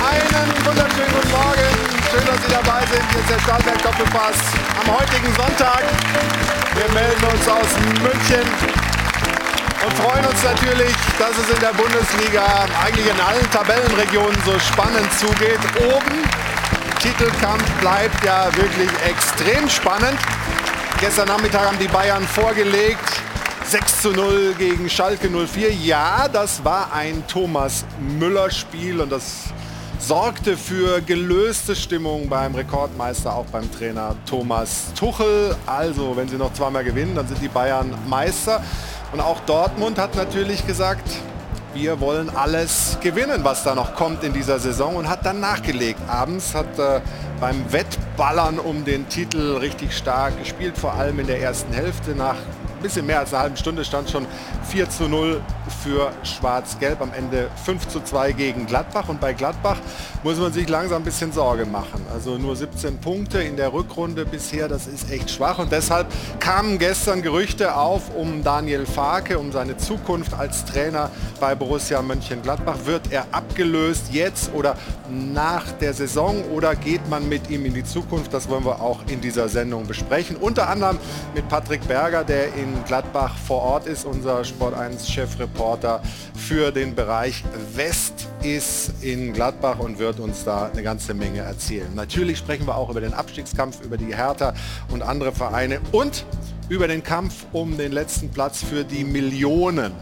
Einen wunderschönen guten Morgen. Schön, dass Sie dabei sind. Hier ist der Stahlberg Doppelpass am heutigen Sonntag. Wir melden uns aus München und freuen uns natürlich, dass es in der Bundesliga eigentlich in allen Tabellenregionen so spannend zugeht. Oben Titelkampf bleibt ja wirklich extrem spannend. Gestern Nachmittag haben die Bayern vorgelegt. 6 zu 0 gegen Schalke 04. Ja, das war ein Thomas Müller-Spiel und das sorgte für gelöste Stimmung beim Rekordmeister, auch beim Trainer Thomas Tuchel. Also, wenn sie noch zweimal gewinnen, dann sind die Bayern Meister. Und auch Dortmund hat natürlich gesagt, wir wollen alles gewinnen, was da noch kommt in dieser Saison und hat dann nachgelegt. Abends hat äh, beim Wettballern um den Titel richtig stark gespielt, vor allem in der ersten Hälfte nach bisschen mehr als eine halbe Stunde stand schon 4 zu 0 für Schwarz-Gelb. Am Ende 5 zu 2 gegen Gladbach. Und bei Gladbach muss man sich langsam ein bisschen Sorge machen. Also nur 17 Punkte in der Rückrunde bisher, das ist echt schwach. Und deshalb kamen gestern Gerüchte auf um Daniel Farke, um seine Zukunft als Trainer bei Borussia Mönchengladbach. Wird er abgelöst jetzt oder nach der Saison oder geht man mit ihm in die Zukunft? Das wollen wir auch in dieser Sendung besprechen. Unter anderem mit Patrick Berger, der in Gladbach vor Ort ist, unser Sport 1 Chefreporter für den Bereich West ist in Gladbach und wird uns da eine ganze Menge erzählen. Natürlich sprechen wir auch über den Abstiegskampf, über die Hertha und andere Vereine und über den Kampf um den letzten Platz für die Millionen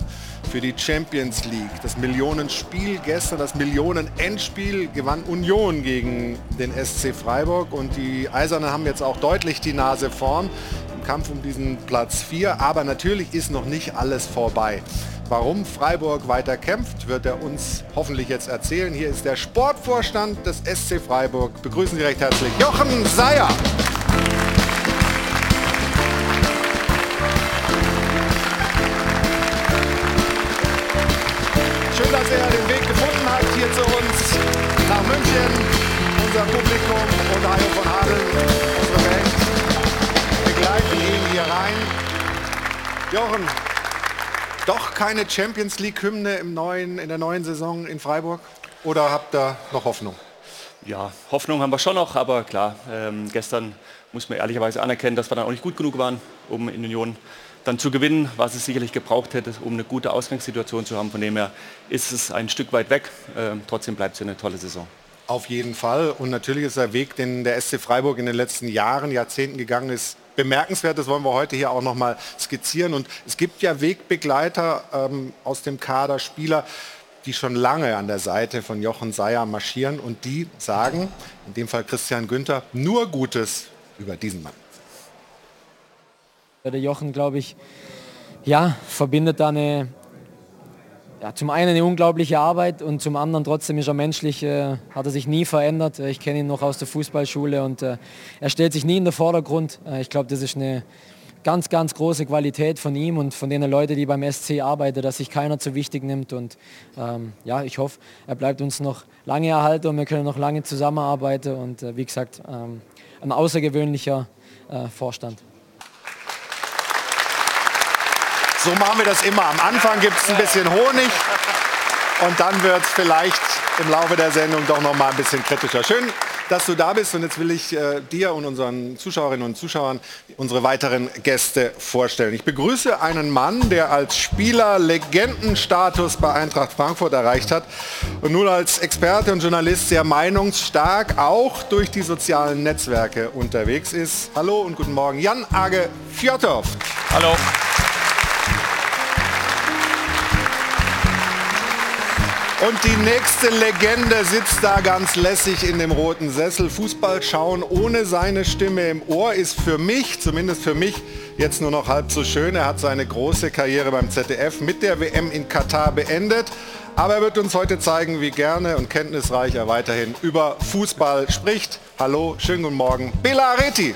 für die Champions League. Das Millionenspiel gestern, das Millionen-Endspiel gewann Union gegen den SC Freiburg und die Eisernen haben jetzt auch deutlich die Nase vorn. Kampf um diesen Platz 4. Aber natürlich ist noch nicht alles vorbei. Warum Freiburg weiter kämpft, wird er uns hoffentlich jetzt erzählen. Hier ist der Sportvorstand des SC Freiburg. Begrüßen Sie recht herzlich Jochen Seyer. Schön, dass er den Weg gefunden hat hier zu uns nach München. Unser Publikum und Hajo von ihn hier rein. Jochen, doch keine Champions League-Hymne im neuen, in der neuen Saison in Freiburg? Oder habt ihr noch Hoffnung? Ja, Hoffnung haben wir schon noch, aber klar, ähm, gestern muss man ehrlicherweise anerkennen, dass wir dann auch nicht gut genug waren, um in Union dann zu gewinnen, was es sicherlich gebraucht hätte, um eine gute Ausgangssituation zu haben. Von dem her ist es ein Stück weit weg. Ähm, trotzdem bleibt es eine tolle Saison. Auf jeden Fall. Und natürlich ist der Weg, den der SC Freiburg in den letzten Jahren, Jahrzehnten gegangen ist, bemerkenswert. Das wollen wir heute hier auch noch mal skizzieren. Und es gibt ja Wegbegleiter ähm, aus dem Kader, Spieler, die schon lange an der Seite von Jochen Seyer marschieren und die sagen, in dem Fall Christian Günther, nur Gutes über diesen Mann. Der Jochen, glaube ich, ja, verbindet da eine, ja, zum einen eine unglaubliche Arbeit und zum anderen trotzdem ist er menschlich, äh, hat er sich nie verändert. Ich kenne ihn noch aus der Fußballschule und äh, er stellt sich nie in den Vordergrund. Äh, ich glaube, das ist eine ganz, ganz große Qualität von ihm und von den Leuten, die beim SC arbeiten, dass sich keiner zu wichtig nimmt. Und ähm, ja, ich hoffe, er bleibt uns noch lange erhalten und wir können noch lange zusammenarbeiten. Und äh, wie gesagt, ähm, ein außergewöhnlicher äh, Vorstand. So machen wir das immer. Am Anfang gibt es ein bisschen Honig und dann wird es vielleicht im Laufe der Sendung doch noch mal ein bisschen kritischer. Schön, dass du da bist und jetzt will ich äh, dir und unseren Zuschauerinnen und Zuschauern unsere weiteren Gäste vorstellen. Ich begrüße einen Mann, der als Spieler Legendenstatus bei Eintracht Frankfurt erreicht hat und nun als Experte und Journalist sehr meinungsstark auch durch die sozialen Netzwerke unterwegs ist. Hallo und guten Morgen, Jan Age Fjotov. Hallo. Und die nächste Legende sitzt da ganz lässig in dem roten Sessel. Fußball schauen ohne seine Stimme im Ohr ist für mich, zumindest für mich, jetzt nur noch halb so schön. Er hat seine große Karriere beim ZDF mit der WM in Katar beendet. Aber er wird uns heute zeigen, wie gerne und kenntnisreich er weiterhin über Fußball spricht. Hallo, schönen guten Morgen, Bela Areti.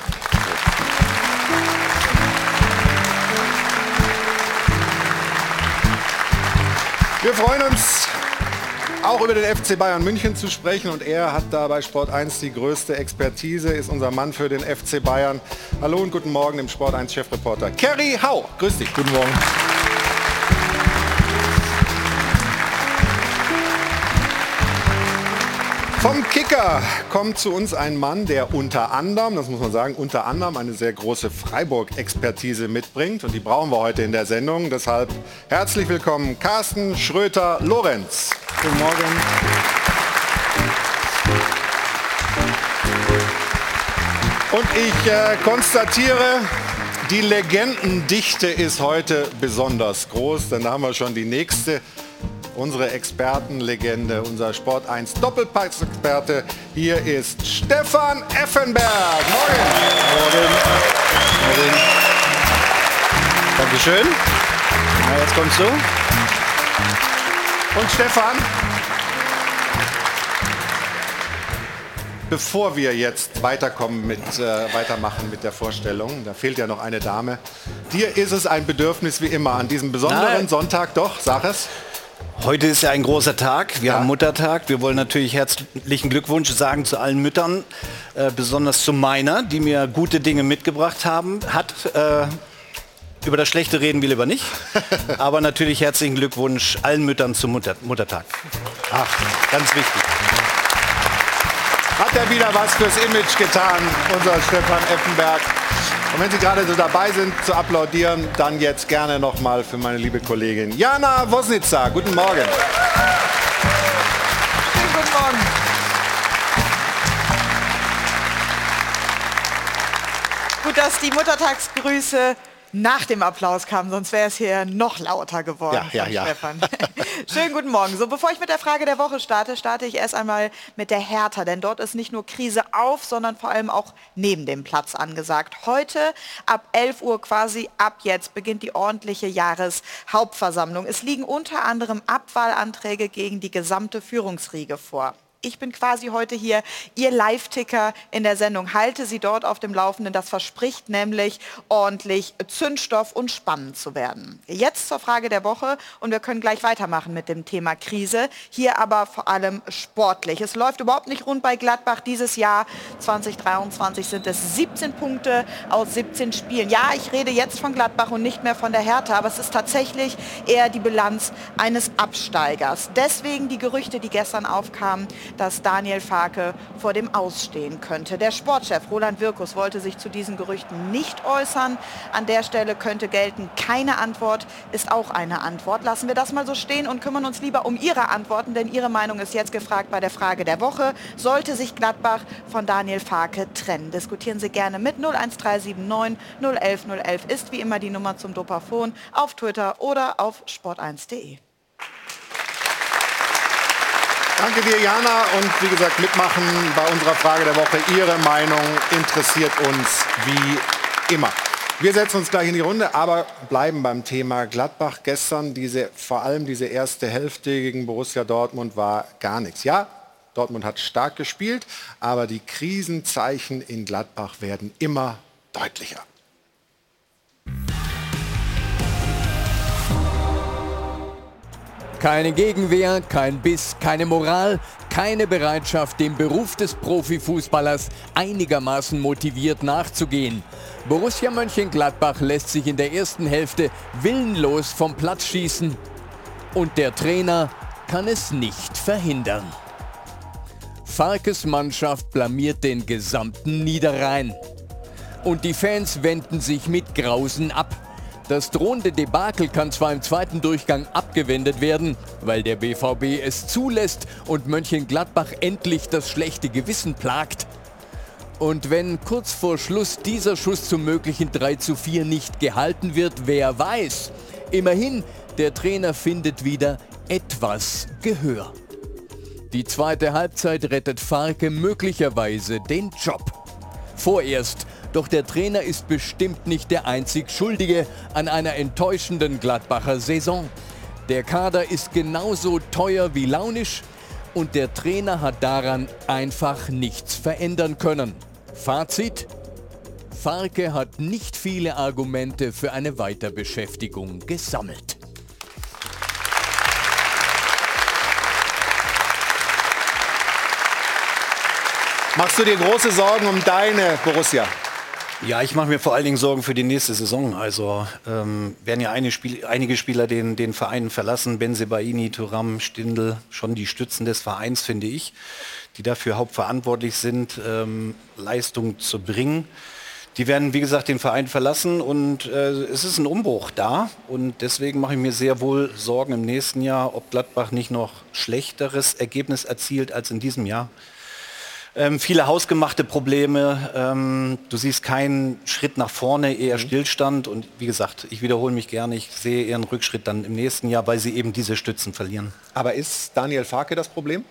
Wir freuen uns auch über den FC Bayern München zu sprechen und er hat da bei Sport 1 die größte Expertise, ist unser Mann für den FC Bayern. Hallo und guten Morgen dem Sport 1 Chefreporter Kerry Hau. Grüß dich. Guten Morgen. Vom Kicker kommt zu uns ein Mann, der unter anderem, das muss man sagen, unter anderem eine sehr große Freiburg-Expertise mitbringt. Und die brauchen wir heute in der Sendung. Deshalb herzlich willkommen, Carsten Schröter-Lorenz. Guten Morgen. Und ich äh, konstatiere, die Legendendichte ist heute besonders groß, denn da haben wir schon die nächste unsere Expertenlegende, unser Sport 1 Doppelpass-Experte. Hier ist Stefan Effenberg. Morgen. Morgen. Morgen. Dankeschön. Na, jetzt kommst du. Und Stefan, bevor wir jetzt weiterkommen mit, äh, weitermachen mit der Vorstellung, da fehlt ja noch eine Dame. Dir ist es ein Bedürfnis wie immer an diesem besonderen Nein. Sonntag, doch, sag es. Heute ist ja ein großer Tag. Wir Ja. haben Muttertag. Wir wollen natürlich herzlichen Glückwunsch sagen zu allen Müttern, äh, besonders zu meiner, die mir gute Dinge mitgebracht haben. Hat äh, über das Schlechte reden wir lieber nicht. Aber natürlich herzlichen Glückwunsch allen Müttern zum Mutter Muttertag. Ach, ganz wichtig. Hat er wieder was fürs Image getan, unser Stefan Effenberg. Und wenn Sie gerade so dabei sind zu applaudieren, dann jetzt gerne nochmal für meine liebe Kollegin Jana Wosnitzer. Guten Morgen. Guten Morgen. Gut, dass die Muttertagsgrüße nach dem Applaus kamen, sonst wäre es hier noch lauter geworden. Ja, ja, ja. Stefan. Schönen guten Morgen. So, bevor ich mit der Frage der Woche starte, starte ich erst einmal mit der Hertha, denn dort ist nicht nur Krise auf, sondern vor allem auch neben dem Platz angesagt. Heute ab 11 Uhr quasi ab jetzt beginnt die ordentliche Jahreshauptversammlung. Es liegen unter anderem Abwahlanträge gegen die gesamte Führungsriege vor. Ich bin quasi heute hier Ihr Live-Ticker in der Sendung. Halte Sie dort auf dem Laufenden. Das verspricht nämlich ordentlich Zündstoff und spannend zu werden. Jetzt zur Frage der Woche und wir können gleich weitermachen mit dem Thema Krise. Hier aber vor allem sportlich. Es läuft überhaupt nicht rund bei Gladbach. Dieses Jahr 2023 sind es 17 Punkte aus 17 Spielen. Ja, ich rede jetzt von Gladbach und nicht mehr von der Hertha, aber es ist tatsächlich eher die Bilanz eines Absteigers. Deswegen die Gerüchte, die gestern aufkamen, dass Daniel Farke vor dem Ausstehen könnte. Der Sportchef Roland Wirkus wollte sich zu diesen Gerüchten nicht äußern. An der Stelle könnte gelten, keine Antwort ist auch eine Antwort. Lassen wir das mal so stehen und kümmern uns lieber um Ihre Antworten, denn Ihre Meinung ist jetzt gefragt bei der Frage der Woche. Sollte sich Gladbach von Daniel Farke trennen? Diskutieren Sie gerne mit 01379 011 011 ist wie immer die Nummer zum Dopafon auf Twitter oder auf sport1.de. Danke dir, Jana. Und wie gesagt, mitmachen bei unserer Frage der Woche. Ihre Meinung interessiert uns wie immer. Wir setzen uns gleich in die Runde, aber bleiben beim Thema Gladbach. Gestern, diese, vor allem diese erste Hälfte gegen Borussia Dortmund war gar nichts. Ja, Dortmund hat stark gespielt, aber die Krisenzeichen in Gladbach werden immer deutlicher. Keine Gegenwehr, kein Biss, keine Moral, keine Bereitschaft, dem Beruf des Profifußballers einigermaßen motiviert nachzugehen. Borussia Mönchengladbach lässt sich in der ersten Hälfte willenlos vom Platz schießen und der Trainer kann es nicht verhindern. Farkes Mannschaft blamiert den gesamten Niederrhein. Und die Fans wenden sich mit Grausen ab. Das drohende Debakel kann zwar im zweiten Durchgang abgewendet werden, weil der BVB es zulässt und Mönchengladbach endlich das schlechte Gewissen plagt. Und wenn kurz vor Schluss dieser Schuss zum möglichen 3 zu 4 nicht gehalten wird, wer weiß. Immerhin, der Trainer findet wieder etwas Gehör. Die zweite Halbzeit rettet Farke möglicherweise den Job. Vorerst, doch der Trainer ist bestimmt nicht der einzig Schuldige an einer enttäuschenden Gladbacher Saison. Der Kader ist genauso teuer wie launisch und der Trainer hat daran einfach nichts verändern können. Fazit? Farke hat nicht viele Argumente für eine Weiterbeschäftigung gesammelt. Machst du dir große Sorgen um deine Borussia? Ja, ich mache mir vor allen Dingen Sorgen für die nächste Saison. Also ähm, werden ja eine Spiel, einige Spieler den, den Verein verlassen. Benzebaini, Turam, Stindl, schon die Stützen des Vereins, finde ich, die dafür hauptverantwortlich sind, ähm, Leistung zu bringen. Die werden, wie gesagt, den Verein verlassen und äh, es ist ein Umbruch da. Und deswegen mache ich mir sehr wohl Sorgen im nächsten Jahr, ob Gladbach nicht noch schlechteres Ergebnis erzielt als in diesem Jahr. Ähm, viele hausgemachte Probleme. Ähm, du siehst keinen Schritt nach vorne, eher mhm. Stillstand. Und wie gesagt, ich wiederhole mich gerne, ich sehe eher einen Rückschritt dann im nächsten Jahr, weil sie eben diese Stützen verlieren. Aber ist Daniel Farke das Problem?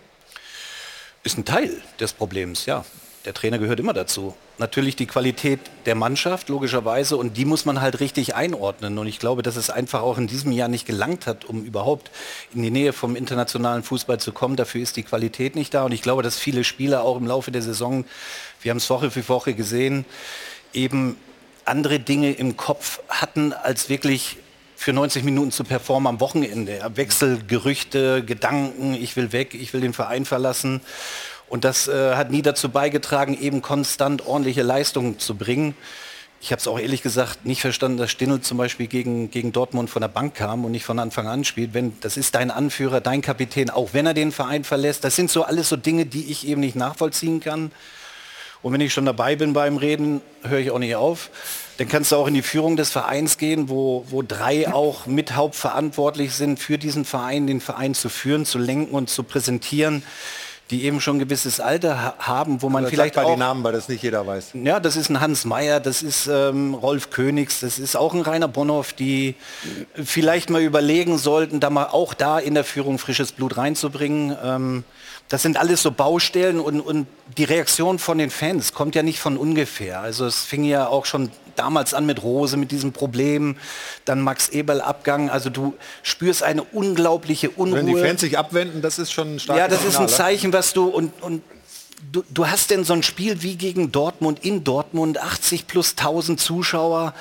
Ist ein Teil des Problems, ja der Trainer gehört immer dazu. Natürlich die Qualität der Mannschaft, logischerweise, und die muss man halt richtig einordnen. Und ich glaube, dass es einfach auch in diesem Jahr nicht gelangt hat, um überhaupt in die Nähe vom internationalen Fußball zu kommen. Dafür ist die Qualität nicht da. Und ich glaube, dass viele Spieler auch im Laufe der Saison, wir haben es Woche für Woche gesehen, eben andere Dinge im Kopf hatten, als wirklich für 90 Minuten zu performen am Wochenende. Wechselgerüchte, Gedanken, ich will weg, ich will den Verein verlassen. Und das äh, hat nie dazu beigetragen, eben konstant ordentliche Leistungen zu bringen. Ich habe es auch ehrlich gesagt nicht verstanden, dass Stindl zum Beispiel gegen, gegen Dortmund von der Bank kam und nicht von Anfang an spielt. Wenn, das ist dein Anführer, dein Kapitän, auch wenn er den Verein verlässt. Das sind so alles so Dinge, die ich eben nicht nachvollziehen kann. Und wenn ich schon dabei bin beim Reden, höre ich auch nicht auf. Dann kannst du auch in die Führung des Vereins gehen, wo, wo drei auch mit hauptverantwortlich sind, für diesen Verein, den Verein zu führen, zu lenken und zu präsentieren die eben schon ein gewisses Alter haben, wo man also vielleicht auch... die Namen, weil das nicht jeder weiß. Ja, das ist ein Hans Meyer, das ist ähm, Rolf Königs, das ist auch ein Rainer Bonhoff, die vielleicht mal überlegen sollten, da mal auch da in der Führung frisches Blut reinzubringen. Ähm, das sind alles so Baustellen und, und die Reaktion von den Fans kommt ja nicht von ungefähr. Also es fing ja auch schon damals an mit Rose, mit diesem Problem, dann Max Eberl Abgang. Also du spürst eine unglaubliche Unruhe. Wenn die Fans sich abwenden, das ist schon stark. Ja, das ist ein Zeichen, was du und, und du, du hast denn so ein Spiel wie gegen Dortmund in Dortmund, 80 plus 1000 Zuschauer,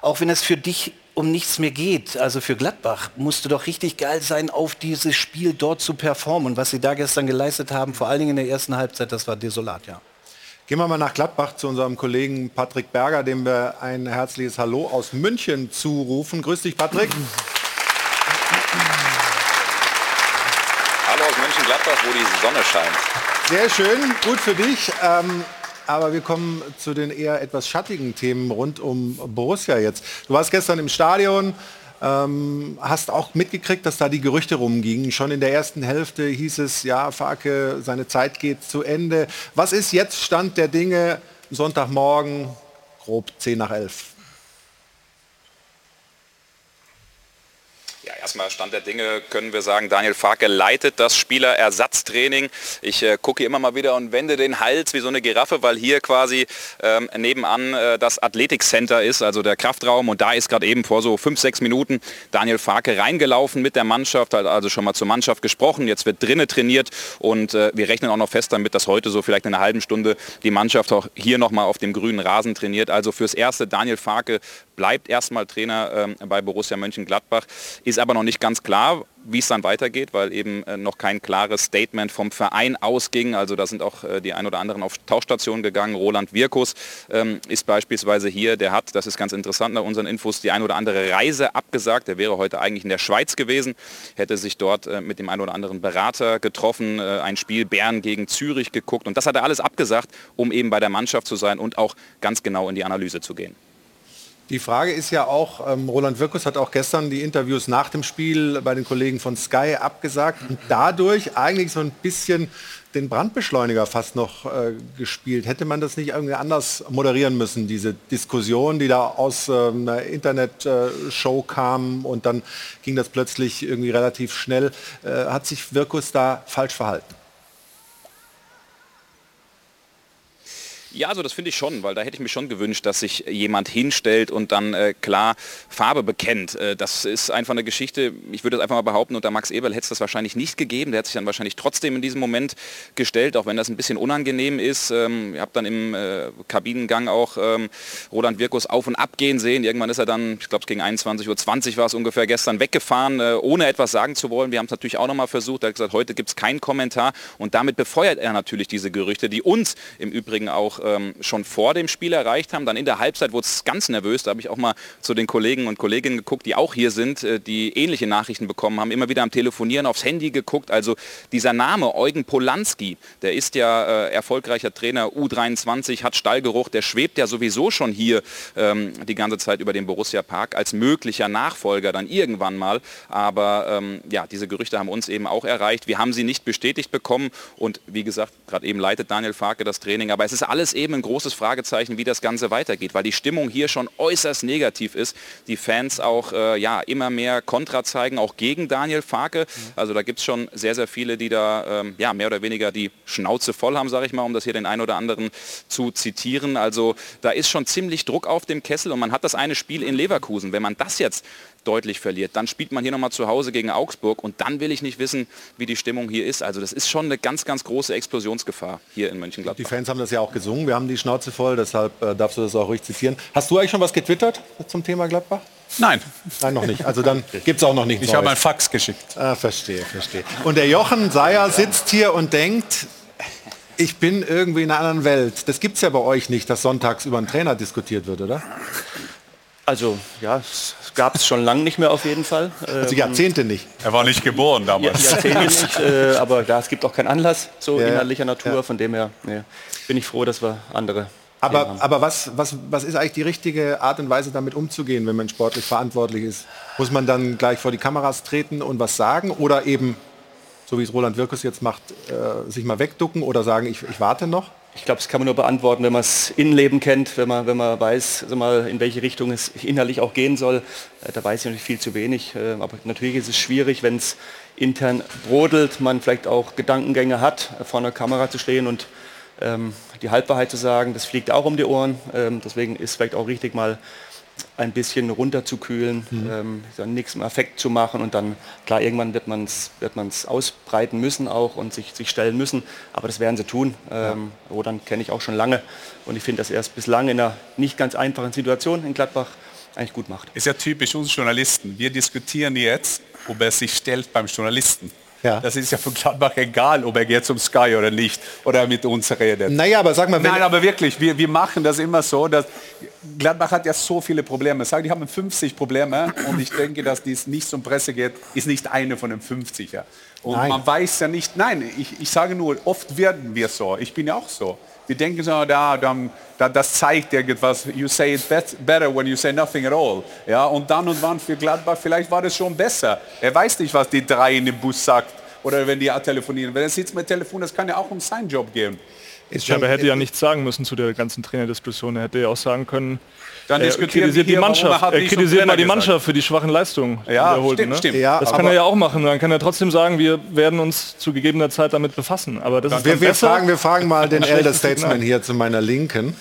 auch wenn es für dich um nichts mehr geht, also für Gladbach, musste doch richtig geil sein, auf dieses Spiel dort zu performen. Und was sie da gestern geleistet haben, vor allen Dingen in der ersten Halbzeit, das war desolat, ja. Gehen wir mal nach Gladbach zu unserem Kollegen Patrick Berger, dem wir ein herzliches Hallo aus München zurufen. Grüß dich, Patrick. Hallo aus München-Gladbach, wo die Sonne scheint. Sehr schön, gut für dich. Ähm, aber wir kommen zu den eher etwas schattigen Themen rund um Borussia jetzt. Du warst gestern im Stadion, ähm, hast auch mitgekriegt, dass da die Gerüchte rumgingen. Schon in der ersten Hälfte hieß es, ja, Farke, seine Zeit geht zu Ende. Was ist jetzt Stand der Dinge Sonntagmorgen, grob 10 nach 11? Erstmal Stand der Dinge können wir sagen, Daniel Farke leitet das Spielerersatztraining. Ich äh, gucke immer mal wieder und wende den Hals wie so eine Giraffe, weil hier quasi ähm, nebenan äh, das Athletikcenter ist, also der Kraftraum. Und da ist gerade eben vor so fünf, sechs Minuten Daniel Farke reingelaufen mit der Mannschaft, hat also schon mal zur Mannschaft gesprochen. Jetzt wird drinnen trainiert und äh, wir rechnen auch noch fest damit, dass heute so vielleicht in einer halben Stunde die Mannschaft auch hier nochmal auf dem grünen Rasen trainiert. Also fürs Erste Daniel Farke bleibt erstmal Trainer ähm, bei Borussia Mönchengladbach, ist aber noch nicht ganz klar, wie es dann weitergeht, weil eben äh, noch kein klares Statement vom Verein ausging. Also da sind auch äh, die ein oder anderen auf Tauchstation gegangen. Roland Wirkus ähm, ist beispielsweise hier, der hat, das ist ganz interessant nach unseren Infos, die ein oder andere Reise abgesagt. Der wäre heute eigentlich in der Schweiz gewesen, hätte sich dort äh, mit dem ein oder anderen Berater getroffen, ein Spiel Bern gegen Zürich geguckt und das hat er alles abgesagt, um eben bei der Mannschaft zu sein und auch ganz genau in die Analyse zu gehen. Die Frage ist ja auch, ähm, Roland Wirkus hat auch gestern die Interviews nach dem Spiel bei den Kollegen von Sky abgesagt und dadurch eigentlich so ein bisschen den Brandbeschleuniger fast noch äh, gespielt. Hätte man das nicht irgendwie anders moderieren müssen, diese Diskussion, die da aus äh, einer Internetshow äh, kam und dann ging das plötzlich irgendwie relativ schnell. Äh, hat sich Wirkus da falsch verhalten? Ja, also das finde ich schon, weil da hätte ich mir schon gewünscht, dass sich jemand hinstellt und dann äh, klar Farbe bekennt. Äh, das ist einfach eine Geschichte, ich würde es einfach mal behaupten, unter Max Eberl hätte es das wahrscheinlich nicht gegeben. Der hat sich dann wahrscheinlich trotzdem in diesem Moment gestellt, auch wenn das ein bisschen unangenehm ist. Ähm, ihr habt dann im äh, Kabinengang auch ähm, Roland Wirkus auf und ab gehen sehen. Irgendwann ist er dann, ich glaube es gegen 21.20 Uhr war es ungefähr gestern, weggefahren, äh, ohne etwas sagen zu wollen. Wir haben es natürlich auch nochmal versucht. Er hat gesagt, heute gibt es keinen Kommentar und damit befeuert er natürlich diese Gerüchte, die uns im Übrigen auch ähm, schon vor dem Spiel erreicht haben. Dann in der Halbzeit wurde es ganz nervös. Da habe ich auch mal zu den Kollegen und Kolleginnen geguckt, die auch hier sind, äh, die ähnliche Nachrichten bekommen haben, immer wieder am Telefonieren, aufs Handy geguckt. Also dieser Name Eugen Polanski, der ist ja äh, erfolgreicher Trainer U23, hat Stallgeruch, der schwebt ja sowieso schon hier ähm, die ganze Zeit über den Borussia Park als möglicher Nachfolger dann irgendwann mal. Aber ähm, ja, diese Gerüchte haben uns eben auch erreicht. Wir haben sie nicht bestätigt bekommen und wie gesagt, gerade eben leitet Daniel Farke das Training. Aber es ist alles eben ein großes Fragezeichen, wie das Ganze weitergeht, weil die Stimmung hier schon äußerst negativ ist. Die Fans auch äh, ja, immer mehr Kontra zeigen, auch gegen Daniel Farke. Also da gibt es schon sehr, sehr viele, die da ähm, ja, mehr oder weniger die Schnauze voll haben, sage ich mal, um das hier den einen oder anderen zu zitieren. Also da ist schon ziemlich Druck auf dem Kessel und man hat das eine Spiel in Leverkusen. Wenn man das jetzt deutlich verliert, dann spielt man hier nochmal zu Hause gegen Augsburg und dann will ich nicht wissen, wie die Stimmung hier ist. Also das ist schon eine ganz, ganz große Explosionsgefahr hier in Mönchengladbach. Die Fans haben das ja auch gesungen, wir haben die Schnauze voll, deshalb äh, darfst du das auch ruhig zitieren. Hast du eigentlich schon was getwittert zum Thema Gladbach? Nein, Nein, noch nicht. Also dann gibt es auch noch nichts ich habe ein. Fax geschickt. Ah, verstehe, verstehe. Und der Jochen Seyer sitzt hier und denkt, ich bin irgendwie in einer anderen Welt. Das gibt es ja bei euch nicht, dass sonntags über einen Trainer diskutiert wird, oder? Also ja, es gab es schon lange nicht mehr auf jeden Fall. Also Ähm, Jahrzehnte nicht. Er war nicht geboren Ja, damals. Jahrzehnte nicht, äh, aber da, es gibt auch keinen Anlass so Ja, inhaltlicher Natur. Ja. Von dem her nee, bin ich froh, dass wir andere Aber, haben. aber was, was, was ist eigentlich die richtige Art und Weise, damit umzugehen, wenn man sportlich verantwortlich ist? Muss man dann gleich vor die Kameras treten und was sagen oder eben, so wie es Roland Wirkus jetzt macht, äh, sich mal wegducken oder sagen, ich, ich warte noch? Ich glaube, das kann man nur beantworten, wenn man das Innenleben kennt, wenn man, wenn man weiß, sag mal, in welche Richtung es innerlich auch gehen soll. Äh, Da weiß ich natürlich viel zu wenig. Äh, Aber natürlich ist es schwierig, wenn es intern brodelt, man vielleicht auch Gedankengänge hat, äh, vor einer Kamera zu stehen und ähm, die Halbwahrheit zu sagen. Das fliegt auch um die Ohren. Ähm, deswegen ist vielleicht auch richtig, mal ein bisschen runterzukühlen, ähm, dann nichts im Affekt zu machen und dann, klar, irgendwann wird man es wird man's ausbreiten müssen auch und sich, sich stellen müssen, aber das werden sie tun. Ähm, Roland kenne ich auch schon lange und ich finde, dass er es bislang in einer nicht ganz einfachen Situation in Gladbach eigentlich gut macht. Ist ja typisch uns Journalisten. Wir diskutieren jetzt, ob er sich stellt beim Journalisten. Ja. Das ist ja für Gladbach egal, ob er geht zum Sky oder nicht oder mit uns redet. Naja, aber sag mal, Nein, aber wirklich, wir, wir machen das immer so, dass Gladbach hat ja so viele Probleme. Sag, die haben 50 Probleme und ich denke, dass dies nicht zum Presse geht, ist nicht eine von den 50. Ja. Und Nein. man weiß ja nicht, nein, ich, ich sage nur, oft werden wir so. Ich bin ja auch so. Wir denken so, da, da, da, das zeigt irgendwas. You say it bet, better when you say nothing at all. Ja, und dann und wann für Gladbach, vielleicht war das schon besser. Er weiß nicht, was die drei in dem Bus sagt. Oder wenn die telefonieren. Wenn er sitzt mit Telefon, das kann ja auch um seinen Job gehen. ist Ja, aber er hätte ja nichts sagen müssen zu der ganzen Trainerdiskussion. Er hätte ja auch sagen können, Dann er diskutieren kritisiert wir die Mannschaft. Er zum kritisiert mal die gesagt. Mannschaft für die schwachen Leistungen. Ja, stimmt, ne? stimmt. Ja, Das kann er ja auch machen. Dann kann er trotzdem sagen, wir werden uns zu gegebener Zeit damit befassen. Aber das ist wir, dann wir, besser. fragen, wir fragen mal den Elder Statesman hier zu meiner Linken.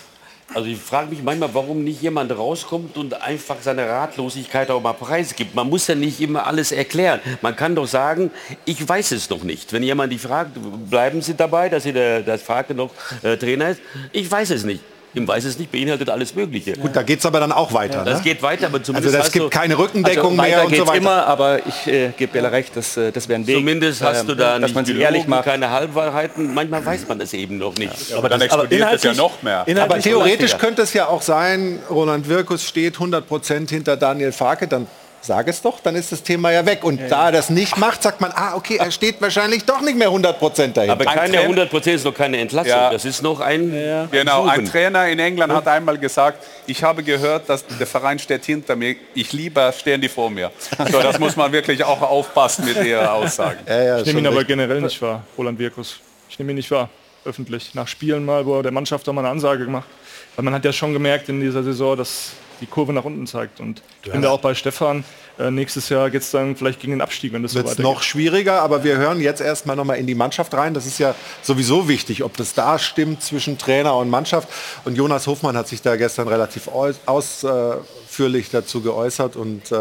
Also ich frage mich manchmal, warum nicht jemand rauskommt und einfach seine Ratlosigkeit auch mal preisgibt. Man muss ja nicht immer alles erklären. Man kann doch sagen, ich weiß es noch nicht. Wenn jemand die fragt, bleiben Sie dabei, dass Sie der, das Frage noch äh, Trainer ist? Ich weiß es nicht. Im Weiß es nicht beinhaltet alles Mögliche. Gut, da geht es aber dann auch weiter. Das ne? geht weiter, aber Also zumindest es hast gibt du, keine Rückendeckung mehr weiter und so weiter. immer, aber ich äh, gebe Bella recht, das, äh, das wäre ein Weg. zumindest hast ähm, du da dass nicht man sich ehrlich macht. keine Halbwahrheiten. Manchmal weiß man es eben noch nicht. Aber dann explodiert es ja noch mehr. Aber theoretisch könnte es ja auch sein, Roland Wirkus steht 100% hinter Daniel Farke, dann sag es doch, dann ist das Thema ja weg. Und da er das nicht macht, sagt man, ah, okay, er steht wahrscheinlich doch nicht mehr 100% dahinter. Aber keine Trainer- 100 Prozent ist noch keine Entlassung. Ja. Das ist noch ein, Genau, ein. Trainer in England hat einmal gesagt, ich habe gehört, dass der Verein steht hinter mir, ich lieber stehen die vor mir. So, das muss man wirklich auch aufpassen mit ihrer Aussagen. ja, ja, Ich nehme ihn aber generell nicht wahr, Roland Wirkus. Ich nehme ihn nicht wahr, öffentlich. Nach Spielen mal, wo er der Mannschaft auch mal eine Ansage gemacht. Weil man hat ja schon gemerkt in dieser Saison, dass die Kurve nach unten zeigt. Und ich bin da auch bei Stefan. Äh, nächstes Jahr geht es dann vielleicht gegen den Abstieg, wenn das so wird es weitergeht. noch schwieriger, aber wir hören jetzt erstmal noch mal in die Mannschaft rein. Das ist ja sowieso wichtig, ob das da stimmt zwischen Trainer und Mannschaft. Und Jonas Hofmann hat sich da gestern relativ aus- ausführlich dazu geäußert und äh,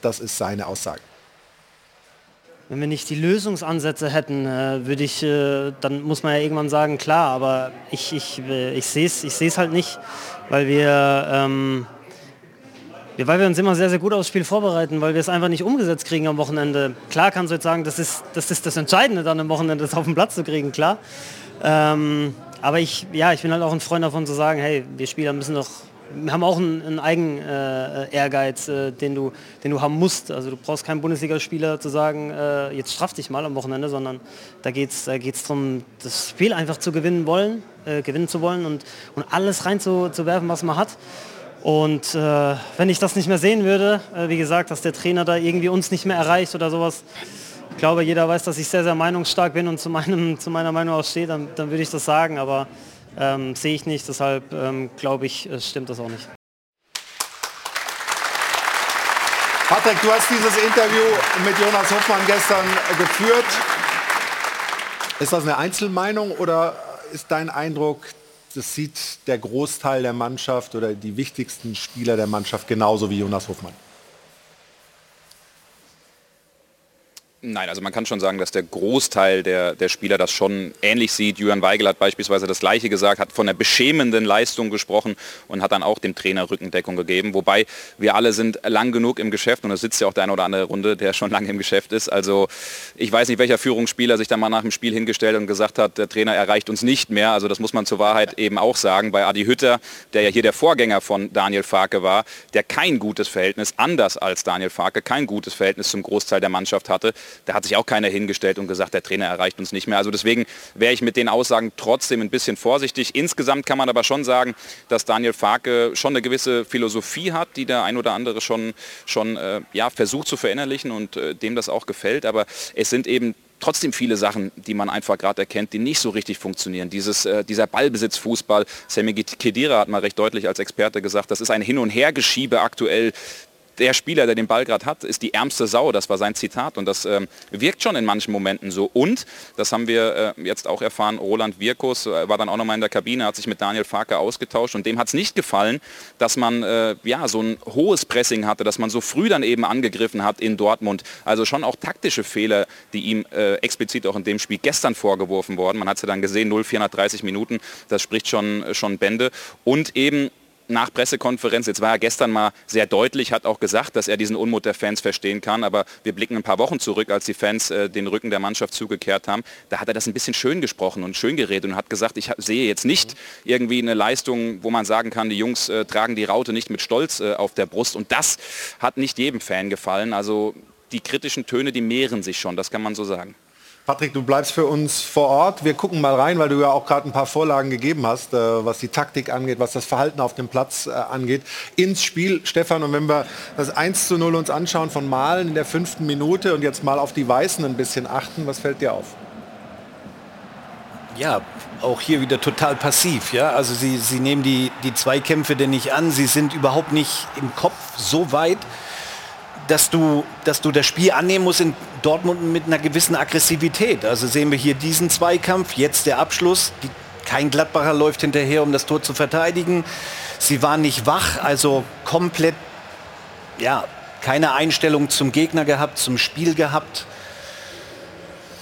das ist seine Aussage. Wenn wir nicht die Lösungsansätze hätten, äh, würde ich, äh, dann muss man ja irgendwann sagen, klar, aber ich, ich, äh, ich sehe es ich seh's halt nicht, weil wir, ähm, wir, weil wir uns immer sehr, sehr gut aufs Spiel vorbereiten, weil wir es einfach nicht umgesetzt kriegen am Wochenende. Klar kannst du jetzt sagen, das ist das, ist das Entscheidende dann am Wochenende, das auf den Platz zu kriegen, klar. Ähm, aber ich, ja, ich bin halt auch ein Freund davon zu sagen, hey, wir Spieler müssen doch wir haben auch einen, einen eigenen äh, Ehrgeiz, äh, den, du, den du haben musst. Also du brauchst keinen Bundesligaspieler zu sagen, äh, jetzt straff dich mal am Wochenende, sondern da geht es da geht's darum, das Spiel einfach zu gewinnen wollen, äh, gewinnen zu wollen und, und alles reinzuwerfen, was man hat. Und äh, wenn ich das nicht mehr sehen würde, äh, wie gesagt, dass der Trainer da irgendwie uns nicht mehr erreicht oder sowas, ich glaube, jeder weiß, dass ich sehr, sehr meinungsstark bin und zu, meinem, zu meiner Meinung auch stehe, dann, dann würde ich das sagen. Aber ähm, sehe ich nicht, deshalb ähm, glaube ich, äh, stimmt das auch nicht. Patrick, du hast dieses Interview mit Jonas Hoffmann gestern geführt. Ist das eine Einzelmeinung oder ist dein Eindruck, das sieht der Großteil der Mannschaft oder die wichtigsten Spieler der Mannschaft genauso wie Jonas Hoffmann? Nein, also man kann schon sagen, dass der Großteil der, der Spieler das schon ähnlich sieht. Julian Weigel hat beispielsweise das Gleiche gesagt, hat von der beschämenden Leistung gesprochen und hat dann auch dem Trainer Rückendeckung gegeben. Wobei wir alle sind lang genug im Geschäft und es sitzt ja auch der eine oder andere Runde, der schon lange im Geschäft ist. Also ich weiß nicht, welcher Führungsspieler sich da mal nach dem Spiel hingestellt und gesagt hat, der Trainer erreicht uns nicht mehr. Also das muss man zur Wahrheit eben auch sagen. Bei Adi Hütter, der ja hier der Vorgänger von Daniel Farke war, der kein gutes Verhältnis, anders als Daniel Farke, kein gutes Verhältnis zum Großteil der Mannschaft hatte, da hat sich auch keiner hingestellt und gesagt, der Trainer erreicht uns nicht mehr. Also deswegen wäre ich mit den Aussagen trotzdem ein bisschen vorsichtig. Insgesamt kann man aber schon sagen, dass Daniel Farke schon eine gewisse Philosophie hat, die der ein oder andere schon, schon äh, ja, versucht zu verinnerlichen und äh, dem das auch gefällt. Aber es sind eben trotzdem viele Sachen, die man einfach gerade erkennt, die nicht so richtig funktionieren. Dieses, äh, dieser Ballbesitzfußball, Semi Kedira hat mal recht deutlich als Experte gesagt, das ist ein Hin- und Hergeschiebe aktuell der Spieler, der den Ball gerade hat, ist die ärmste Sau. Das war sein Zitat und das ähm, wirkt schon in manchen Momenten so. Und, das haben wir äh, jetzt auch erfahren, Roland Wirkus äh, war dann auch nochmal in der Kabine, hat sich mit Daniel Farke ausgetauscht und dem hat es nicht gefallen, dass man äh, ja, so ein hohes Pressing hatte, dass man so früh dann eben angegriffen hat in Dortmund. Also schon auch taktische Fehler, die ihm äh, explizit auch in dem Spiel gestern vorgeworfen worden. Man hat es ja dann gesehen, 0, 430 Minuten, das spricht schon, schon Bände. Und eben nach Pressekonferenz, jetzt war er gestern mal sehr deutlich, hat auch gesagt, dass er diesen Unmut der Fans verstehen kann, aber wir blicken ein paar Wochen zurück, als die Fans äh, den Rücken der Mannschaft zugekehrt haben, da hat er das ein bisschen schön gesprochen und schön geredet und hat gesagt, ich sehe jetzt nicht irgendwie eine Leistung, wo man sagen kann, die Jungs äh, tragen die Raute nicht mit Stolz äh, auf der Brust. Und das hat nicht jedem Fan gefallen, also die kritischen Töne, die mehren sich schon, das kann man so sagen. Patrick, du bleibst für uns vor Ort. Wir gucken mal rein, weil du ja auch gerade ein paar Vorlagen gegeben hast, äh, was die Taktik angeht, was das Verhalten auf dem Platz äh, angeht. Ins Spiel, Stefan, und wenn wir das 1 zu 0 uns anschauen von Malen in der fünften Minute und jetzt mal auf die Weißen ein bisschen achten, was fällt dir auf? Ja, auch hier wieder total passiv. Ja? Also sie, sie nehmen die, die Zweikämpfe denn nicht an. Sie sind überhaupt nicht im Kopf so weit, dass du, dass du das Spiel annehmen musst in Dortmund mit einer gewissen Aggressivität. Also sehen wir hier diesen Zweikampf, jetzt der Abschluss. Die, kein Gladbacher läuft hinterher, um das Tor zu verteidigen. Sie waren nicht wach, also komplett, ja, keine Einstellung zum Gegner gehabt, zum Spiel gehabt.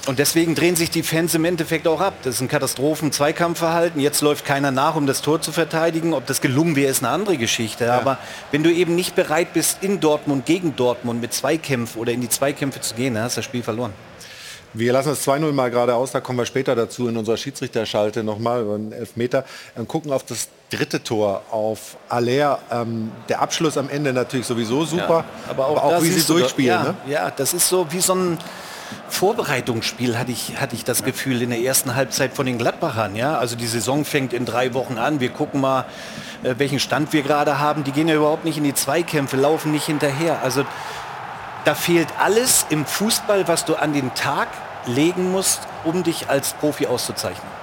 Und deswegen drehen sich die Fans im Endeffekt auch ab. Das ist ein Katastrophen-Zweikampfverhalten. Jetzt läuft keiner nach, um das Tor zu verteidigen. Ob das gelungen wäre, ist eine andere Geschichte. Ja. Aber wenn du eben nicht bereit bist, in Dortmund gegen Dortmund mit Zweikämpfen oder in die Zweikämpfe zu gehen, dann hast du das Spiel verloren. Wir lassen das 2-0 mal gerade aus, da kommen wir später dazu in unserer Schiedsrichterschalte nochmal über einen Elfmeter. Und gucken auf das dritte Tor, auf Aller. Ähm, der Abschluss am Ende natürlich sowieso super, ja, aber auch, aber auch wie sie durchspielen. Ja, ne? ja, das ist so wie so ein Vorbereitungsspiel hatte ich, hatte ich das Gefühl in der ersten Halbzeit von den Gladbachern. Ja? Also die Saison fängt in drei Wochen an. Wir gucken mal, äh, welchen Stand wir gerade haben. Die gehen ja überhaupt nicht in die Zweikämpfe, laufen nicht hinterher. Also da fehlt alles im Fußball, was du an den Tag legen musst, um dich als Profi auszuzeichnen.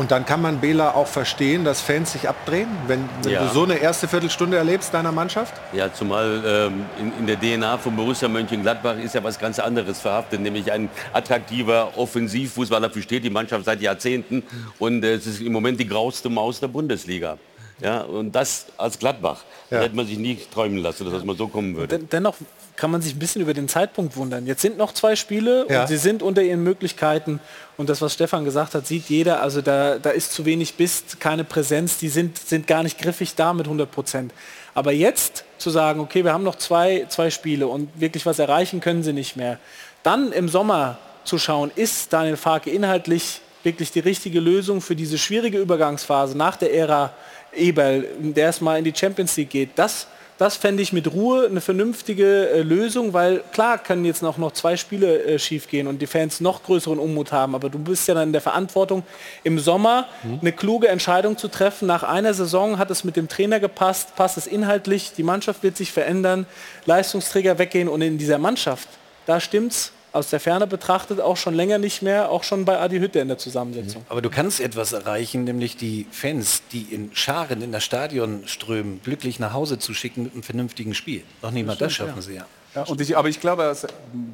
Und dann kann man Bela auch verstehen, dass Fans sich abdrehen, wenn, wenn ja. du so eine erste Viertelstunde erlebst deiner Mannschaft? Ja, zumal ähm, in, in, der DNA von Borussia Mönchengladbach ist ja was ganz anderes verhaftet, nämlich ein attraktiver Offensivfußball. Dafür steht die Mannschaft seit Jahrzehnten und äh, es ist im Moment die grauste Maus der Bundesliga. Ja, und das als Gladbach. Ja. Da hätte man sich nie träumen lassen, dass das mal so kommen würde. dennoch kann man sich ein bisschen über den Zeitpunkt wundern. Jetzt sind noch zwei Spiele ja. und sie sind unter ihren Möglichkeiten. Und das, was Stefan gesagt hat, sieht jeder. Also da, da ist zu wenig Biss, keine Präsenz. Die sind, sind gar nicht griffig da mit 100 Prozent. Aber jetzt zu sagen, okay, wir haben noch zwei, zwei Spiele und wirklich was erreichen können sie nicht mehr. Dann im Sommer zu schauen, ist Daniel Farke inhaltlich wirklich die richtige Lösung für diese schwierige Übergangsphase nach der Ära Eberl, der erstmal in die Champions League geht. Das das fände ich mit Ruhe eine vernünftige äh, Lösung, weil klar können jetzt noch, noch zwei Spiele äh, schief gehen und die Fans noch größeren Unmut haben, aber du bist ja dann in der Verantwortung, im Sommer mhm. eine kluge Entscheidung zu treffen. Nach einer Saison hat es mit dem Trainer gepasst, passt es inhaltlich, die Mannschaft wird sich verändern, Leistungsträger weggehen und in dieser Mannschaft, da stimmt's, aus der Ferne betrachtet auch schon länger nicht mehr, auch schon bei Adi Hütte in der Zusammensetzung. Aber du kannst etwas erreichen, nämlich die Fans, die in Scharen in das Stadion strömen, glücklich nach Hause zu schicken mit einem vernünftigen Spiel. Noch nicht mal das, schaffen ja. sie ja. ja und ich, aber ich glaube,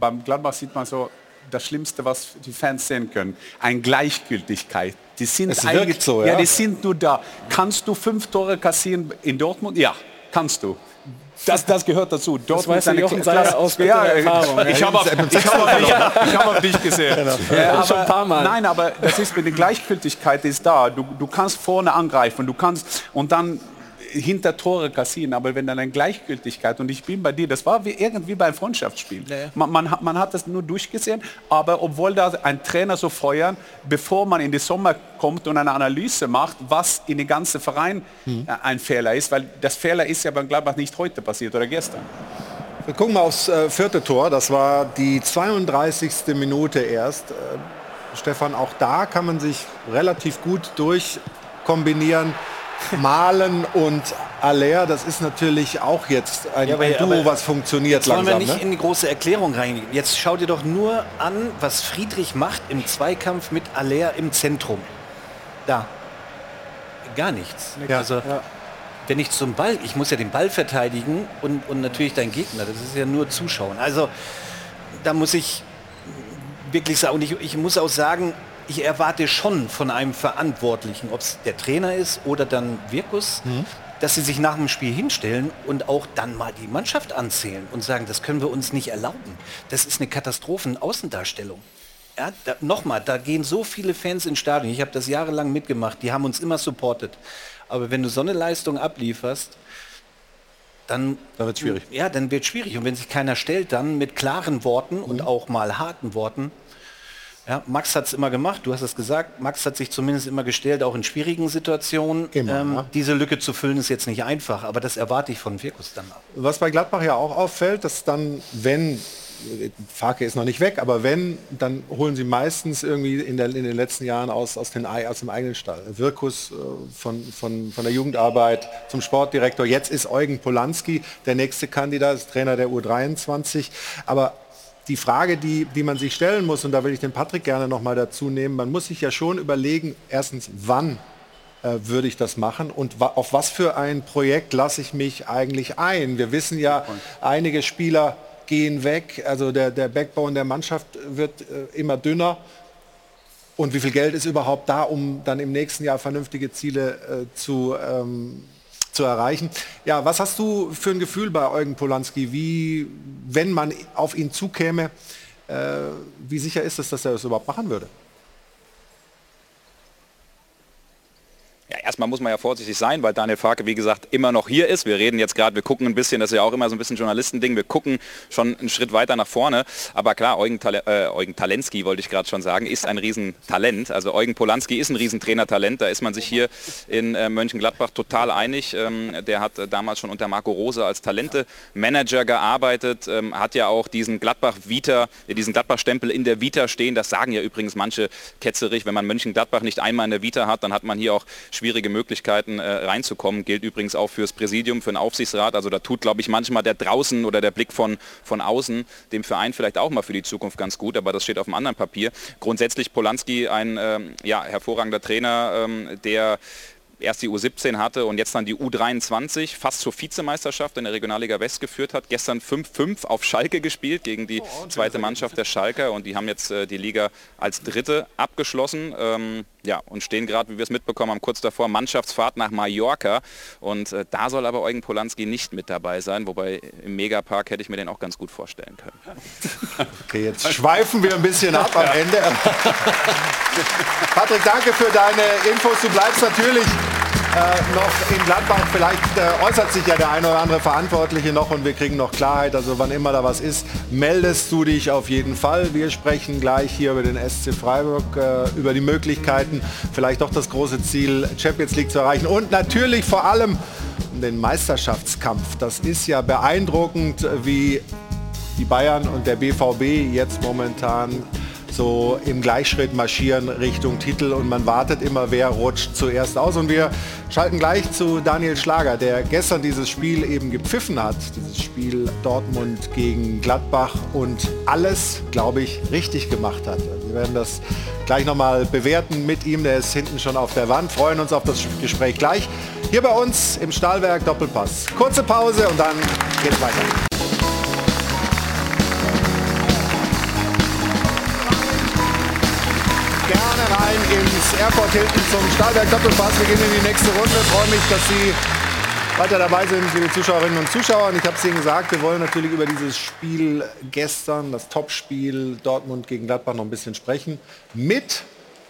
beim Gladbach sieht man so das Schlimmste, was die Fans sehen können. Eine Gleichgültigkeit. Die sind es eigentlich so, ja? ja, die sind nur da. Kannst du fünf Tore kassieren in Dortmund? Ja, kannst du. Das, das gehört dazu. Dort das weiß Jochen Seiler aus ja, Erfahrung. Ich habe auf, hab auf dich gesehen. Genau. Ja, aber, schon ein paar Mal. Nein, aber das ist der Gleichgültigkeit ist da. Du, du kannst vorne angreifen, du kannst und dann hinter Tore kassieren, aber wenn dann eine Gleichgültigkeit und ich bin bei dir, das war wie irgendwie beim Freundschaftsspiel. Nee. Man, man, hat, man hat das nur durchgesehen, aber obwohl da ein Trainer so feuern, bevor man in den Sommer kommt und eine Analyse macht, was in den ganzen Verein hm. ein Fehler ist, weil das Fehler ist ja beim Gladbach nicht heute passiert oder gestern. Wir gucken mal aufs äh, vierte Tor, das war die 32. Minute erst. Äh, Stefan, auch da kann man sich relativ gut durchkombinieren. Malen und Aller, das ist natürlich auch jetzt ein, ja, ein Duo, was funktioniert jetzt langsam. Wollen wir nicht ne? in die große Erklärung reingehen. Jetzt schau dir doch nur an, was Friedrich macht im Zweikampf mit Aller im Zentrum. Da. Gar nichts. Ja. Also, ja. wenn ich zum Ball, ich muss ja den Ball verteidigen und, und natürlich dein Gegner, das ist ja nur Zuschauen. Also da muss ich wirklich sagen, und ich, ich muss auch sagen, ich erwarte schon von einem Verantwortlichen, ob es der Trainer ist oder dann Wirkus, mhm. dass sie sich nach dem Spiel hinstellen und auch dann mal die Mannschaft anzählen und sagen, das können wir uns nicht erlauben. Das ist eine Katastrophen-Außendarstellung. Ja, da, Nochmal, da gehen so viele Fans ins Stadion. Ich habe das jahrelang mitgemacht. Die haben uns immer supportet. Aber wenn du so eine Leistung ablieferst, dann, dann wird es schwierig. Ja, dann wird es schwierig. Und wenn sich keiner stellt, dann mit klaren Worten mhm. und auch mal harten Worten, ja, Max hat es immer gemacht, du hast es gesagt, Max hat sich zumindest immer gestellt, auch in schwierigen Situationen. Immer, ähm, ja. Diese Lücke zu füllen ist jetzt nicht einfach, aber das erwarte ich von Virkus dann. Was bei Gladbach ja auch auffällt, dass dann, wenn Farke ist noch nicht weg, aber wenn, dann holen sie meistens irgendwie in, der, in den letzten Jahren aus, aus, den, aus dem eigenen Stall. Wirkus äh, von, von, von der Jugendarbeit zum Sportdirektor. Jetzt ist Eugen Polanski der nächste Kandidat, Trainer der U23. Aber die Frage, die, die man sich stellen muss, und da will ich den Patrick gerne noch mal dazu nehmen, man muss sich ja schon überlegen, erstens, wann äh, würde ich das machen und wa auf was für ein Projekt lasse ich mich eigentlich ein? Wir wissen ja, einige Spieler gehen weg, also der, der Backbone der Mannschaft wird äh, immer dünner. Und wie viel Geld ist überhaupt da, um dann im nächsten Jahr vernünftige Ziele äh, zu, ähm, zu erreichen. Ja, was hast du für ein Gefühl bei Eugen Polanski, wie, wenn man auf ihn zukäme, äh, wie sicher ist es, dass er das überhaupt machen würde? Ja, erstmal muss man ja vorsichtig sein, weil Daniel Farke, wie gesagt, immer noch hier ist. Wir reden jetzt gerade, wir gucken ein bisschen, das ist ja auch immer so ein bisschen Journalistending, wir gucken schon einen Schritt weiter nach vorne. Aber klar, Eugen, Tal äh, Eugen Talensky, wollte ich gerade schon sagen, ist ein Riesentalent. Also Eugen Polanski ist ein Riesentrainertalent, da ist man sich hier in äh, Mönchengladbach total einig. Ähm, der hat äh, damals schon unter Marco Rose als Talente-Manager gearbeitet, ähm, hat ja auch diesen Gladbach-Vita, diesen Gladbach-Stempel in der Vita stehen. Das sagen ja übrigens manche ketzerig, wenn man Mönchengladbach nicht einmal in der Vita hat, dann hat man hier auch schwierige Möglichkeiten äh, reinzukommen. Gilt übrigens auch fürs Präsidium, für den Aufsichtsrat. Also da tut, glaube ich, manchmal der draußen oder der Blick von, von außen dem Verein vielleicht auch mal für die Zukunft ganz gut, aber das steht auf einem anderen Papier. Grundsätzlich Polanski ein ähm, ja, hervorragender Trainer, ähm, der erst die U17 hatte und jetzt dann die U23 fast zur Vizemeisterschaft in der Regionalliga West geführt hat. Gestern 5-5 auf Schalke gespielt gegen die oh, zweite Mannschaft der Schalker und die haben jetzt äh, die Liga als Dritte abgeschlossen. Ähm, ja, und stehen gerade, wie wir es mitbekommen haben, kurz davor Mannschaftsfahrt nach Mallorca. Und äh, da soll aber Eugen Polanski nicht mit dabei sein, wobei im Megapark hätte ich mir den auch ganz gut vorstellen können. Okay, jetzt schweifen wir ein bisschen ab am Ende. Patrick, danke für deine Infos. Du bleibst natürlich äh, noch in Gladbach. Vielleicht äh, äußert sich ja der eine oder andere Verantwortliche noch und wir kriegen noch Klarheit. Also wann immer da was ist, meldest du dich auf jeden Fall. Wir sprechen gleich hier über den SC Freiburg, äh, über die Möglichkeiten, vielleicht doch das große Ziel, Champions League zu erreichen. Und natürlich vor allem den Meisterschaftskampf. Das ist ja beeindruckend, wie die Bayern und der BVB jetzt momentan so im Gleichschritt marschieren Richtung Titel und man wartet immer, wer rutscht zuerst aus. Und wir schalten gleich zu Daniel Schlager, der gestern dieses Spiel eben gepfiffen hat, dieses Spiel Dortmund gegen Gladbach und alles, glaube ich, richtig gemacht hat. Wir werden das gleich nochmal bewerten mit ihm, der ist hinten schon auf der Wand, freuen uns auf das Gespräch gleich. Hier bei uns im Stahlwerk Doppelpass. Kurze Pause und dann geht's weiter. Rein ins Airport Hilton zum Stahlwerk Doppelpass. Wir gehen in die nächste Runde. Ich freue mich, dass Sie weiter dabei sind, liebe Zuschauerinnen und Zuschauer. Und ich habe es Ihnen gesagt, wir wollen natürlich über dieses Spiel gestern, das Topspiel Dortmund gegen Gladbach noch ein bisschen sprechen. Mit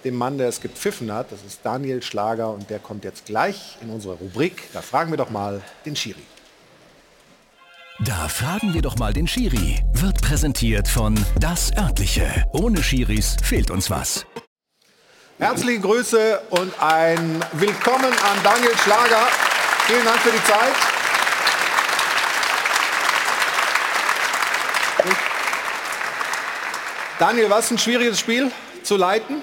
dem Mann, der es gepfiffen hat. Das ist Daniel Schlager und der kommt jetzt gleich in unsere Rubrik. Da fragen wir doch mal den Schiri. Da fragen wir doch mal den Schiri. Wird präsentiert von Das Örtliche. Ohne Schiris fehlt uns was. Herzliche Grüße und ein Willkommen an Daniel Schlager. Vielen Dank für die Zeit. Daniel, was ein schwieriges Spiel zu leiten?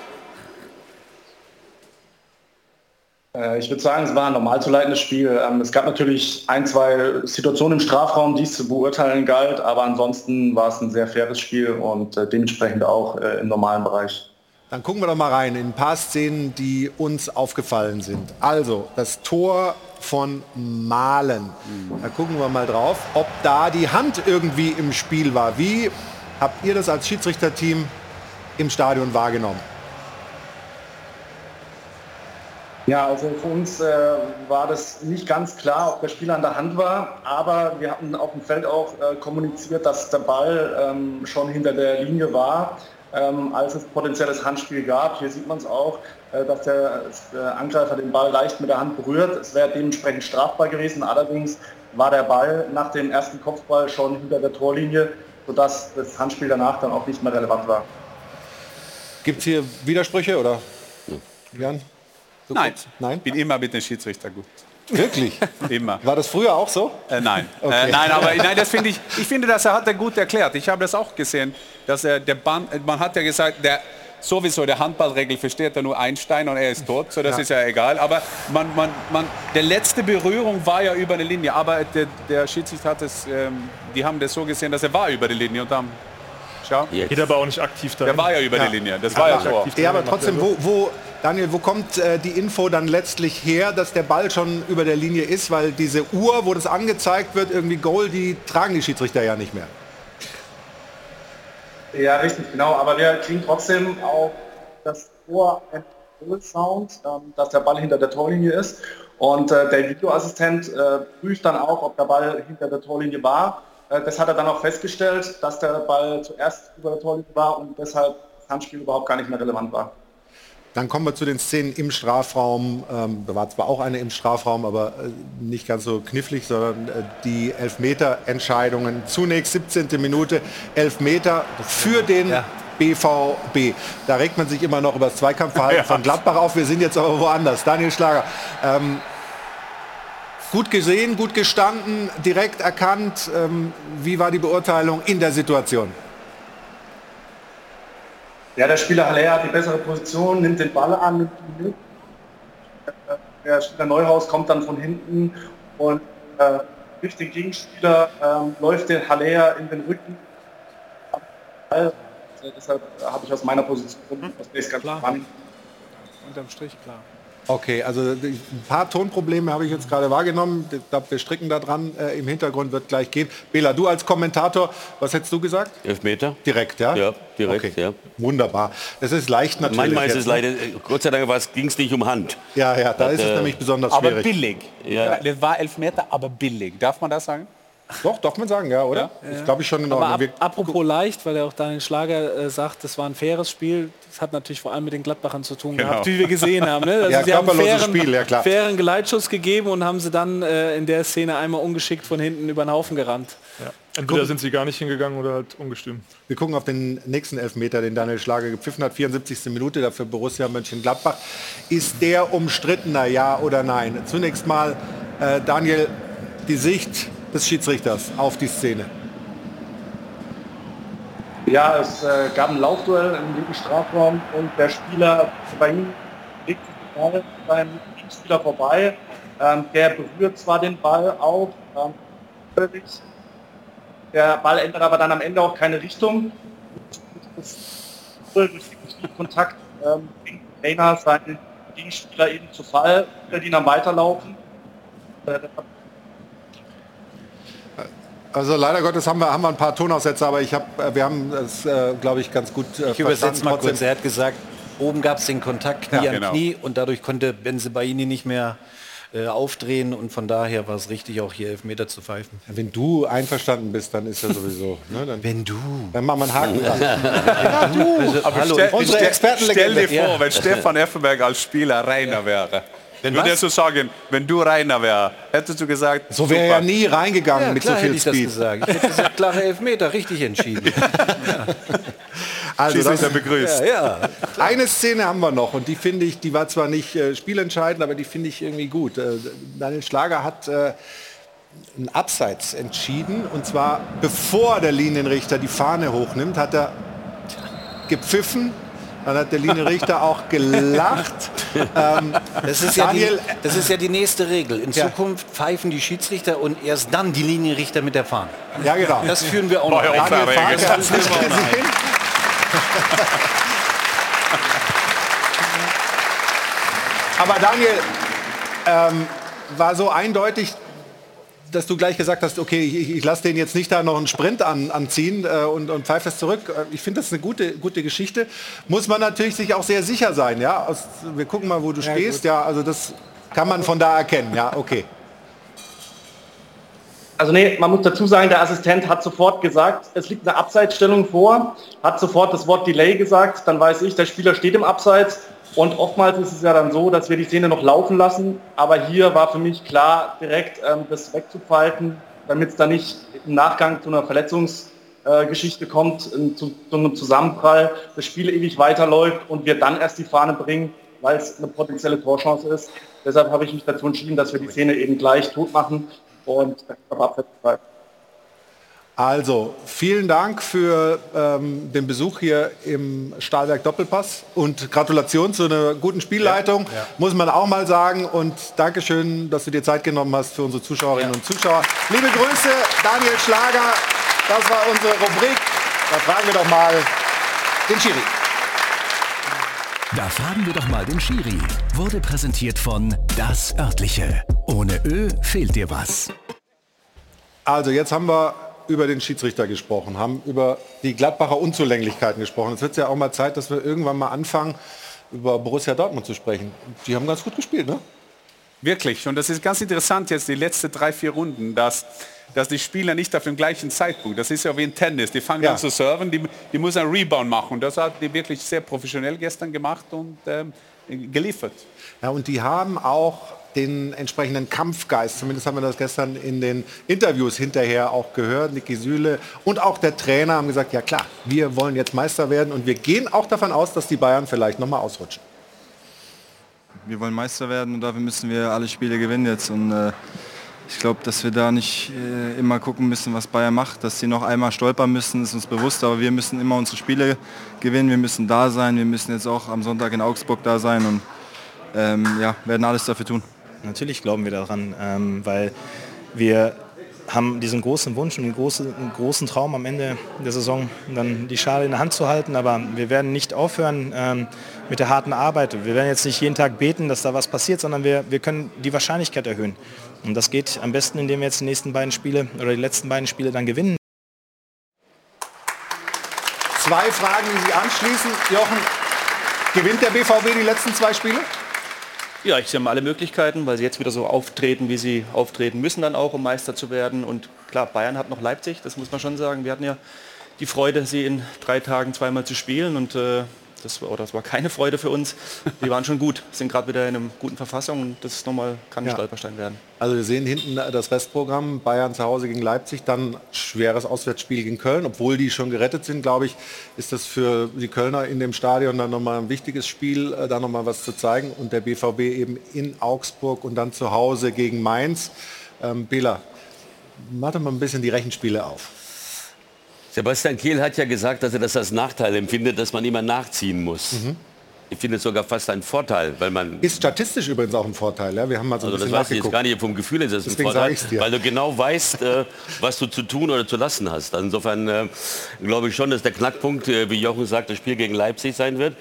Äh, ich würde sagen, es war ein normal zu leitendes Spiel. Ähm, es gab natürlich ein, zwei Situationen im Strafraum, die es zu beurteilen galt, aber ansonsten war es ein sehr faires Spiel und äh, dementsprechend auch äh, im normalen Bereich. Dann gucken wir doch mal rein in ein paar Szenen, die uns aufgefallen sind. Also das Tor von Malen. Da gucken wir mal drauf, ob da die Hand irgendwie im Spiel war. Wie habt ihr das als Schiedsrichterteam im Stadion wahrgenommen? Ja, also für uns äh, war das nicht ganz klar, ob der Spieler an der Hand war, aber wir hatten auf dem Feld auch äh, kommuniziert, dass der Ball ähm, schon hinter der Linie war ähm, als es potenzielles Handspiel gab. Hier sieht man es auch, äh, dass der, der, Angreifer den Ball leicht mit der Hand berührt. Es wäre dementsprechend strafbar gewesen. Allerdings war der Ball nach dem ersten Kopfball schon hinter der Torlinie, sodass das Handspiel danach dann auch nicht mehr relevant war. Gibt es hier Widersprüche oder? Jan? Nein, Nein, bin immer mit dem Schiedsrichter gut. Wirklich? Immer. War das früher auch so? Äh, nein. Okay. Äh, nein, aber nein, das finde ich, ich finde, dass er hat er gut erklärt. Ich habe das auch gesehen, dass er der Band, man hat ja gesagt, der sowieso der Handballregel versteht er nur Einstein und er ist tot, so das ja. ist ja egal. Aber man, man, man, der letzte Berührung war ja über die Linie, aber der, der Schiedsrichter hat es, ähm, die haben das so gesehen, dass er war über die Linie und haben Schau. Geht aber auch nicht aktiv da. Der war ja über ja. die Linie. Das war ja, ja so. Ja, aber trotzdem, wo, wo, Daniel, wo kommt äh, die Info dann letztlich her, dass der Ball schon über der Linie ist? Weil diese Uhr, wo das angezeigt wird, irgendwie Goal, die tragen die Schiedsrichter ja nicht mehr. Ja, richtig, genau. Aber wir kriegen trotzdem auch das Tor Sound, ähm, dass der Ball hinter der Torlinie ist. Und äh, der Videoassistent äh, prüft dann auch, ob der Ball hinter der Torlinie war. Äh, das hat er dann auch festgestellt, dass der Ball zuerst über der Torlinie war und deshalb das Handspiel überhaupt gar nicht mehr relevant war. Dann kommen wir zu den Szenen im Strafraum. Ähm, da war zwar auch eine im Strafraum, aber äh, nicht ganz so knifflig, sondern äh, die Elfmeter-Entscheidungen. Zunächst 17. Minute, Elfmeter für den ja. BVB. Da regt man sich immer noch über das Zweikampfverhalten ja. von Gladbach auf. Wir sind jetzt aber woanders. Daniel Schlager. Ähm, gut gesehen, gut gestanden, direkt erkannt. Ähm, wie war die Beurteilung in der Situation? Ja, der Spieler Haller hat die bessere Position, nimmt den Ball an, nimmt ihn mit. Der Spieler Neuhaus kommt dann von hinten und äh, durch den Gegenspieler ähm, läuft der Haller in den Rücken. Also, deshalb habe ich aus meiner Position, aus der ist ganz klar. Unterm Strich klar. Okay, also ein paar Tonprobleme habe ich jetzt gerade wahrgenommen. Wir stricken da dran. Äh, Im Hintergrund wird gleich gehen. Bela, du als Kommentator, was hättest du gesagt? Elfmeter. Direkt, ja? Ja, direkt, okay. ja. Wunderbar. Es ist leicht natürlich. Manchmal ist es ne? leider, Gott sei Dank ging es nicht um Hand. Ja, ja, da das, ist es äh, nämlich besonders schwierig. Aber billig. Ja. Das war Elfmeter, aber billig. Darf man das sagen? Doch, darf man sagen, ja, oder? Ja. Ich glaube ich schon in Aber ab, apropos leicht, weil ja auch Daniel Schlager äh, sagt, das war ein faires Spiel. Das hat natürlich vor allem mit den Gladbachern zu tun Genau. gehabt, wie wir gesehen haben. Ne? Also Ja, sie haben fairen, Spiel, ja, klar. fairen Geleitschuss gegeben und haben sie dann äh, in der Szene einmal ungeschickt von hinten über den Haufen gerannt. Entweder sind sie gar nicht hingegangen oder halt ungestüm. Wir gucken auf den nächsten Elfmeter, den Daniel Schlager gepfiffen hat, 74. Minute dafür Borussia Mönchengladbach. Ist der umstrittener, ja oder nein? Zunächst mal, äh, Daniel, die Sicht des Schiedsrichters auf die Szene. Ja, es äh, gab ein Laufduell im linken Strafraum und der Spieler bei legt den beim Spieler vorbei. Ähm, der berührt zwar den Ball auch, ähm, der Ball ändert aber dann am Ende auch keine Richtung. Durch den Kontakt ähm, Trainer seinen Gegenspieler eben zu Fall, die dann weiterlaufen. Äh, Also leider Gottes haben wir, haben wir ein paar Tonaussätze, aber ich hab, äh, wir haben das, äh, glaube ich, ganz gut äh, Ich übersetze mal Trotzdem- kurz. Er hat gesagt, oben gab es den Kontakt Knie Ja, an genau. Knie und dadurch konnte Benzebaini nicht mehr äh, aufdrehen und von daher war es richtig, auch hier Elfmeter zu pfeifen. Wenn du einverstanden bist, dann ist ja sowieso. Ne, dann, Wenn du. Dann machen wir einen Haken dran. Ja, du. Also, Aber hallo, stell, unsere stell, Expertenlegende. stell dir vor, Ja. wenn Stefan Effenberg als Spieler Rainer wäre. Wenn Würde er was? so sagen, wenn du Rainer wäre, hättest du gesagt, So wäre er nie reingegangen Ja, mit klar so viel hätte ich das Speed. gesagt. Ich hätte gesagt, klare Elfmeter, richtig entschieden. Also das, begrüßt. Ja, ja. Eine Szene haben wir noch und die finde ich, die war zwar nicht äh, spielentscheidend, aber die finde ich irgendwie gut. Äh, Daniel Schlager hat äh, ein Abseits entschieden und zwar bevor der Linienrichter die Fahne hochnimmt, hat er gepfiffen. Dann hat der Linienrichter auch gelacht. Ähm, Das ist, ja die, Daniel, das ist ja die nächste Regel. In Ja. Zukunft pfeifen die Schiedsrichter und erst dann die Linienrichter mit der Fahne. ja genau. Das führen wir auch noch. Boah, ja, ein. Daniel. Farke hat es nicht gesehen. Aber Daniel, ähm, war so eindeutig, dass du gleich gesagt hast, okay, ich, ich lasse den jetzt nicht da noch einen Sprint an, anziehen äh, und, und pfeife es zurück. Äh, Ich finde das eine gute, gute Geschichte. Muss man natürlich sich auch sehr sicher sein. Ja? Aus, wir gucken mal, wo du stehst. Ja, also das kann man von da erkennen. Ja, okay. Also nee, man muss dazu sagen, der Assistent hat sofort gesagt, es liegt eine Abseitsstellung vor, hat sofort das Wort Delay gesagt, dann weiß ich, der Spieler steht im Abseits und oftmals ist es ja dann so, dass wir die Szene noch laufen lassen, aber hier war für mich klar, direkt ähm, das wegzupfeifen, damit es da nicht im Nachgang zu einer Verletzungsgeschichte kommt, ähm, zu, zu einem Zusammenprall, das Spiel ewig weiterläuft und wir dann erst die Fahne bringen, weil es eine potenzielle Torchance ist. Deshalb habe ich mich dazu entschieden, dass wir die Szene eben gleich tot machen und abseits pfeifen. Also, vielen Dank für ähm, den Besuch hier im Stahlwerk Doppelpass und Gratulation zu einer guten Spielleitung, muss man auch mal sagen. Und Dankeschön, dass du dir Zeit genommen hast für unsere Zuschauerinnen und Zuschauer. Liebe Grüße, Daniel Schlager. Das war unsere Rubrik. Da fragen wir doch mal den Schiri. Da fragen wir doch mal den Schiri. Wurde präsentiert von Das Örtliche. Ohne Ö fehlt dir was. Also, jetzt haben wir über den Schiedsrichter gesprochen, haben über die Gladbacher Unzulänglichkeiten gesprochen. Es wird ja auch mal Zeit, dass wir irgendwann mal anfangen, über Borussia Dortmund zu sprechen. Die haben ganz gut gespielt, ne? Wirklich. Und das ist ganz interessant jetzt, die letzten drei, vier Runden, dass, dass die Spieler nicht auf dem gleichen Zeitpunkt, das ist ja wie in Tennis, die fangen Ja. an zu serven, die, die müssen einen Rebound machen. Und das hat die wirklich sehr professionell gestern gemacht und ähm, geliefert. Ja, und die haben auch den entsprechenden Kampfgeist, zumindest haben wir das gestern in den Interviews hinterher auch gehört, Niki Süle und auch der Trainer haben gesagt, ja klar, wir wollen jetzt Meister werden und wir gehen auch davon aus, dass die Bayern vielleicht noch mal ausrutschen. wir wollen Meister werden und dafür müssen wir alle Spiele gewinnen jetzt. Und äh, ich glaube, dass wir da nicht äh, immer gucken müssen, was Bayern macht, dass sie noch einmal stolpern müssen, ist uns bewusst. Aber wir müssen immer unsere Spiele gewinnen, wir müssen da sein, wir müssen jetzt auch am Sonntag in Augsburg da sein und ähm, ja, werden alles dafür tun. Natürlich glauben wir daran, ähm, weil wir haben diesen großen Wunsch und den großen, großen Traum am Ende der Saison dann die Schale in der Hand zu halten, aber wir werden nicht aufhören ähm, mit der harten Arbeit. Wir werden jetzt nicht jeden Tag beten, dass da was passiert, sondern wir, wir können die Wahrscheinlichkeit erhöhen. Und das geht am besten, indem wir jetzt die nächsten beiden Spiele oder die letzten beiden Spiele dann gewinnen. Zwei Fragen, die Sie anschließen. Jochen, gewinnt der BVB die letzten zwei Spiele? Ja, ich sehe mal alle Möglichkeiten, weil sie jetzt wieder so auftreten, wie sie auftreten müssen dann auch, um Meister zu werden. Und klar, Bayern hat noch Leipzig, das muss man schon sagen. Wir hatten ja die Freude, sie in drei Tagen zweimal zu spielen und äh, das, war, das war keine Freude für uns. Die waren schon gut, sind gerade wieder in einer guten Verfassung und das nochmal kann ein Ja. Stolperstein werden. Also wir sehen hinten das Restprogramm, Bayern zu Hause gegen Leipzig, dann schweres Auswärtsspiel gegen Köln. Obwohl die schon gerettet sind, glaube ich, ist das für die Kölner in dem Stadion dann nochmal ein wichtiges Spiel, äh, da nochmal was zu zeigen. Und der BVB eben in Augsburg und dann zu Hause gegen Mainz. Ähm, Bela, mach doch mal ein bisschen die Rechenspiele auf. Sebastian Kehl hat ja gesagt, dass er das als Nachteil empfindet, dass man immer nachziehen muss. Ich finde es sogar fast ein Vorteil, weil man Ist statistisch übrigens auch ein Vorteil. Ja? Wir haben mal so ein Also das bisschen weiß ich jetzt gar nicht vom Gefühl, ist das ein Deswegen Vorteil, dir. weil du genau weißt, äh, was du zu tun oder zu lassen hast. Also Insofern äh, glaube ich schon, dass der Knackpunkt, äh, wie Jochen sagt, das Spiel gegen Leipzig sein wird.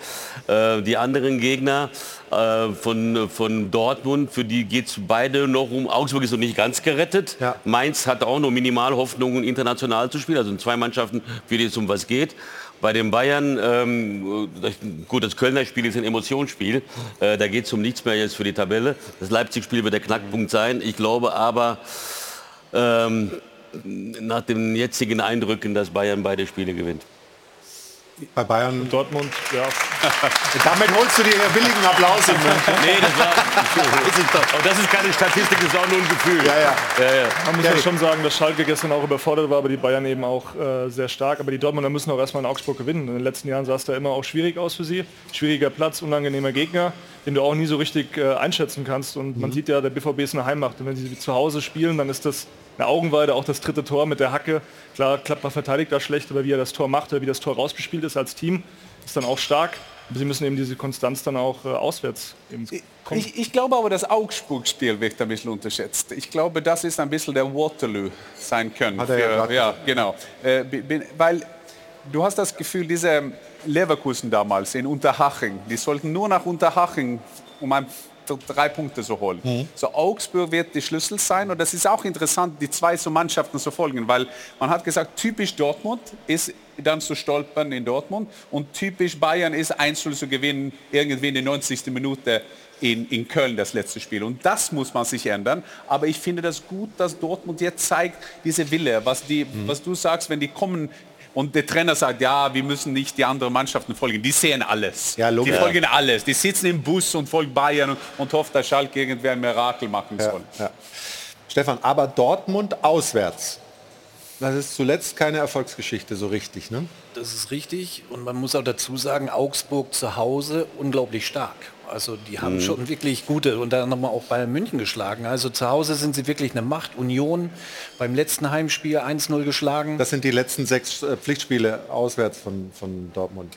Äh, die anderen Gegner äh, von, von Dortmund, für die geht es beide noch um. Augsburg ist noch nicht ganz gerettet. Mainz hat auch nur minimal Hoffnungen, international zu spielen. Also sind zwei Mannschaften, für die es um was geht. Bei den Bayern, ähm, gut, das Kölner Spiel ist ein Emotionsspiel. Äh, da geht es um nichts mehr jetzt für die Tabelle. Das Leipzig-Spiel wird der Knackpunkt sein. Ich glaube aber, ähm, nach den jetzigen Eindrücken, dass Bayern beide Spiele gewinnt. Bei Bayern. Dortmund, ja. Damit holst du dir den billigen Applaus in München. Nee, das war. Aber das ist keine Statistik, das ist auch nur ein Gefühl. Ja, ja. ja, ja. Man muss ja schon sagen, dass Schalke gestern auch überfordert war, aber die Bayern eben auch äh, sehr stark. Aber die Dortmunder müssen auch erstmal in Augsburg gewinnen. In den letzten Jahren sah es da immer auch schwierig aus für sie. Schwieriger Platz, unangenehmer Gegner, den du auch nie so richtig äh, einschätzen kannst. Und man sieht ja, der BVB ist eine Heimmacht. Und wenn sie zu Hause spielen, dann ist das eine Augenweide, auch das dritte Tor mit der Hacke. Klar, Klappbar verteidigt da schlecht, aber wie er das Tor macht, oder wie das Tor rausgespielt ist als Team, ist dann auch stark. Aber sie müssen eben diese Konstanz dann auch äh, auswärts eben kommen. Ich, ich glaube aber, das Augsburg-Spiel wird ein bisschen unterschätzt. Ich glaube, das ist ein bisschen der Waterloo sein können. Hat er ja ja, genau. Äh, bi- bin- weil du hast das Gefühl, diese Leverkusen damals in Unterhaching, die sollten nur nach Unterhaching, um ein drei Punkte zu holen. Mhm. So Augsburg wird die Schlüssel sein und das ist auch interessant, die zwei so Mannschaften zu folgen, weil man hat gesagt, typisch Dortmund ist dann zu stolpern in Dortmund und typisch Bayern ist einzeln zu gewinnen, irgendwie in der 90. Minute in, in Köln das letzte Spiel. Und das muss man sich ändern. Aber ich finde das gut, dass Dortmund jetzt zeigt, diese Wille, was, die, was du sagst, wenn die kommen und der Trainer sagt, ja, wir müssen nicht die anderen Mannschaften folgen. Die sehen alles. Ja, logisch. Die folgen alles. Die sitzen im Bus und folgen Bayern und, und hoffen, dass Schalke irgendwer ein Mirakel machen soll. Ja. Stefan, aber Dortmund auswärts. Das ist zuletzt keine Erfolgsgeschichte so richtig, ne? Das ist richtig. Und man muss auch dazu sagen, Augsburg zu Hause unglaublich stark. Also die haben Mhm. schon wirklich gute und dann nochmal auch Bayern München geschlagen. Also zu Hause sind sie wirklich eine Macht. Union beim letzten Heimspiel 1-0 geschlagen. Das sind die letzten sechs äh, Pflichtspiele auswärts von, von Dortmund.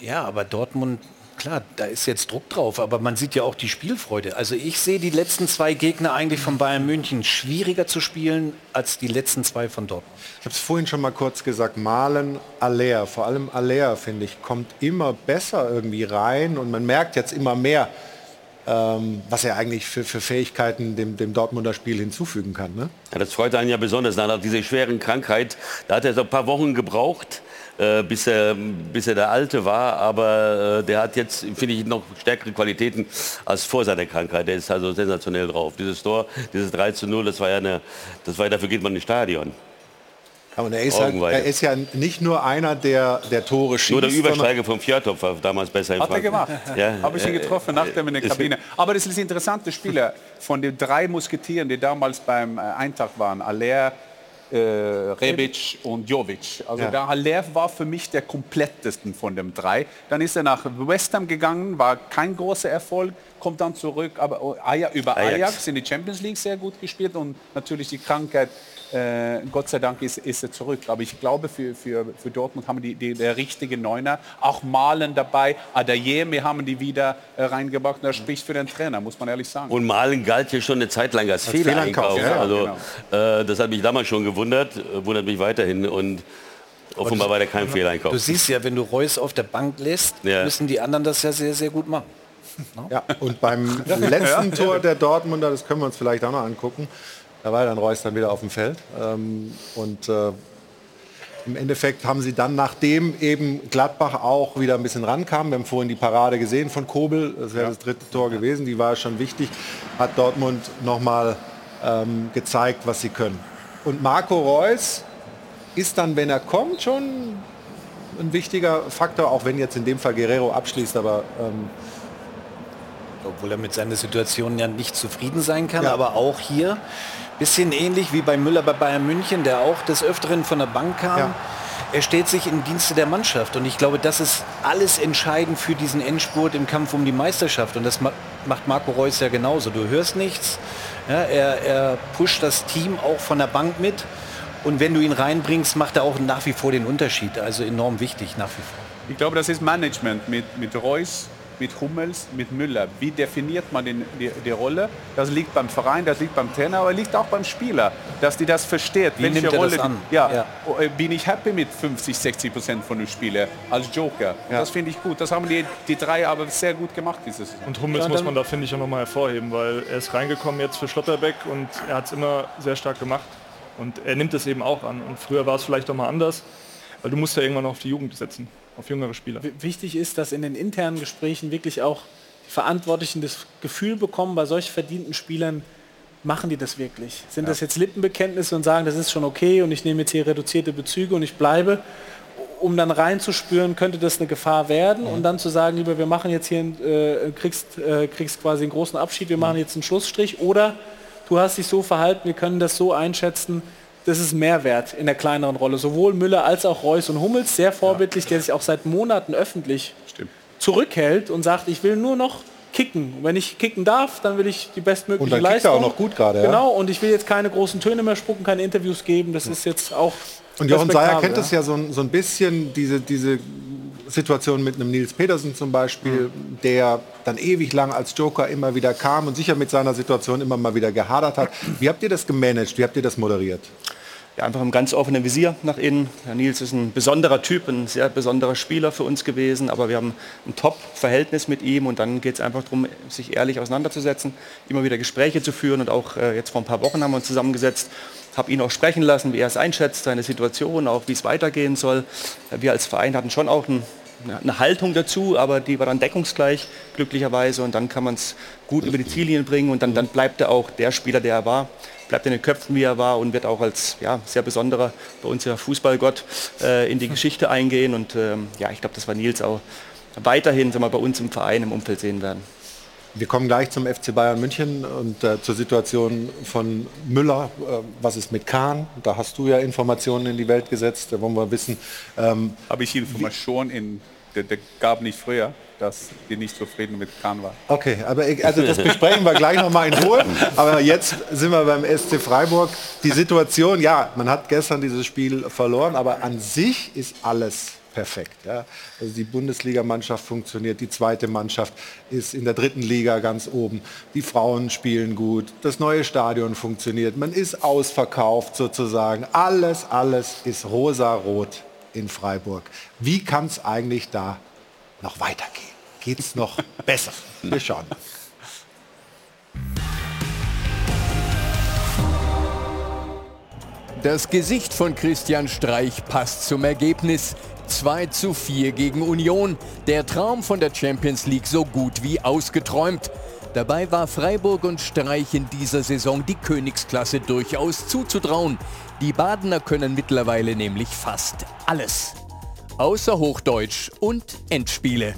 Ja, aber Dortmund, klar, da ist jetzt Druck drauf, aber man sieht ja auch die Spielfreude. Also ich sehe die letzten zwei Gegner eigentlich von Bayern München schwieriger zu spielen als die letzten zwei von Dortmund. Ich habe es vorhin schon mal kurz gesagt, Malen, Aller, vor allem Aller, finde ich, kommt immer besser irgendwie rein und man merkt jetzt immer mehr, ähm, was er eigentlich für, für Fähigkeiten dem, dem Dortmunder Spiel hinzufügen kann. Ne? Ja, das freut einen ja besonders nach dieser schweren Krankheit. Da hat er so ein paar Wochen gebraucht, äh, bis, er, bis er der Alte war. Aber äh, der hat jetzt, finde ich, noch stärkere Qualitäten als vor seiner Krankheit. Der ist also sensationell drauf. Dieses Tor, dieses 3 zu 0, das war ja eine, das war, dafür geht man ins Stadion. Und er ist, halt, er ist ja nicht nur einer, der, der Tore schießt. Nur der Übersteiger vom Fjordhoff war damals besser im Hat er gemacht. Ja, Habe ich ihn äh, getroffen nach dem in der ist- Kabine. Aber das ist interessante Spieler von den drei Musketieren, die damals beim äh, Eintracht waren. Aller, äh, Rebic und Jovic. Also Ja. der Haller war für mich der komplettesten von den drei. Dann ist er nach West Ham gegangen, war kein großer Erfolg, kommt dann zurück, aber Ajax, über Ajax. Ajax. in die Champions League sehr gut gespielt und natürlich die Krankheit. Äh, Gott sei Dank ist, ist er zurück. Aber ich glaube, für, für, für Dortmund haben die, die der richtige Neuner. Auch Malen dabei. Adayemi haben die wieder äh, reingebracht. Und das spricht für den Trainer, muss man ehrlich sagen. Und Malen galt hier schon eine Zeit lang als, Als Fehlereinkauf. Fehlereinkauf, ja, also genau. äh, das hat mich damals schon gewundert, äh, wundert mich weiterhin und offenbar war der kein Fehleinkauf. Du siehst ja, wenn du Reus auf der Bank lässt, Ja. müssen die anderen das ja sehr, sehr gut machen. Ja, und beim letzten Tor der Dortmunder, das können wir uns vielleicht auch noch angucken, da war dann Reus dann wieder auf dem Feld. Ähm, und äh, Im Endeffekt haben sie dann, nachdem eben Gladbach auch wieder ein bisschen rankam, wir haben vorhin die Parade gesehen von Kobel, das wäre ja. das dritte Tor gewesen, die war schon wichtig, hat Dortmund nochmal ähm, gezeigt, was sie können. Und Marco Reus ist dann, wenn er kommt, schon ein wichtiger Faktor, auch wenn jetzt in dem Fall Guerrero abschließt, aber ähm, obwohl er mit seiner Situation ja nicht zufrieden sein kann, ja. aber auch hier bisschen ähnlich wie bei Müller bei Bayern München, der auch des Öfteren von der Bank kam. Ja. Er steht sich im Dienste der Mannschaft und ich glaube, das ist alles entscheidend für diesen Endspurt im Kampf um die Meisterschaft und das macht Marco Reus ja genauso. Du hörst nichts, ja, er, er pusht das Team auch von der Bank mit und wenn du ihn reinbringst, macht er auch nach wie vor den Unterschied, also enorm wichtig nach wie vor. Ich glaube, das ist Management mit, mit Reus, mit Hummels, mit Müller. Wie definiert man den, die, die, Rolle? Das liegt beim Verein, das liegt beim Trainer, aber liegt auch beim Spieler, dass die das versteht. Wie welche Rolle das ja, ja, oh, äh, bin ich happy mit 50, 60 Prozent von den Spielern als Joker. Ja. Das finde ich gut. Das haben die, die drei aber sehr gut gemacht dieses Jahr. Und Hummels muss man da finde ich auch noch mal hervorheben, weil er ist reingekommen jetzt für Schlotterbeck und er hat es immer sehr stark gemacht und er nimmt es eben auch an. Und früher war es vielleicht auch mal anders, weil du musst ja irgendwann auf die Jugend setzen auf jüngere Spieler. Wichtig ist, dass in den internen Gesprächen wirklich auch die Verantwortlichen das Gefühl bekommen, bei solch verdienten Spielern, machen die das wirklich? Sind ja. das jetzt Lippenbekenntnisse und sagen, das ist schon okay und ich nehme jetzt hier reduzierte Bezüge und ich bleibe? Um dann reinzuspüren, könnte das eine Gefahr werden mhm. und dann zu sagen, lieber wir machen jetzt hier, äh, kriegst, äh, kriegst quasi einen großen Abschied, wir machen jetzt einen Schlussstrich oder du hast dich so verhalten, wir können das so einschätzen, das ist Mehrwert in der kleineren Rolle. Sowohl Müller als auch Reus und Hummels, sehr vorbildlich, ja. der sich auch seit Monaten öffentlich Stimmt. zurückhält und sagt, ich will nur noch kicken. wenn ich kicken darf, dann will ich die bestmögliche und dann Leistung. er auch noch gut gerade. Genau, und ich will jetzt keine großen Töne mehr spucken, keine Interviews geben. Das ja. ist jetzt auch und Jochen Seyer kennt ja. das ja so, so ein bisschen, diese, diese Situation mit einem Nils Petersen zum Beispiel, mhm. der dann ewig lang als Joker immer wieder kam und sicher mit seiner Situation immer mal wieder gehadert hat. Wie habt ihr das gemanagt? Wie habt ihr das moderiert? Ja, einfach ein ganz offenes Visier nach innen. Herr Nils ist ein besonderer Typ, ein sehr besonderer Spieler für uns gewesen, aber wir haben ein Top-Verhältnis mit ihm und dann geht es einfach darum, sich ehrlich auseinanderzusetzen, immer wieder Gespräche zu führen und auch äh, jetzt vor ein paar Wochen haben wir uns zusammengesetzt habe ihn auch sprechen lassen, wie er es einschätzt, seine Situation, auch wie es weitergehen soll. Wir als Verein hatten schon auch ein, eine Haltung dazu, aber die war dann deckungsgleich, glücklicherweise. Und dann kann man es gut über die Ziellinien bringen und dann, dann bleibt er auch der Spieler, der er war, bleibt in den Köpfen, wie er war und wird auch als ja, sehr besonderer, bei uns ja Fußballgott, äh, in die Geschichte eingehen. Und ähm, ja, ich glaube, das war Nils auch weiterhin sagen wir, bei uns im Verein im Umfeld sehen werden. Wir kommen gleich zum FC Bayern München und äh, zur Situation von Müller. Äh, was ist mit Kahn? Da hast du ja Informationen in die Welt gesetzt. Da wollen wir wissen. Ähm, Habe ich Informationen in, der, der, gab nicht früher, dass die nicht zufrieden mit Kahn war. Okay, aber ich, also das besprechen wir gleich nochmal in Ruhe. Aber jetzt sind wir beim SC Freiburg. Die Situation, ja, man hat gestern dieses Spiel verloren, aber an sich ist alles perfekt. Ja. Also die Bundesligamannschaft funktioniert, die zweite Mannschaft ist in der dritten Liga ganz oben. Die Frauen spielen gut, das neue Stadion funktioniert, man ist ausverkauft sozusagen. Alles, alles ist rosa-rot in Freiburg. Wie kann es eigentlich da noch weitergehen? Geht es noch besser? Wir schauen. Das Gesicht von Christian Streich passt zum Ergebnis. 2 zu 4 gegen Union. Der Traum von der Champions League so gut wie ausgeträumt. Dabei war Freiburg und Streich in dieser Saison die Königsklasse durchaus zuzutrauen. Die Badener können mittlerweile nämlich fast alles. Außer Hochdeutsch und Endspiele.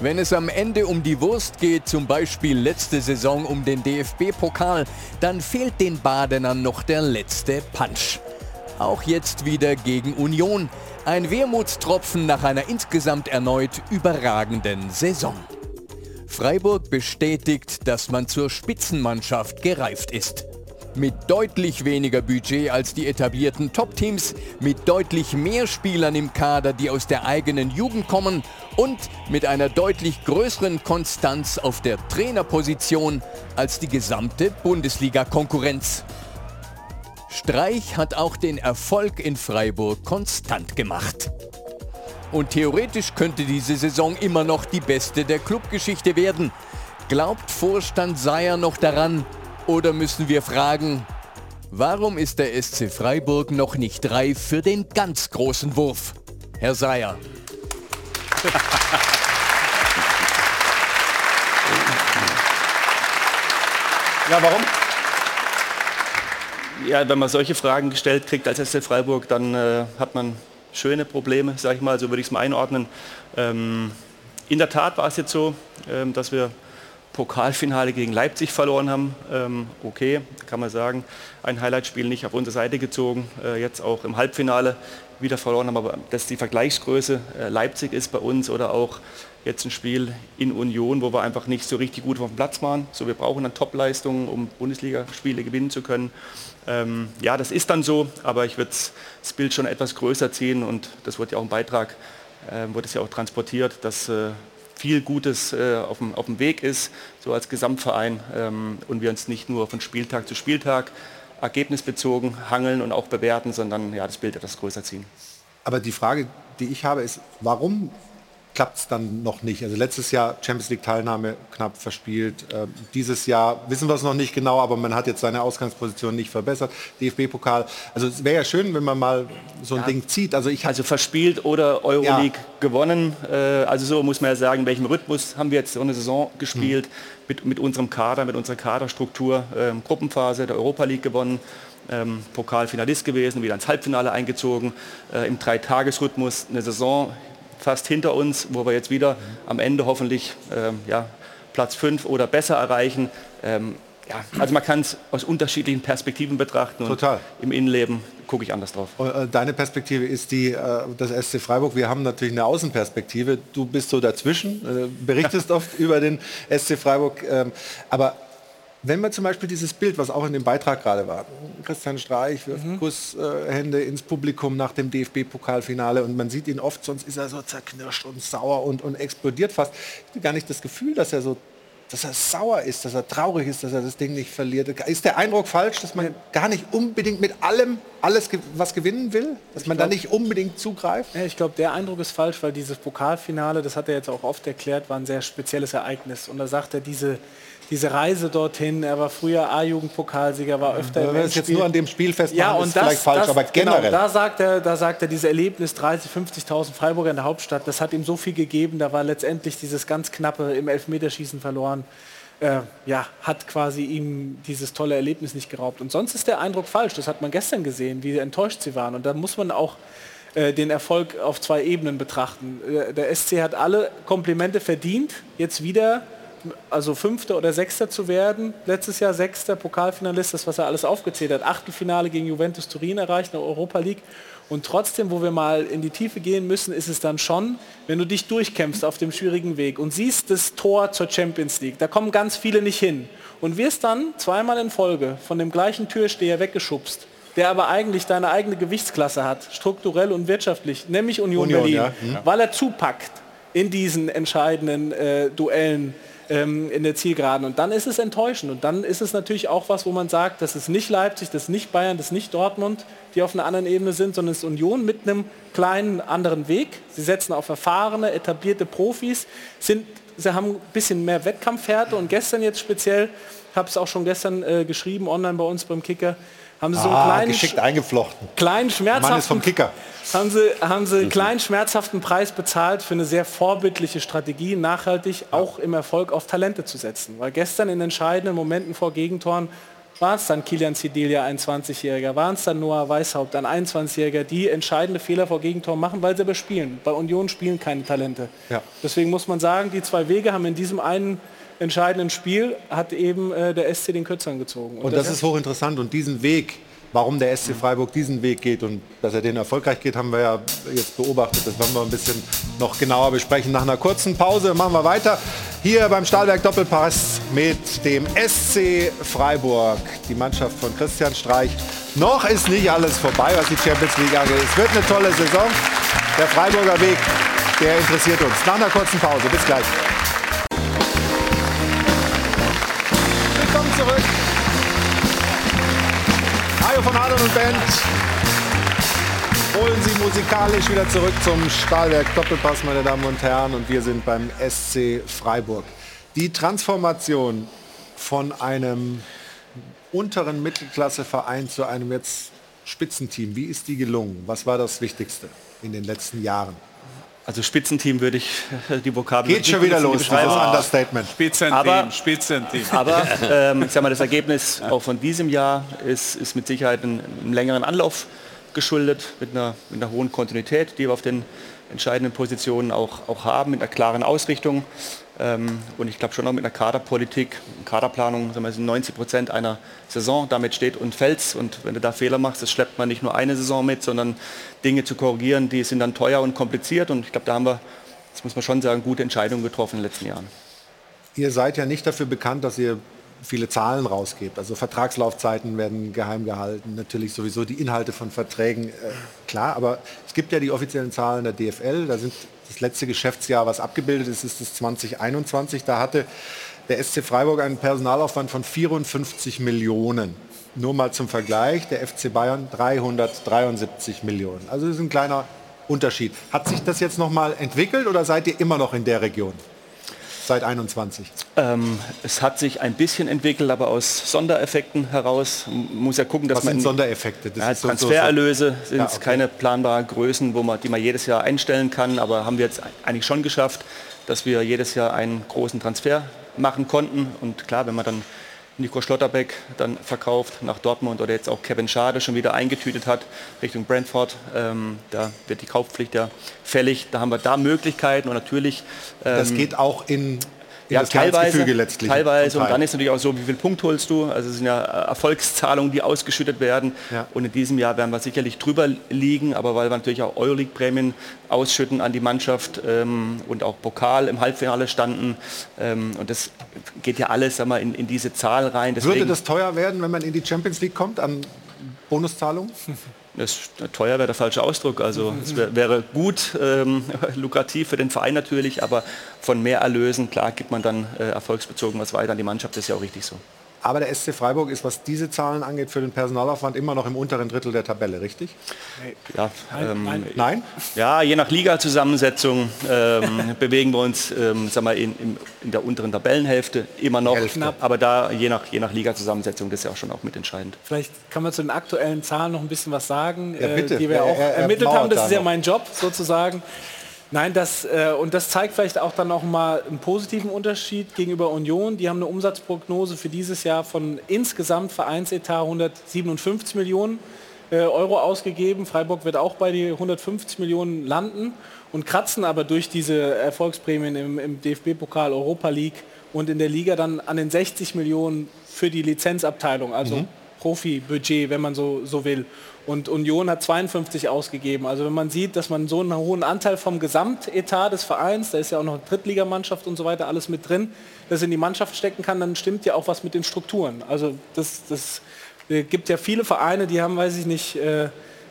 Wenn es am Ende um die Wurst geht, zum Beispiel letzte Saison um den DFB-Pokal, dann fehlt den Badenern noch der letzte Punch. Auch jetzt wieder gegen Union. Ein Wermutstropfen nach einer insgesamt erneut überragenden Saison. Freiburg bestätigt, dass man zur Spitzenmannschaft gereift ist. Mit deutlich weniger Budget als die etablierten Top-Teams, mit deutlich mehr Spielern im Kader, die aus der eigenen Jugend kommen und mit einer deutlich größeren Konstanz auf der Trainerposition als die gesamte Bundesliga-Konkurrenz. Streich hat auch den Erfolg in Freiburg konstant gemacht. Und theoretisch könnte diese Saison immer noch die beste der Clubgeschichte werden. Glaubt Vorstand Seyer noch daran oder müssen wir fragen, Warum ist der SC Freiburg noch nicht reif für den ganz großen Wurf? Herr Seyer. Ja, warum? Ja, wenn man solche Fragen gestellt kriegt als SC Freiburg, dann äh, hat man schöne Probleme, sage ich mal, so würde ich es mal einordnen. Ähm, in der Tat war es jetzt so, ähm, dass wir Pokalfinale gegen Leipzig verloren haben. Ähm, okay, kann man sagen. Ein Highlightspiel nicht auf unsere Seite gezogen. Äh, jetzt auch im Halbfinale wieder verloren haben, aber dass die Vergleichsgröße äh, Leipzig ist bei uns oder auch jetzt ein Spiel in Union, wo wir einfach nicht so richtig gut auf dem Platz waren. So, wir brauchen dann Topleistungen, um Bundesligaspiele gewinnen zu können. Ähm, ja, das ist dann so, aber ich würde das Bild schon etwas größer ziehen und das wurde ja auch im Beitrag, äh, wurde es ja auch transportiert, dass äh, viel Gutes äh, auf, dem, auf dem Weg ist, so als Gesamtverein ähm, und wir uns nicht nur von Spieltag zu Spieltag ergebnisbezogen hangeln und auch bewerten, sondern ja, das Bild etwas größer ziehen. Aber die Frage, die ich habe, ist, warum klappt es dann noch nicht. Also letztes Jahr Champions League Teilnahme knapp verspielt. Äh, dieses Jahr wissen wir es noch nicht genau, aber man hat jetzt seine Ausgangsposition nicht verbessert. DFB-Pokal. Also es wäre ja schön, wenn man mal so ein ja. Ding zieht. Also ich also verspielt oder Euroleague ja. gewonnen. Äh, also so muss man ja sagen, in welchem Rhythmus haben wir jetzt so eine Saison gespielt hm. mit, mit unserem Kader, mit unserer Kaderstruktur. Ähm, Gruppenphase der Europa League gewonnen. Ähm, Pokalfinalist gewesen, wieder ins Halbfinale eingezogen, äh, im Dreitagesrhythmus eine Saison fast hinter uns, wo wir jetzt wieder am Ende hoffentlich ähm, ja, Platz 5 oder besser erreichen. Ähm, ja, also man kann es aus unterschiedlichen Perspektiven betrachten. Total. Im Innenleben gucke ich anders drauf. Äh, deine Perspektive ist die äh, das SC Freiburg. Wir haben natürlich eine Außenperspektive. Du bist so dazwischen, äh, berichtest oft über den SC Freiburg. Ähm, aber wenn man zum Beispiel dieses Bild, was auch in dem Beitrag gerade war, Christian Streich wirft mhm. Kusshände ins Publikum nach dem DFB-Pokalfinale und man sieht ihn oft, sonst ist er so zerknirscht und sauer und, und explodiert fast. Ich habe gar nicht das Gefühl, dass er so dass er sauer ist, dass er traurig ist, dass er das Ding nicht verliert. Ist der Eindruck falsch, dass man gar nicht unbedingt mit allem alles was gewinnen will? Dass ich man glaub, da nicht unbedingt zugreift? Ja, ich glaube, der Eindruck ist falsch, weil dieses Pokalfinale, das hat er jetzt auch oft erklärt, war ein sehr spezielles Ereignis. Und da sagt er, diese, diese Reise dorthin. Er war früher A-Jugendpokalsieger, war öfter ja, im Wenn es jetzt nur an dem Spiel festmachen, ja, und ist das, vielleicht falsch, das, aber genau, generell. Genau, da sagt er, da sagt er, dieses Erlebnis 30, 50.000 Freiburger in der Hauptstadt, das hat ihm so viel gegeben. Da war letztendlich dieses ganz knappe im Elfmeterschießen verloren. Äh, ja, hat quasi ihm dieses tolle Erlebnis nicht geraubt. Und sonst ist der Eindruck falsch. Das hat man gestern gesehen, wie enttäuscht sie waren. Und da muss man auch äh, den Erfolg auf zwei Ebenen betrachten. Äh, der SC hat alle Komplimente verdient. Jetzt wieder also Fünfter oder Sechster zu werden. Letztes Jahr Sechster, Pokalfinalist, das was er alles aufgezählt hat. Achtelfinale gegen Juventus Turin erreicht, in der Europa League. Und trotzdem, wo wir mal in die Tiefe gehen müssen, ist es dann schon, wenn du dich durchkämpfst auf dem schwierigen Weg und siehst das Tor zur Champions League, da kommen ganz viele nicht hin und wirst dann zweimal in Folge von dem gleichen Türsteher weggeschubst, der aber eigentlich deine eigene Gewichtsklasse hat, strukturell und wirtschaftlich, nämlich Union, Union Berlin, ja. mhm. weil er zupackt in diesen entscheidenden äh, Duellen ähm, in der Zielgeraden. Und dann ist es enttäuschend. Und dann ist es natürlich auch was, wo man sagt, das ist nicht Leipzig, das ist nicht Bayern, das ist nicht Dortmund, die auf einer anderen Ebene sind, sondern es ist Union mit einem kleinen anderen Weg. Sie setzen auf erfahrene, etablierte Profis, sind, sie haben ein bisschen mehr Wettkampfhärte und gestern jetzt speziell, habe es auch schon gestern äh, geschrieben, online bei uns beim Kicker, haben sie so einen ah, kleinen, geschickt eingeflochten. kleinen schmerzhaften, Mann ist vom Kicker. Haben sie, haben sie einen kleinen schmerzhaften Preis bezahlt für eine sehr vorbildliche Strategie, nachhaltig auch im Erfolg auf Talente zu setzen. Weil gestern in entscheidenden Momenten vor Gegentoren war es dann Kilian Zidilia, ein 20-Jähriger, waren es dann Noah Weishaupt, ein 21-Jähriger, die entscheidende Fehler vor Gegentoren machen, weil sie aber spielen. Bei Union spielen keine Talente. Ja. Deswegen muss man sagen, die zwei Wege haben in diesem einen entscheidenden Spiel hat eben äh, der SC den Kürzeren gezogen. Und, und das, das ist hochinteressant. Und diesen Weg, warum der SC Freiburg diesen Weg geht und dass er den erfolgreich geht, haben wir ja jetzt beobachtet. Das wollen wir ein bisschen noch genauer besprechen. Nach einer kurzen Pause machen wir weiter. Hier beim Stahlwerk Doppelpass mit dem SC Freiburg, die Mannschaft von Christian Streich. Noch ist nicht alles vorbei, was die Champions League angeht. Es wird eine tolle Saison. Der Freiburger Weg, der interessiert uns. Nach einer kurzen Pause. Bis gleich. Von Adon und Band holen Sie musikalisch wieder zurück zum Stahlwerk Doppelpass, meine Damen und Herren. Und wir sind beim SC Freiburg. Die Transformation von einem unteren Mittelklasseverein zu einem jetzt Spitzenteam. Wie ist die gelungen? Was war das Wichtigste in den letzten Jahren? Also Spitzenteam würde ich äh, die Vokabel Geht schon wieder los, dieses Understatement. Spitzenteam, Aber- Spitzenteam. Aber ähm, ich sag mal, das Ergebnis auch von diesem Jahr ist, ist mit Sicherheit ein, einem längeren Anlauf geschuldet, mit einer, mit einer hohen Kontinuität, die wir auf den entscheidenden Positionen auch, auch haben, mit einer klaren Ausrichtung. Ähm, und ich glaube schon auch mit einer Kaderpolitik, Kaderplanung, sagen wir, sind 90 Prozent einer Saison, damit steht und fällt Und wenn du da Fehler machst, das schleppt man nicht nur eine Saison mit, sondern Dinge zu korrigieren, die sind dann teuer und kompliziert. Und ich glaube, da haben wir, das muss man schon sagen, gute Entscheidungen getroffen in den letzten Jahren. Ihr seid ja nicht dafür bekannt, dass ihr viele Zahlen rausgebt. Also Vertragslaufzeiten werden geheim gehalten, natürlich sowieso die Inhalte von Verträgen, äh, klar, aber es gibt ja die offiziellen Zahlen der DFL, da sind das letzte Geschäftsjahr, was abgebildet ist, ist das 2021. Da hatte der SC Freiburg einen Personalaufwand von 54 Millionen. Nur mal zum Vergleich, der FC Bayern 373 Millionen. Also das ist ein kleiner Unterschied. Hat sich das jetzt noch mal entwickelt oder seid ihr immer noch in der Region? Seit 21. Ähm, es hat sich ein bisschen entwickelt, aber aus Sondereffekten heraus. Muss ja gucken, dass Was man sind Sondereffekte? Das ja, so- Transfererlöse sind Ja, okay. keine planbaren Größen, wo man, die man jedes Jahr einstellen kann, aber haben wir jetzt eigentlich schon geschafft, dass wir jedes Jahr einen großen Transfer machen konnten. Und klar, wenn man dann Nico Schlotterbeck dann verkauft nach Dortmund oder jetzt auch Kevin Schade schon wieder eingetütet hat Richtung Brentford, ähm, da wird die Kaufpflicht ja fällig. Da haben wir da Möglichkeiten und natürlich Das ähm, geht auch in ja, teilweise, letztlich. teilweise. Und dann ist natürlich auch so, wie viel Punkt holst du? Also es sind ja äh, Erfolgszahlungen, die ausgeschüttet werden. Ja. Und in diesem Jahr werden wir sicherlich drüber liegen, aber weil wir natürlich auch Euroleague-Prämien ausschütten an die Mannschaft ähm, und auch Pokal im Halbfinale standen. Ähm, und das geht ja alles sag mal, in, in diese Zahl rein. Würde Deswegen, das teuer werden, wenn man in die Champions League kommt an Bonuszahlungen? Das teuer wäre der falsche Ausdruck. Also es wär, wäre gut, ähm, lukrativ für den Verein natürlich, aber von mehr Erlösen, klar, gibt man dann äh, erfolgsbezogen was weiter an die Mannschaft, das ist ja auch richtig so. Aber der SC Freiburg ist, was diese Zahlen angeht, für den Personalaufwand immer noch im unteren Drittel der Tabelle, richtig? Ja, Nein, ähm, nein. Nein? Ja, je nach Liga-Zusammensetzung ähm, bewegen wir uns ähm, sag mal, in, in, in der unteren Tabellenhälfte immer noch. Hälfte. Aber da je nach, je nach Liga-Zusammensetzung, das ist ja auch schon auch mitentscheidend. Vielleicht kann man zu den aktuellen Zahlen noch ein bisschen was sagen, Ja, bitte. äh, die wir Er- auch er- er ermittelt haben. Das da ist ja noch. mein Job sozusagen. Nein, das, äh, und das zeigt vielleicht auch dann noch mal einen positiven Unterschied gegenüber Union. Die haben eine Umsatzprognose für dieses Jahr von insgesamt Vereinsetat 157 Millionen äh, Euro ausgegeben. Freiburg wird auch bei die 150 Millionen landen und kratzen aber durch diese Erfolgsprämien im, im DFB-Pokal, Europa League und in der Liga dann an den 60 Millionen für die Lizenzabteilung, also Mhm. Profibudget, wenn man so, so will. Und Union hat 52 ausgegeben. Also wenn man sieht, dass man so einen hohen Anteil vom Gesamtetat des Vereins, da ist ja auch noch eine Drittligamannschaft und so weiter, alles mit drin, das in die Mannschaft stecken kann, dann stimmt ja auch was mit den Strukturen. Also das, das äh, gibt ja viele Vereine, die haben, weiß ich nicht, äh,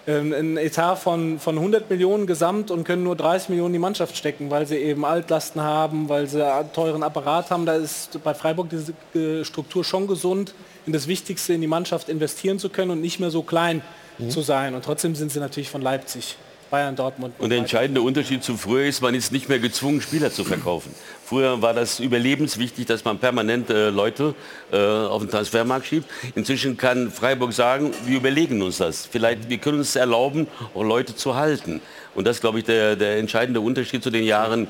ähm, ein Etat von, von 100 Millionen gesamt und können nur 30 Millionen in die Mannschaft stecken, weil sie eben Altlasten haben, weil sie einen teuren Apparat haben. Da ist bei Freiburg diese äh, Struktur schon gesund, in das Wichtigste in die Mannschaft investieren zu können und nicht mehr so klein Mhm. zu sein. Und trotzdem sind sie natürlich von Leipzig, Bayern, Dortmund. Und der entscheidende Unterschied zu früher ist, man ist nicht mehr gezwungen, Spieler zu verkaufen. Früher war das überlebenswichtig, dass man permanent äh, Leute äh, auf den Transfermarkt schiebt. Inzwischen kann Freiburg sagen, wir überlegen uns das. Vielleicht, wir können uns erlauben, auch Leute zu halten. Und das ist, glaube ich, der, der entscheidende Unterschied zu den Jahren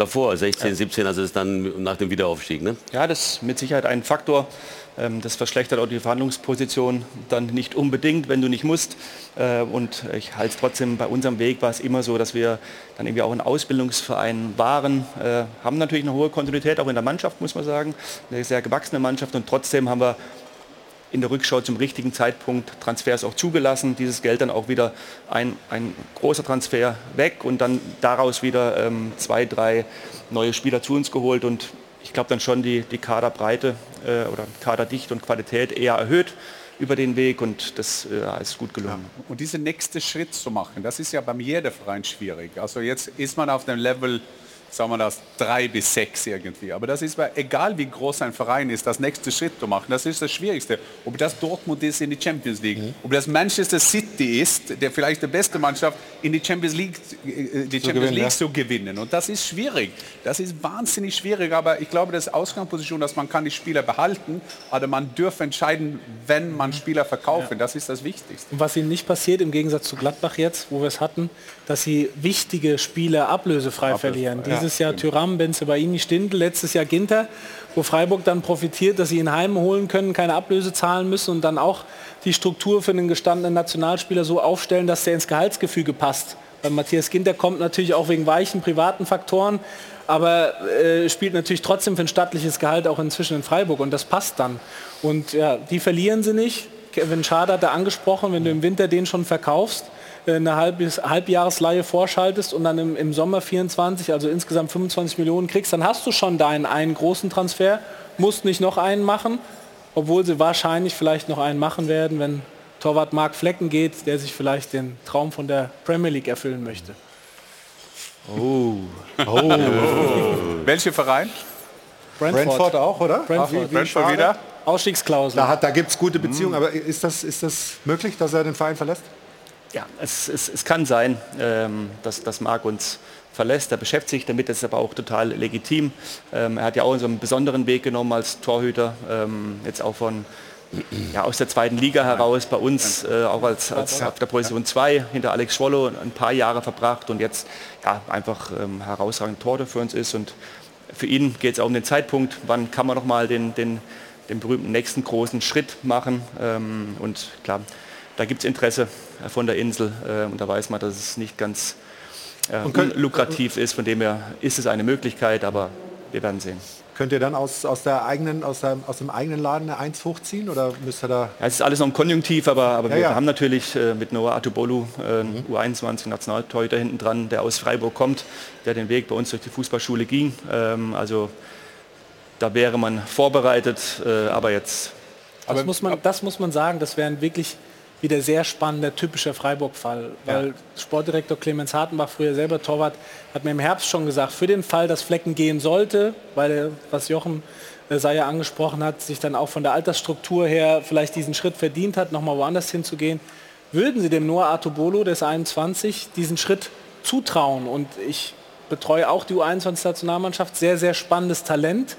davor, 16, 17, also es dann nach dem Wiederaufstieg. Ne? Ja, das ist mit Sicherheit ein Faktor. Ähm, Das verschlechtert auch die Verhandlungsposition dann nicht unbedingt, wenn du nicht musst. Äh, Und ich halte es trotzdem, bei unserem Weg war es immer so, dass wir dann irgendwie auch ein Ausbildungsverein waren, äh, haben natürlich eine hohe Kontinuität auch in der Mannschaft, muss man sagen, eine sehr gewachsene Mannschaft und trotzdem haben wir in der Rückschau zum richtigen Zeitpunkt Transfers auch zugelassen, dieses Geld dann auch wieder ein, ein großer Transfer weg und dann daraus wieder ähm, zwei, drei neue Spieler zu uns geholt und ich glaube dann schon die, die Kaderbreite äh, oder Kaderdichte und Qualität eher erhöht über den Weg und das äh, ist gut gelungen. Und diesen nächsten Schritt zu machen, das ist ja beim jedem Verein schwierig. Also jetzt ist man auf dem Level sagen wir das, drei bis sechs irgendwie. Aber das ist, egal wie groß ein Verein ist, das nächste Schritt zu machen, das ist das Schwierigste. Ob das Dortmund ist in die Champions League, mhm. ob das Manchester City ist, der vielleicht die beste Mannschaft in die Champions League, äh, die Champions gewinnen, League ja. zu gewinnen. Und das ist schwierig. Das ist wahnsinnig schwierig. Aber ich glaube, das ist Ausgangsposition, dass man kann die Spieler behalten, aber man dürfe entscheiden, wenn man Spieler verkaufen. Ja. Das ist das Wichtigste. Und was ihnen nicht passiert, im Gegensatz zu Gladbach jetzt, wo wir es hatten, dass sie wichtige Spieler ablösefrei Ablöse, verlieren. Ja. Dieses Jahr Tyram, Benzebaini, Stindl, letztes Jahr Ginter, wo Freiburg dann profitiert, dass sie ihn heim holen können, keine Ablöse zahlen müssen und dann auch die Struktur für einen gestandenen Nationalspieler so aufstellen, dass der ins Gehaltsgefüge passt. Weil Matthias Ginter kommt natürlich auch wegen weichen privaten Faktoren, aber äh, spielt natürlich trotzdem für ein stattliches Gehalt auch inzwischen in Freiburg und das passt dann. Und ja, die verlieren sie nicht. Kevin Schade hat er angesprochen, wenn du im Winter den schon verkaufst, eine Halbes, Halbjahresleihe vorschaltest und dann im, im, Sommer 24, also insgesamt 25 Millionen kriegst, dann hast du schon deinen einen großen Transfer, musst nicht noch einen machen, obwohl sie wahrscheinlich vielleicht noch einen machen werden, wenn Torwart Mark Flecken geht, der sich vielleicht den Traum von der Premier League erfüllen möchte. Oh. oh. Welcher Verein? Brentford. Brentford auch, oder? Brentford, Ach, Brentford wieder? Ausstiegsklausel. Da, da gibt es gute Beziehungen, hm. aber ist das, ist das möglich, dass er den Verein verlässt? Ja, es, es, es kann sein, ähm, dass, dass Marc uns verlässt. Er beschäftigt sich damit, das ist aber auch total legitim. Ähm, er hat ja auch so einen besonderen Weg genommen als Torhüter, ähm, jetzt auch von ja, aus der zweiten Liga heraus bei uns, äh, auch als, als auf der Position 2 hinter Alex Schwollo ein paar Jahre verbracht und jetzt ja, einfach ähm, herausragend Torhüter für uns ist. Und für ihn geht es auch um den Zeitpunkt, wann kann man noch mal den, den, den berühmten nächsten großen Schritt machen. Ähm, und klar, da gibt es Interesse von der Insel äh, und da weiß man, dass es nicht ganz äh, könnt, lukrativ ist. Von dem her ist es eine Möglichkeit, aber wir werden sehen. Könnt ihr dann aus, aus, der eigenen, aus, der, aus dem eigenen Laden eine 1 hochziehen oder müsst ihr da... Ja, es ist alles noch ein Konjunktiv, aber, aber ja, wir ja. haben natürlich äh, mit Noah Atubolu äh, mhm. U21 Nationaltorhüter hinten dran, der aus Freiburg kommt, der den Weg bei uns durch die Fußballschule ging. Ähm, also da wäre man vorbereitet, äh, aber jetzt... Das, muss man, das muss man sagen, das wären wirklich wieder sehr spannender, typischer Freiburg-Fall. Weil ja. Sportdirektor Clemens Hartenbach, früher selber Torwart, hat mir im Herbst schon gesagt, für den Fall, dass Flecken gehen sollte, weil er, was Jochen äh, sei ja angesprochen hat, sich dann auch von der Altersstruktur her vielleicht diesen Schritt verdient hat, nochmal woanders hinzugehen, würden Sie dem Noah Artobolo, der ist 21, diesen Schritt zutrauen. Und ich betreue auch die U21-Nationalmannschaft, sehr, sehr spannendes Talent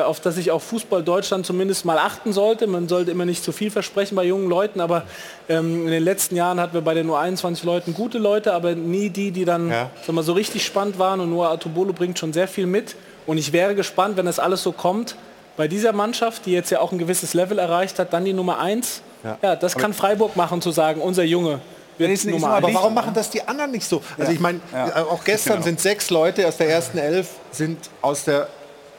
auf das sich auch Fußball Deutschland zumindest mal achten sollte. Man sollte immer nicht zu viel versprechen bei jungen Leuten, aber ähm, in den letzten Jahren hatten wir bei den nur 21 Leuten gute Leute, aber nie die, die dann ja. mal, so richtig spannend waren. Und Noah Atubolo bringt schon sehr viel mit. Und ich wäre gespannt, wenn das alles so kommt, bei dieser Mannschaft, die jetzt ja auch ein gewisses Level erreicht hat, dann die Nummer 1. Ja. ja, das aber kann Freiburg machen, zu sagen, unser Junge, aber warum machen das die anderen nicht so? Also ich meine, ja. auch gestern genau. sind sechs Leute aus der ersten Elf sind aus der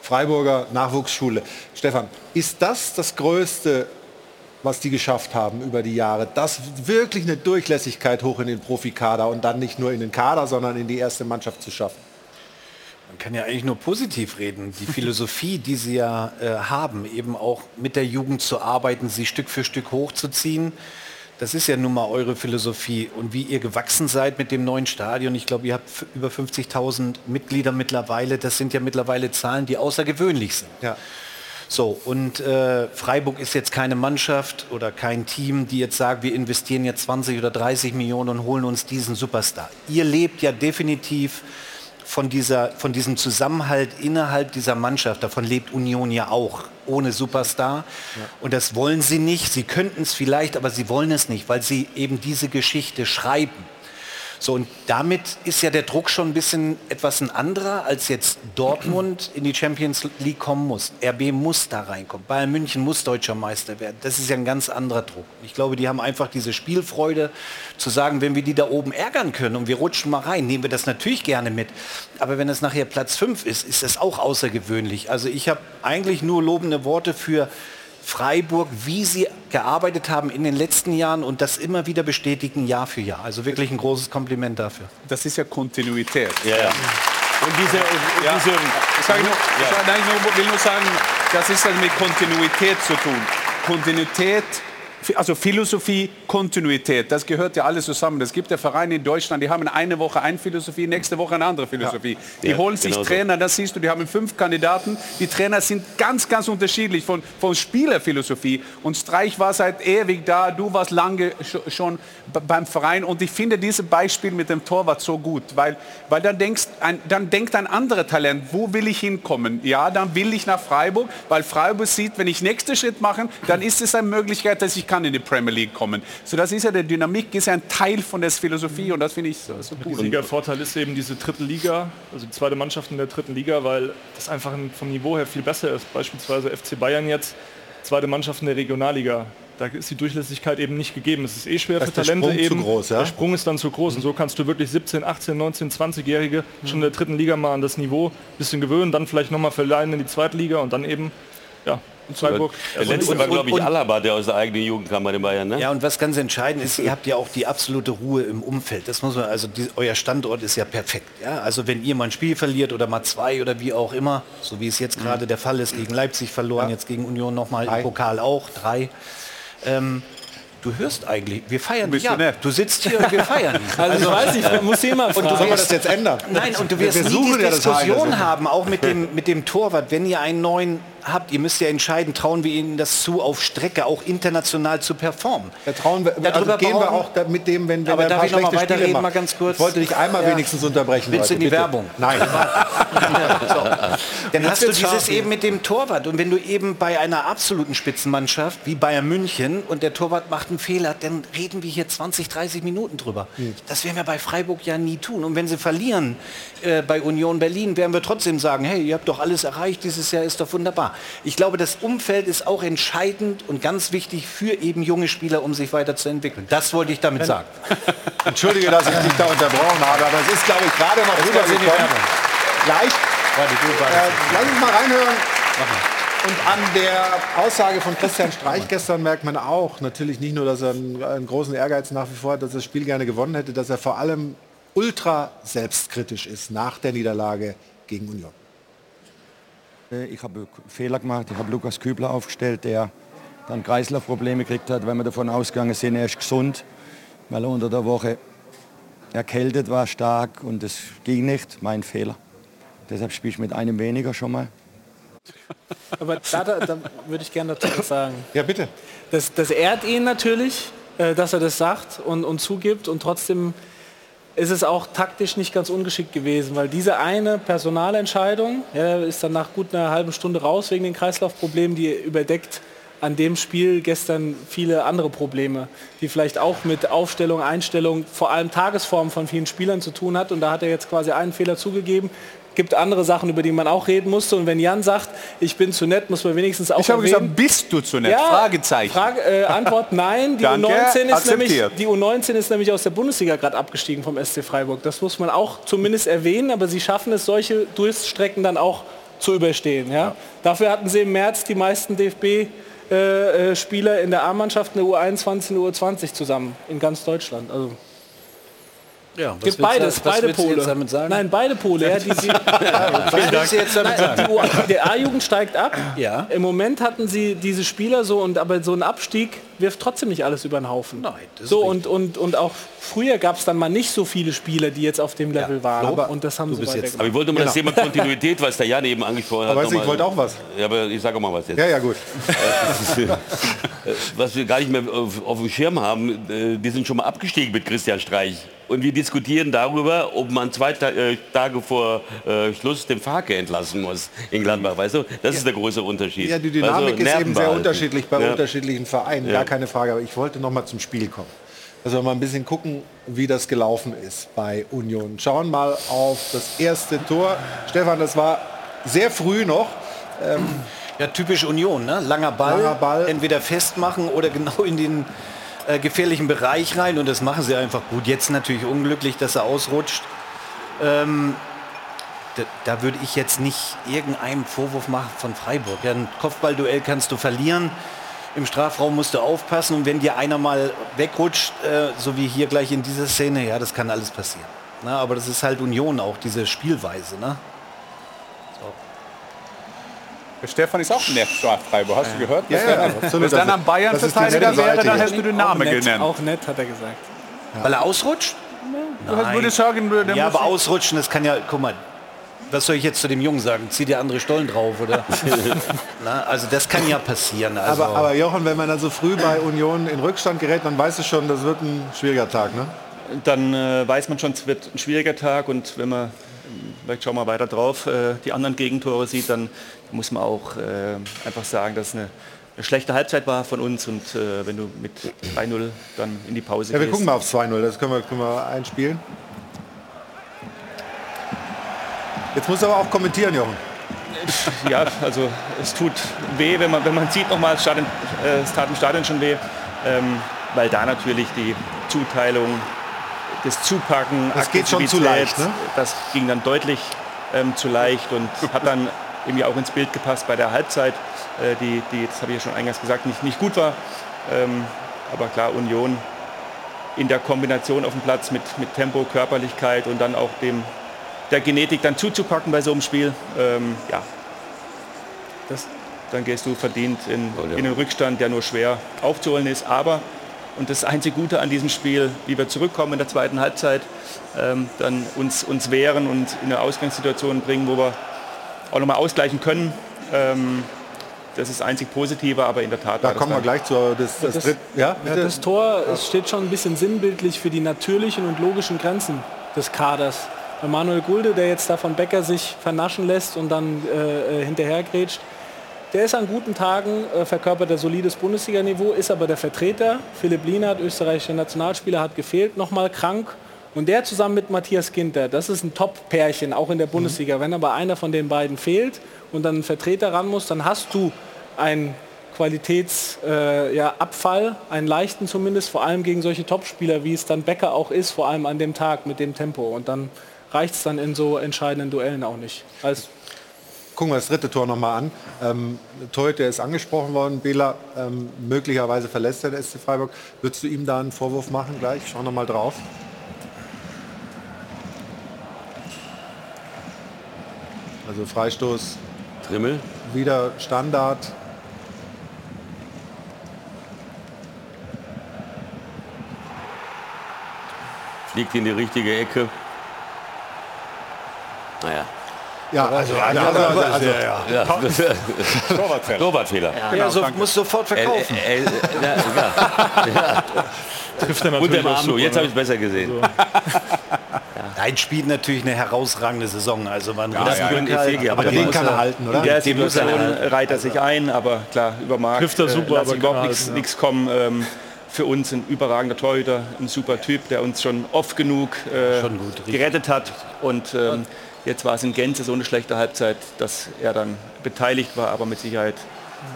Freiburger Nachwuchsschule. Stefan, ist das das Größte, was die geschafft haben über die Jahre? Das wirklich eine Durchlässigkeit hoch in den Profikader und dann nicht nur in den Kader, sondern in die erste Mannschaft zu schaffen? Man kann ja eigentlich nur positiv reden. Die Philosophie, die sie ja äh, haben, eben auch mit der Jugend zu arbeiten, sie Stück für Stück hochzuziehen. Das ist ja nun mal eure Philosophie und wie ihr gewachsen seid mit dem neuen Stadion. Ich glaube, ihr habt über 50.000 Mitglieder mittlerweile. Das sind ja mittlerweile Zahlen, die außergewöhnlich sind. Ja. So, und äh, Freiburg ist jetzt keine Mannschaft oder kein Team, die jetzt sagt, wir investieren jetzt 20 oder 30 Millionen und holen uns diesen Superstar. Ihr lebt ja definitiv von, dieser, von diesem Zusammenhalt innerhalb dieser Mannschaft. Davon lebt Union ja auch, ohne Superstar. Ja. Und das wollen sie nicht. Sie könnten es vielleicht, aber sie wollen es nicht, weil sie eben diese Geschichte schreiben. So, und damit ist ja der Druck schon ein bisschen etwas ein anderer, als jetzt Dortmund in die Champions League kommen muss. RB muss da reinkommen. Bayern München muss deutscher Meister werden. Das ist ja ein ganz anderer Druck. Ich glaube, die haben einfach diese Spielfreude zu sagen, wenn wir die da oben ärgern können und wir rutschen mal rein, nehmen wir das natürlich gerne mit. Aber wenn es nachher Platz 5 ist, ist das auch außergewöhnlich. Also ich habe eigentlich nur lobende Worte für Freiburg, wie sie gearbeitet haben in den letzten Jahren und das immer wieder bestätigen Jahr für Jahr. Also wirklich ein großes Kompliment dafür. Das ist ja Kontinuität. Ja, ja. Und diese, ja. diese ich, sage nur, ja. ich, nein, ich will nur sagen, das ist also mit Kontinuität zu tun. Kontinuität also Philosophie, Kontinuität, das gehört ja alles zusammen. Es gibt ja Vereine in Deutschland, die haben eine Woche eine Philosophie, nächste Woche eine andere Philosophie. Die Ja, holen sich genau. Trainer, das siehst du, die haben fünf Kandidaten. Die Trainer sind ganz, ganz unterschiedlich von, von Spielerphilosophie. Und Streich war seit ewig da, du warst lange sch- schon beim Verein. Und ich finde dieses Beispiel mit dem Torwart so gut, weil, weil dann, denkst, ein, dann denkt ein anderer Talent, wo will ich hinkommen? Ja, dann will ich nach Freiburg, weil Freiburg sieht, wenn ich nächsten Schritt mache, dann ist es eine Möglichkeit, dass ich kann in die Premier League kommen. So das ist ja der Dynamik, ist ja ein Teil von der Philosophie und das finde ich so, so cool. Riesiger Vorteil ist eben diese dritte Liga, also die zweite Mannschaft in der dritten Liga, weil das einfach vom Niveau her viel besser ist. Beispielsweise FC Bayern jetzt, zweite Mannschaft in der Regionalliga. Da ist die Durchlässigkeit eben nicht gegeben. Es ist eh schwer Da für ist der Talente Sprung zu eben. groß, ja? Der Sprung ist dann zu groß und so kannst du wirklich 17, 18, 19, 20-Jährige schon in der dritten Liga mal an das Niveau ein bisschen gewöhnen, dann vielleicht nochmal verleihen in die zweite Liga und dann eben, ja, in Freiburg. Der letzte war, glaube ich, Alaba, der aus der eigenen Jugend kam bei den Bayern. Ne? Ja, und was ganz entscheidend ist, ihr habt ja auch die absolute Ruhe im Umfeld. Das muss man, also die, euer Standort ist ja perfekt. Ja? Also wenn ihr mal ein Spiel verliert oder mal zwei oder wie auch immer, so wie es jetzt gerade der Fall ist, gegen Leipzig verloren, jetzt gegen Union nochmal im Pokal auch, drei. Ähm, du hörst eigentlich, wir feiern dich ja. du sitzt hier und wir feiern. Also ich weiß nicht, muss hier mal Und du fragen. Sollen wir wirst- das jetzt ändern? Nein, und du Wir- wirst wir nie die ja Diskussion also. haben, auch mit dem, mit dem Torwart. Wenn ihr einen neuen habt, ihr müsst ja entscheiden, trauen wir ihnen das zu, auf Strecke auch international zu performen. Da trauen wir, also Darüber gehen wir auch da mit dem, wenn, wenn Aber er ein darf paar ich noch mal weiterreden, mal ganz kurz? Ich wollte dich einmal Ja. wenigstens unterbrechen. Willst du in die bitte. Werbung? Nein. Dann hast du dieses eben mit dem Torwart. Und wenn du eben bei einer absoluten Spitzenmannschaft wie Bayern München und der Torwart macht einen Fehler, dann reden wir hier 20, 30 Minuten drüber. Das werden wir bei Freiburg ja nie tun. Und wenn sie verlieren äh, bei Union Berlin, werden wir trotzdem sagen, hey, ihr habt doch alles erreicht, dieses Jahr ist doch wunderbar. Ich glaube, das Umfeld ist auch entscheidend und ganz wichtig für eben junge Spieler, um sich weiterzuentwickeln. Das wollte ich damit sagen. Entschuldige, dass ich dich da unterbrochen habe, aber es ist, glaube ich, gerade noch rübergekommen. Du warst Äh, lass uns mal reinhören. Und an der Aussage von Christian Streich gestern merkt man auch natürlich nicht nur, dass er einen, einen großen Ehrgeiz nach wie vor hat, dass er das Spiel gerne gewonnen hätte, dass er vor allem ultra selbstkritisch ist nach der Niederlage gegen Union. Äh, Ich habe Fehler gemacht. Ich habe Lukas Kübler aufgestellt, der dann Kreislaufprobleme gekriegt hat, weil wir davon ausgegangen sind, er ist gesund, weil er unter der Woche erkältet war stark und es ging nicht. Mein Fehler. Deshalb spiele ich mit einem weniger schon mal. Aber da, da, da würde ich gerne dazu was sagen. Ja, bitte. Das, das ehrt ihn natürlich, äh, dass er das sagt und, und zugibt und trotzdem ist es auch taktisch nicht ganz ungeschickt gewesen, weil diese eine Personalentscheidung, ja, ist dann nach gut einer halben Stunde raus wegen den Kreislaufproblemen, die überdeckt an dem Spiel gestern viele andere Probleme, die vielleicht auch mit Aufstellung, Einstellung, vor allem Tagesform von vielen Spielern zu tun hat. Und da hat er jetzt quasi einen Fehler zugegeben. Gibt andere Sachen, über die man auch reden musste. Und wenn Jan sagt, ich bin zu nett, muss man wenigstens auch Ich habe erwähnen, gesagt, bist du zu nett? Ja, Fragezeichen. Frage, äh, Antwort nein. Die Danke, U19, ist nämlich, die U19 ist nämlich aus der Bundesliga gerade abgestiegen vom SC Freiburg. Das muss man auch zumindest erwähnen, aber sie schaffen es, solche Durststrecken dann auch zu überstehen. Ja? Dafür hatten sie im März die meisten DFB-Spieler in der A-Mannschaft, in der U21 und der U20 zusammen in ganz Deutschland. Also Ja, gibt beides, was beide Pole. Nein, beide Pole. Ja, die, die, sagen? Die U der A-Jugend steigt ab. Ja. Im Moment hatten sie diese Spieler so und aber so ein Abstieg wirft trotzdem nicht alles über den Haufen. Nein, so und, und, und auch früher gab es dann mal nicht so viele Spieler, die jetzt auf dem Level waren. aber und das haben sie weiter Aber ich wollte mal das Thema Kontinuität, was der Jan eben angesprochen hat. Aber du, ich wollte auch was. Ja, aber ich sage auch mal was jetzt. Ja, ja, gut. Äh, was wir gar nicht mehr auf, auf dem Schirm haben, äh, die sind schon mal abgestiegen mit Christian Streich. Und wir diskutieren darüber, ob man zwei Ta äh, Tage vor äh, Schluss den Farke entlassen muss in Gladbach. Weißt du, das ist der große Unterschied. Ja, die Dynamik Also, ist eben sehr unterschiedlich bei Ja. unterschiedlichen Vereinen, Ja. Gar keine Frage. Aber ich wollte noch mal zum Spiel kommen. Also mal ein bisschen gucken, wie das gelaufen ist bei Union. Schauen mal auf das erste Tor. Stefan, das war sehr früh noch. Ähm, Ja, typisch Union, ne? Langer Ball, Langer Ball. entweder festmachen oder genau in den äh, gefährlichen Bereich rein und das machen sie einfach gut. Jetzt natürlich unglücklich, dass er ausrutscht. Ähm, da, da würde ich jetzt nicht irgendeinem Vorwurf machen von Freiburg. Ja, ein Kopfballduell kannst du verlieren. Im Strafraum musst du aufpassen und wenn dir einer mal wegrutscht, äh, so wie hier gleich in dieser Szene, ja, das kann alles passieren. Na, aber das ist halt Union auch, diese Spielweise. Ne? Der Stefan ist auch zu Freiburg, hast du gehört? Ja, ja, absolut. Wenn dann am Bayern-Verteidiger wäre, dann hättest du den Auch Namen nett, genannt. Auch nett, hat er gesagt. Weil er ausrutscht? Du würdest sagen, der Ja, aber ausrutschen, das kann ja, guck mal, was soll ich jetzt zu dem Jungen sagen? Zieh dir andere Stollen drauf, oder? Na, also das kann ja passieren. Also, Aber, aber Jochen, wenn man dann so früh bei Union in Rückstand gerät, dann weißt du schon, das wird ein schwieriger Tag, ne? Dann äh, weiß man schon, es wird ein schwieriger Tag und wenn man, vielleicht schauen wir weiter drauf, äh, die anderen Gegentore sieht, dann muss man auch äh, einfach sagen, dass es eine, eine schlechte Halbzeit war von uns und äh, wenn du mit 3-0 dann in die Pause Ja, wir gehst. gucken mal auf 2-0, das können wir, können wir einspielen. Jetzt musst du aber auch kommentieren, Jochen. Ja, also es tut weh, wenn man, wenn man sieht nochmal, es, Stadion, äh, es tat im Stadion schon weh, ähm, weil da natürlich die Zuteilung, das Zupacken, Das geht schon zu leicht, ne? das ging dann deutlich ähm, zu leicht und hat dann irgendwie auch ins Bild gepasst bei der Halbzeit, äh, die, die, das habe ich ja schon eingangs gesagt, nicht, nicht gut war. Ähm, aber klar, Union in der Kombination auf dem Platz mit, mit Tempo, Körperlichkeit und dann auch dem, der Genetik dann zuzupacken bei so einem Spiel, ähm, ja, das, dann gehst du verdient in, in den Rückstand, der nur schwer aufzuholen ist. Aber, und das einzige Gute an diesem Spiel, wie wir zurückkommen in der zweiten Halbzeit, ähm, dann uns, uns wehren und in eine Ausgangssituation bringen, wo wir auch nochmal ausgleichen können. Ähm, das ist das einzig Positive, aber in der Tat Da kommen wir gleich zu. Das, das, Das- dritt, ja, Ja, das Tor es steht schon ein bisschen sinnbildlich für die natürlichen und logischen Grenzen des Kaders. Manuel Gulde, der jetzt da von Becker sich vernaschen lässt und dann äh, äh, hinterhergrätscht, der ist an guten Tagen, äh, verkörpert er solides Bundesliga-Niveau, ist aber der Vertreter. Philipp Lienert, österreichischer Nationalspieler, hat gefehlt, nochmal krank. Und der zusammen mit Matthias Ginter, das ist ein Top-Pärchen, auch in der Bundesliga. Wenn aber einer von den beiden fehlt und dann ein Vertreter ran muss, dann hast du einen Qualitätsabfall, äh, ja, einen leichten zumindest, vor allem gegen solche Topspieler, wie es dann Becker auch ist, vor allem an dem Tag mit dem Tempo. Und dann reicht es dann in so entscheidenden Duellen auch nicht. Also, Gucken wir das dritte Tor nochmal an. Ähm, Torhüter ist angesprochen worden, Bela ähm, möglicherweise verlässt er den SC Freiburg. Würdest du ihm da einen Vorwurf machen gleich? Schau noch mal drauf. Also Freistoß. Trimmel. Wieder Standard. Fliegt in die richtige Ecke. Naja. Ja, also, Ja, also, ja, also, ja, also, ja, ja. Torwartfehler. Torwartfehler. ja, so, musst sofort verkaufen. Äh, äh, ja, ja. ja. Trifft er Und natürlich der auch Arm, super, jetzt ne? habe ich es besser gesehen. Nein, spielt natürlich eine herausragende Saison. Also man Ja, ja, Glück ja. halt, aber aber den kann muss er halten, oder? Der muss er Situation halten. reiht er sich ein, aber klar, über Marc Trifft er super, lass aber überhaupt er nichts ja. kommen. Für uns ein überragender Torhüter, ein super Typ, der uns schon oft genug äh, Schon gut, gerettet hat. Und ähm, jetzt war es in Gänze so eine schlechte Halbzeit, dass er dann beteiligt war, aber mit Sicherheit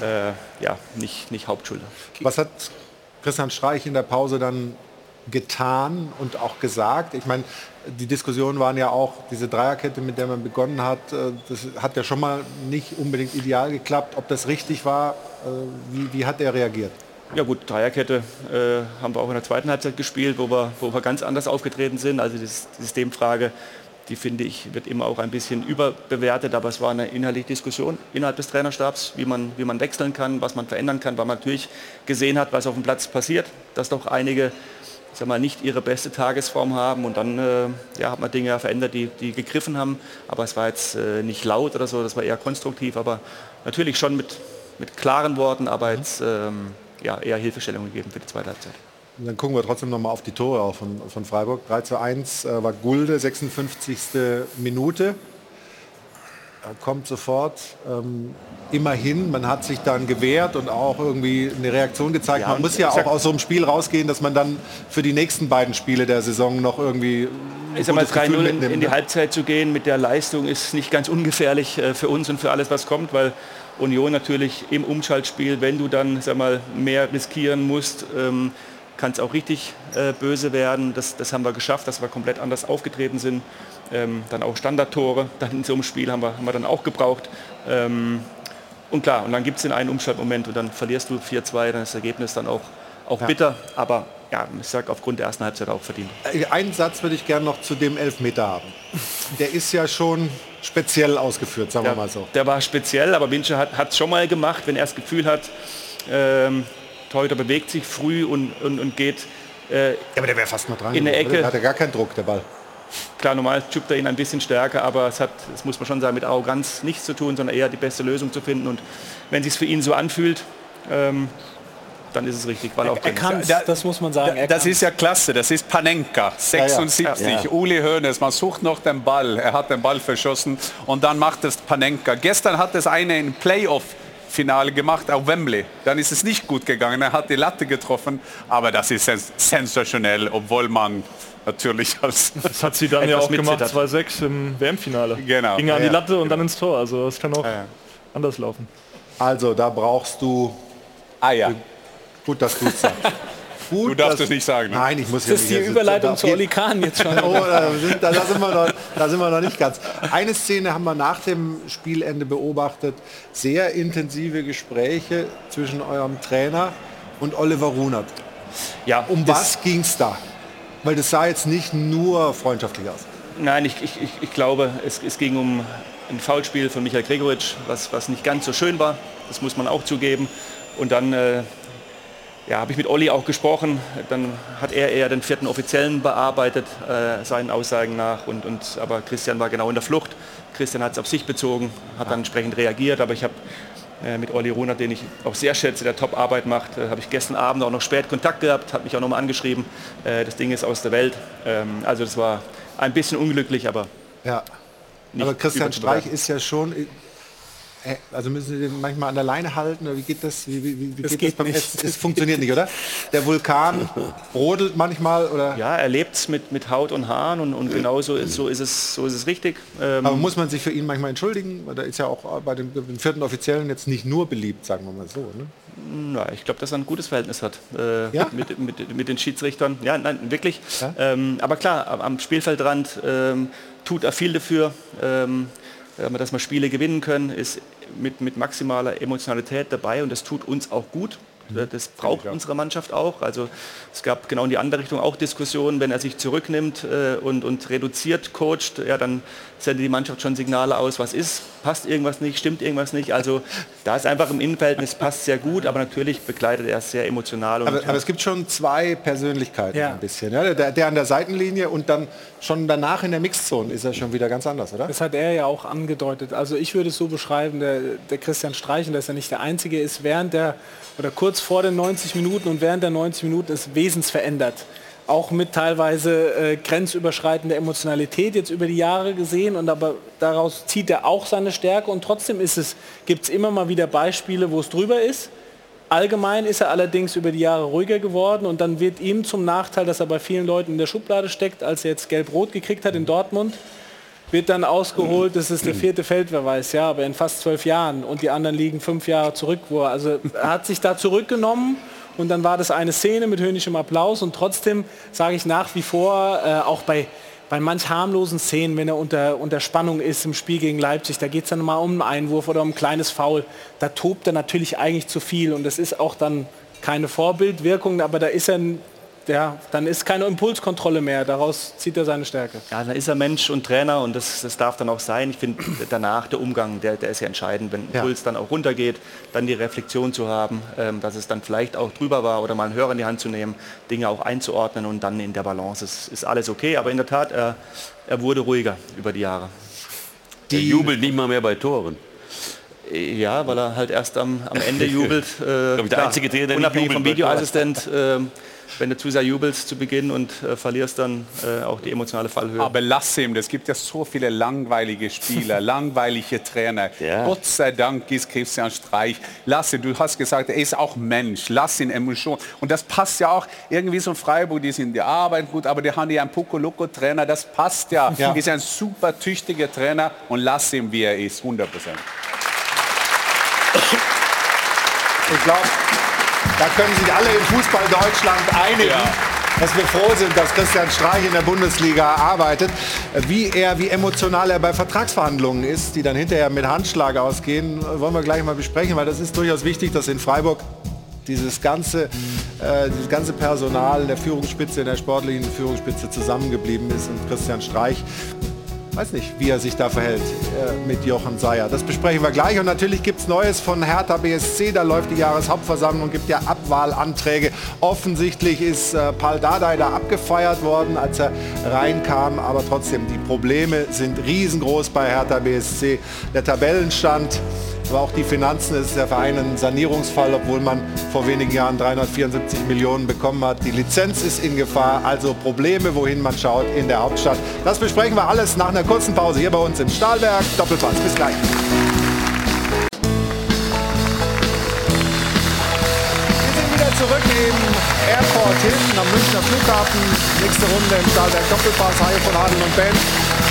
äh, ja, nicht, nicht Hauptschulter. Was hat Christian Streich in der Pause dann getan und auch gesagt? Ich meine, die Diskussionen waren ja auch, diese Dreierkette, mit der man begonnen hat, äh, das hat ja schon mal nicht unbedingt ideal geklappt. Ob das richtig war, äh, wie, wie hat er reagiert? Ja gut, Dreierkette äh, haben wir auch in der zweiten Halbzeit gespielt, wo wir, wo wir ganz anders aufgetreten sind. Also die Systemfrage, die finde ich, wird immer auch ein bisschen überbewertet, aber es war eine inhaltliche Diskussion innerhalb des Trainerstabs, wie man, wie man wechseln kann, was man verändern kann, weil man natürlich gesehen hat, was auf dem Platz passiert, dass doch einige sag mal, nicht ihre beste Tagesform haben und dann äh, ja, hat man Dinge verändert, die, die gegriffen haben, aber es war jetzt äh, nicht laut oder so, das war eher konstruktiv, aber natürlich schon mit, mit klaren Worten, aber jetzt ähm, ja, eher Hilfestellung gegeben für die zweite Halbzeit. Und dann gucken wir trotzdem noch mal auf die Tore auch von, von Freiburg. 3 zu 1 äh, war Gulde, 56. Minute. Er kommt sofort. Ähm, immerhin, man hat sich dann gewehrt und auch irgendwie eine Reaktion gezeigt. Ja, man muss ja auch aus so einem Spiel rausgehen, dass man dann für die nächsten beiden Spiele der Saison noch irgendwie ein Ich sag mal, gutes Gefühl 3-0 in, in die ne? Halbzeit zu gehen mit der Leistung ist nicht ganz ungefährlich äh, für uns und für alles, was kommt, weil Union natürlich im Umschaltspiel, wenn du dann sag mal, mehr riskieren musst, ähm, kann es auch richtig äh, böse werden. Das, das haben wir geschafft, dass wir komplett anders aufgetreten sind. Ähm, dann auch Standardtore, dann in so einem Spiel haben wir, haben wir dann auch gebraucht. Ähm, und klar, und dann gibt es den einen Umschaltmoment und dann verlierst du 4-2, dann ist das Ergebnis dann auch, auch bitter. Aber ja, ich sage aufgrund der ersten Halbzeit auch verdient. Äh, Einen Satz würde ich gerne noch zu dem Elfmeter haben. Der ist ja schon speziell ausgeführt, sagen der, wir mal so. Der war speziell, aber Winche hat es schon mal gemacht, wenn er das Gefühl hat, ähm, Torhüter bewegt sich früh und, und, und geht äh, ja, aber der wäre fast mal dran. In der Ecke. Der hatte gar keinen Druck, der Ball. Klar, normal schubst er ihn ein bisschen stärker, aber es hat, das muss man schon sagen, mit Arroganz nichts zu tun, sondern eher die beste Lösung zu finden. Und wenn es sich für ihn so anfühlt, ähm, dann ist es richtig, weil auch er kann das muss man sagen. das ist ja klasse, das ist Panenka, 76, ja, ja. Uli Hoeneß, man sucht noch den Ball, er hat den Ball verschossen und dann macht es Panenka. Gestern hat es eine in Playoff Finale gemacht auf Wembley. Dann ist es nicht gut gegangen. Er hat die Latte getroffen, aber das ist sensationell, obwohl man natürlich als Das hat sie dann ja auch gemacht, 2-6 im WM-Finale. Genau. Ging an die Latte und dann ins Tor. Also das kann auch ja. anders laufen. Also da brauchst du Eier. Gut, dass du es sagst. Gut, du darfst es nicht sagen. Ne? Nein, ich muss das ja ist die Überleitung zu Oli Kahn jetzt schon. oh, da sind, da, sind wir noch, da sind wir noch nicht ganz. Eine Szene haben wir nach dem Spielende beobachtet. Sehr intensive Gespräche zwischen eurem Trainer und Oliver Runert. Ja, um was ging es da? Weil das sah jetzt nicht nur freundschaftlich aus. Nein, ich, ich, ich glaube, es, es ging um ein Foulspiel von Michael Gregoritsch, was, was nicht ganz so schön war. Das muss man auch zugeben. Und dann äh, ja, habe ich mit Olli auch gesprochen. Dann hat er eher den vierten Offiziellen bearbeitet, äh, seinen Aussagen nach. Und, und, aber Christian war genau in der Flucht. Christian hat es auf sich bezogen, hat dann entsprechend reagiert. Aber ich habe äh, mit Olli Runer, den ich auch sehr schätze, der Top-Arbeit macht, äh, habe ich gestern Abend auch noch spät Kontakt gehabt, hat mich auch nochmal angeschrieben. Äh, das Ding ist aus der Welt. Ähm, also das war ein bisschen unglücklich, aber... Ja, aber Christian Streich ist ja schon also müssen Sie den manchmal an der Leine halten oder wie geht das? Wie, wie, wie das geht, geht das beim nicht. Es, funktioniert nicht, oder? Der Vulkan brodelt manchmal oder? Ja, er lebt es mit, mit Haut und Haaren und, und genau so ist, so ist es so ist es richtig. Ähm Aber muss man sich für ihn manchmal entschuldigen? Weil er ist ja auch bei dem, dem, vierten Offiziellen jetzt nicht nur beliebt, sagen wir mal so. Ne? Na, ich glaube, dass er ein gutes Verhältnis hat äh, ja? mit, mit, mit, den Schiedsrichtern. Ja, nein, wirklich. Ja? Ähm, aber klar, am Spielfeldrand ähm, tut er viel dafür. Ähm, dass wir Spiele gewinnen können, ist mit, mit maximaler Emotionalität dabei und das tut uns auch gut. Das braucht unsere Mannschaft auch. Also es gab genau in die andere Richtung auch Diskussionen, wenn er sich zurücknimmt äh, und, und reduziert coacht, ja, dann sendet die Mannschaft schon Signale aus, was ist, passt irgendwas nicht, stimmt irgendwas nicht. Also da ist einfach im Innenverhältnis passt sehr gut, aber natürlich begleitet er es sehr emotional. Aber, aber, es gibt schon zwei Persönlichkeiten ja. ein bisschen. Ja? Der, der, an der Seitenlinie und dann schon danach in der Mixzone ist er schon wieder ganz anders, oder? Das hat er ja auch angedeutet. Also ich würde es so beschreiben, der, der Christian Streichen, dass er nicht der Einzige ist, während der oder kurz vor den 90 Minuten und während der 90 Minuten ist wesensverändert. Auch mit teilweise äh, grenzüberschreitender Emotionalität jetzt über die Jahre gesehen und aber daraus zieht er auch seine Stärke und trotzdem ist es, gibt es immer mal wieder Beispiele, wo es drüber ist. Allgemein ist er allerdings über die Jahre ruhiger geworden und dann wird ihm zum Nachteil, dass er bei vielen Leuten in der Schublade steckt, als er jetzt gelb-rot gekriegt hat in Dortmund, wird dann ausgeholt, das ist der vierte Feldverweis, ja, aber in fast zwölf Jahren und die anderen liegen fünf Jahre zurück, wo er, also er hat sich da zurückgenommen und dann war das eine Szene mit höhnischem Applaus und trotzdem sage ich nach wie vor, äh, auch bei, bei manch harmlosen Szenen, wenn er unter, unter Spannung ist im Spiel gegen Leipzig, da geht es dann mal um einen Einwurf oder um ein kleines Foul, da tobt er natürlich eigentlich zu viel und das ist auch dann keine Vorbildwirkung, aber da ist er ja, dann ist keine Impulskontrolle mehr. Daraus zieht er seine Stärke. Ja, dann ist er Mensch und Trainer und das, das darf dann auch sein. Ich finde danach der Umgang, der, der ist ja entscheidend, wenn ja. Puls dann auch runtergeht, dann die Reflexion zu haben, ähm, dass es dann vielleicht auch drüber war oder mal einen Hörer in die Hand zu nehmen, Dinge auch einzuordnen und dann in der Balance ist, ist alles okay. Aber in der Tat, er, er wurde ruhiger über die Jahre. Die jubelt nicht mal mehr bei Toren. Ja, weil er halt erst am, am Ende jubelt. Äh, der klar, einzige Trainer, der unabhängig vom Videoassistent. Äh, wenn du zu sehr jubelst zu Beginn und äh, verlierst dann äh, auch die emotionale Fallhöhe. Aber lass ihm, es gibt ja so viele langweilige Spieler, langweilige Trainer. Ja. Gott sei Dank ist Christian Streich. Lass ihn, du hast gesagt, er ist auch Mensch, lass ihn Emotion. Und das passt ja auch irgendwie so Freiburg, die sind die Arbeit gut, aber die haben ja einen Pokoloko-Trainer, das passt ja. ja. Ist ein super tüchtiger Trainer und lass ihn, wie er ist, 100 Prozent. Ich glaube, da können sich alle im Fußball Deutschland einigen. Ja dass wir froh sind, dass Christian Streich in der Bundesliga arbeitet. Wie er, wie emotional er bei Vertragsverhandlungen ist, die dann hinterher mit Handschlag ausgehen, wollen wir gleich mal besprechen, weil das ist durchaus wichtig, dass in Freiburg dieses ganze, äh, dieses ganze Personal der Führungsspitze, in der sportlichen Führungsspitze zusammengeblieben ist und Christian Streich weiß nicht, wie er sich da verhält äh, mit Jochen Seyer. Das besprechen wir gleich. Und natürlich gibt es Neues von Hertha BSC. Da läuft die Jahreshauptversammlung, gibt ja Abwahlanträge. Offensichtlich ist äh, Paul Dardai da abgefeiert worden, als er reinkam. Aber trotzdem, die Probleme sind riesengroß bei Hertha BSC. Der Tabellenstand aber auch die Finanzen. Es ist der Verein ein Sanierungsfall, obwohl man vor wenigen Jahren 374 Millionen bekommen hat. Die Lizenz ist in Gefahr, also Probleme, wohin man schaut in der Hauptstadt. Das besprechen wir alles nach einer kurzen Pause hier bei uns im Stahlwerk. Doppelpass. Bis gleich. Wir sind wieder zurück im Airport Hilton am Münchner Flughafen. Nächste Runde im Stahlwerk Doppelpass. Haie von Adel und Ben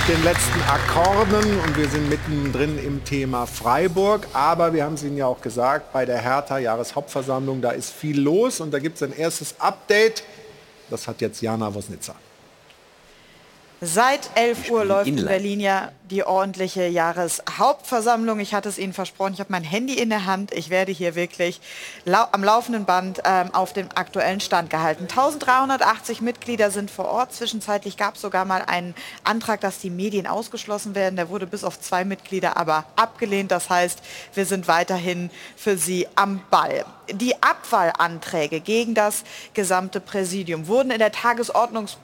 mit den letzten Akkorden und wir sind mittendrin im Thema Freiburg. Aber wir haben es Ihnen ja auch gesagt, bei der Hertha Jahreshauptversammlung, da ist viel los und da gibt es ein erstes Update. Das hat jetzt Jana Wosnitzer. Seit 11 Uhr läuft in Berlin ja die ordentliche Jahreshauptversammlung. Ich hatte es Ihnen versprochen, ich habe mein Handy in der Hand. Ich werde hier wirklich lau am laufenden Band ähm, auf dem aktuellen Stand gehalten. 1380 Mitglieder sind vor Ort. Zwischenzeitlich gab es sogar mal einen Antrag, dass die Medien ausgeschlossen werden. Der wurde bis auf zwei Mitglieder aber abgelehnt. Das heißt, wir sind weiterhin für Sie am Ball. Die Abwahlanträge gegen das gesamte Präsidium wurden in der Tagesordnungs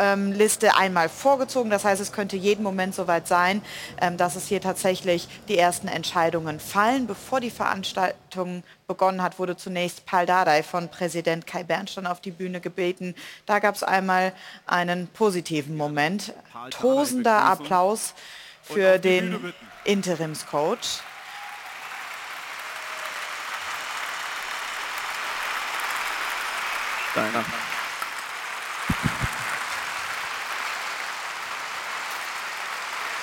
ähm, Liste einmal vorgezogen. Das heißt, es könnte jeden Moment soweit sein, ähm, dass es hier tatsächlich die ersten Entscheidungen fallen. Bevor die Veranstaltung begonnen hat, wurde zunächst Paul Dardai von Präsident Kai Bernstein auf die Bühne gebeten. Da gab es einmal einen positiven Moment. Tosender Applaus für den Interimscoach. Deiner.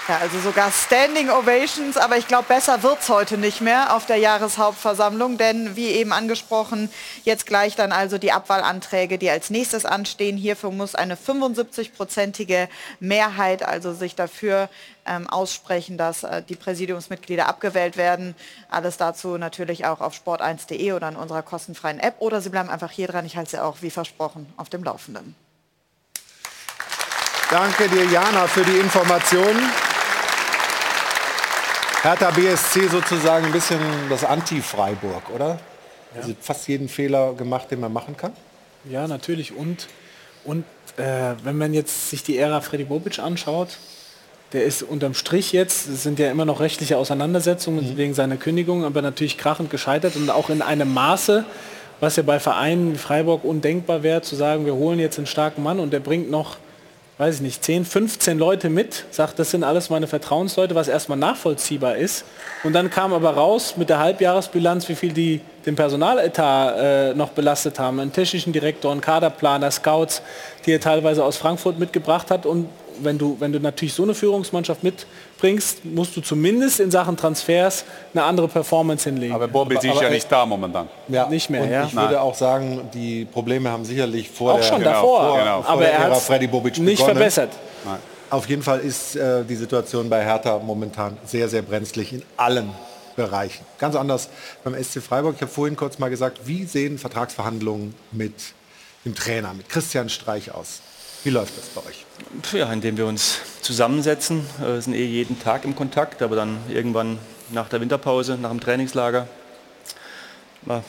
Ja, also sogar Standing Ovations, aber ich glaube, besser wird es heute nicht mehr auf der Jahreshauptversammlung, denn wie eben angesprochen, jetzt gleich dann also die Abwahlanträge, die als nächstes anstehen. Hierfür muss eine 75-prozentige Mehrheit also sich dafür ähm, aussprechen, dass äh, die Präsidiumsmitglieder abgewählt werden. Alles dazu natürlich auch auf sport1.de oder in unserer kostenfreien App oder Sie bleiben einfach hier dran. Ich halte Sie auch, wie versprochen, auf dem Laufenden. Danke dir, Jana, für die Informationen. Hertha BSC sozusagen ein bisschen das Anti-Freiburg, oder? Ja. Also fast jeden Fehler gemacht, den man machen kann. Ja, natürlich. Und, und äh, wenn man jetzt sich die Ära Freddy Bobic anschaut, der ist unterm Strich jetzt, es sind ja immer noch rechtliche Auseinandersetzungen mhm. wegen seiner Kündigung, aber natürlich krachend gescheitert und auch in einem Maße, was ja bei Vereinen wie Freiburg undenkbar wäre, zu sagen, wir holen jetzt einen starken Mann und der bringt noch weiß ich nicht, 10, 15 Leute mit, sagt, das sind alles meine Vertrauensleute, was erstmal nachvollziehbar ist. Und dann kam aber raus mit der Halbjahresbilanz, wie viel die den Personaletat äh, noch belastet haben, einen technischen Direktor, einen Kaderplaner, Scouts, die er teilweise aus Frankfurt mitgebracht hat und wenn du, wenn du natürlich so eine Führungsmannschaft mitbringst, musst du zumindest in Sachen Transfers eine andere Performance hinlegen. Aber Bobic ist ja nicht da momentan. Ja, nicht mehr. Und ja. ich würde Nein. auch sagen, die Probleme haben sicherlich vor auch der, schon davor, vor, genau. vor aber der er hat Freddy Bobic nicht begonnen. verbessert. Nein. Auf jeden Fall ist äh, die Situation bei Hertha momentan sehr, sehr brenzlig in allen Bereichen. Ganz anders beim SC Freiburg. Ich habe vorhin kurz mal gesagt, wie sehen Vertragsverhandlungen mit dem Trainer, mit Christian Streich aus? Wie läuft das bei euch? Ja, indem wir uns zusammensetzen. Wir sind eh jeden Tag im Kontakt, aber dann irgendwann nach der Winterpause, nach dem Trainingslager,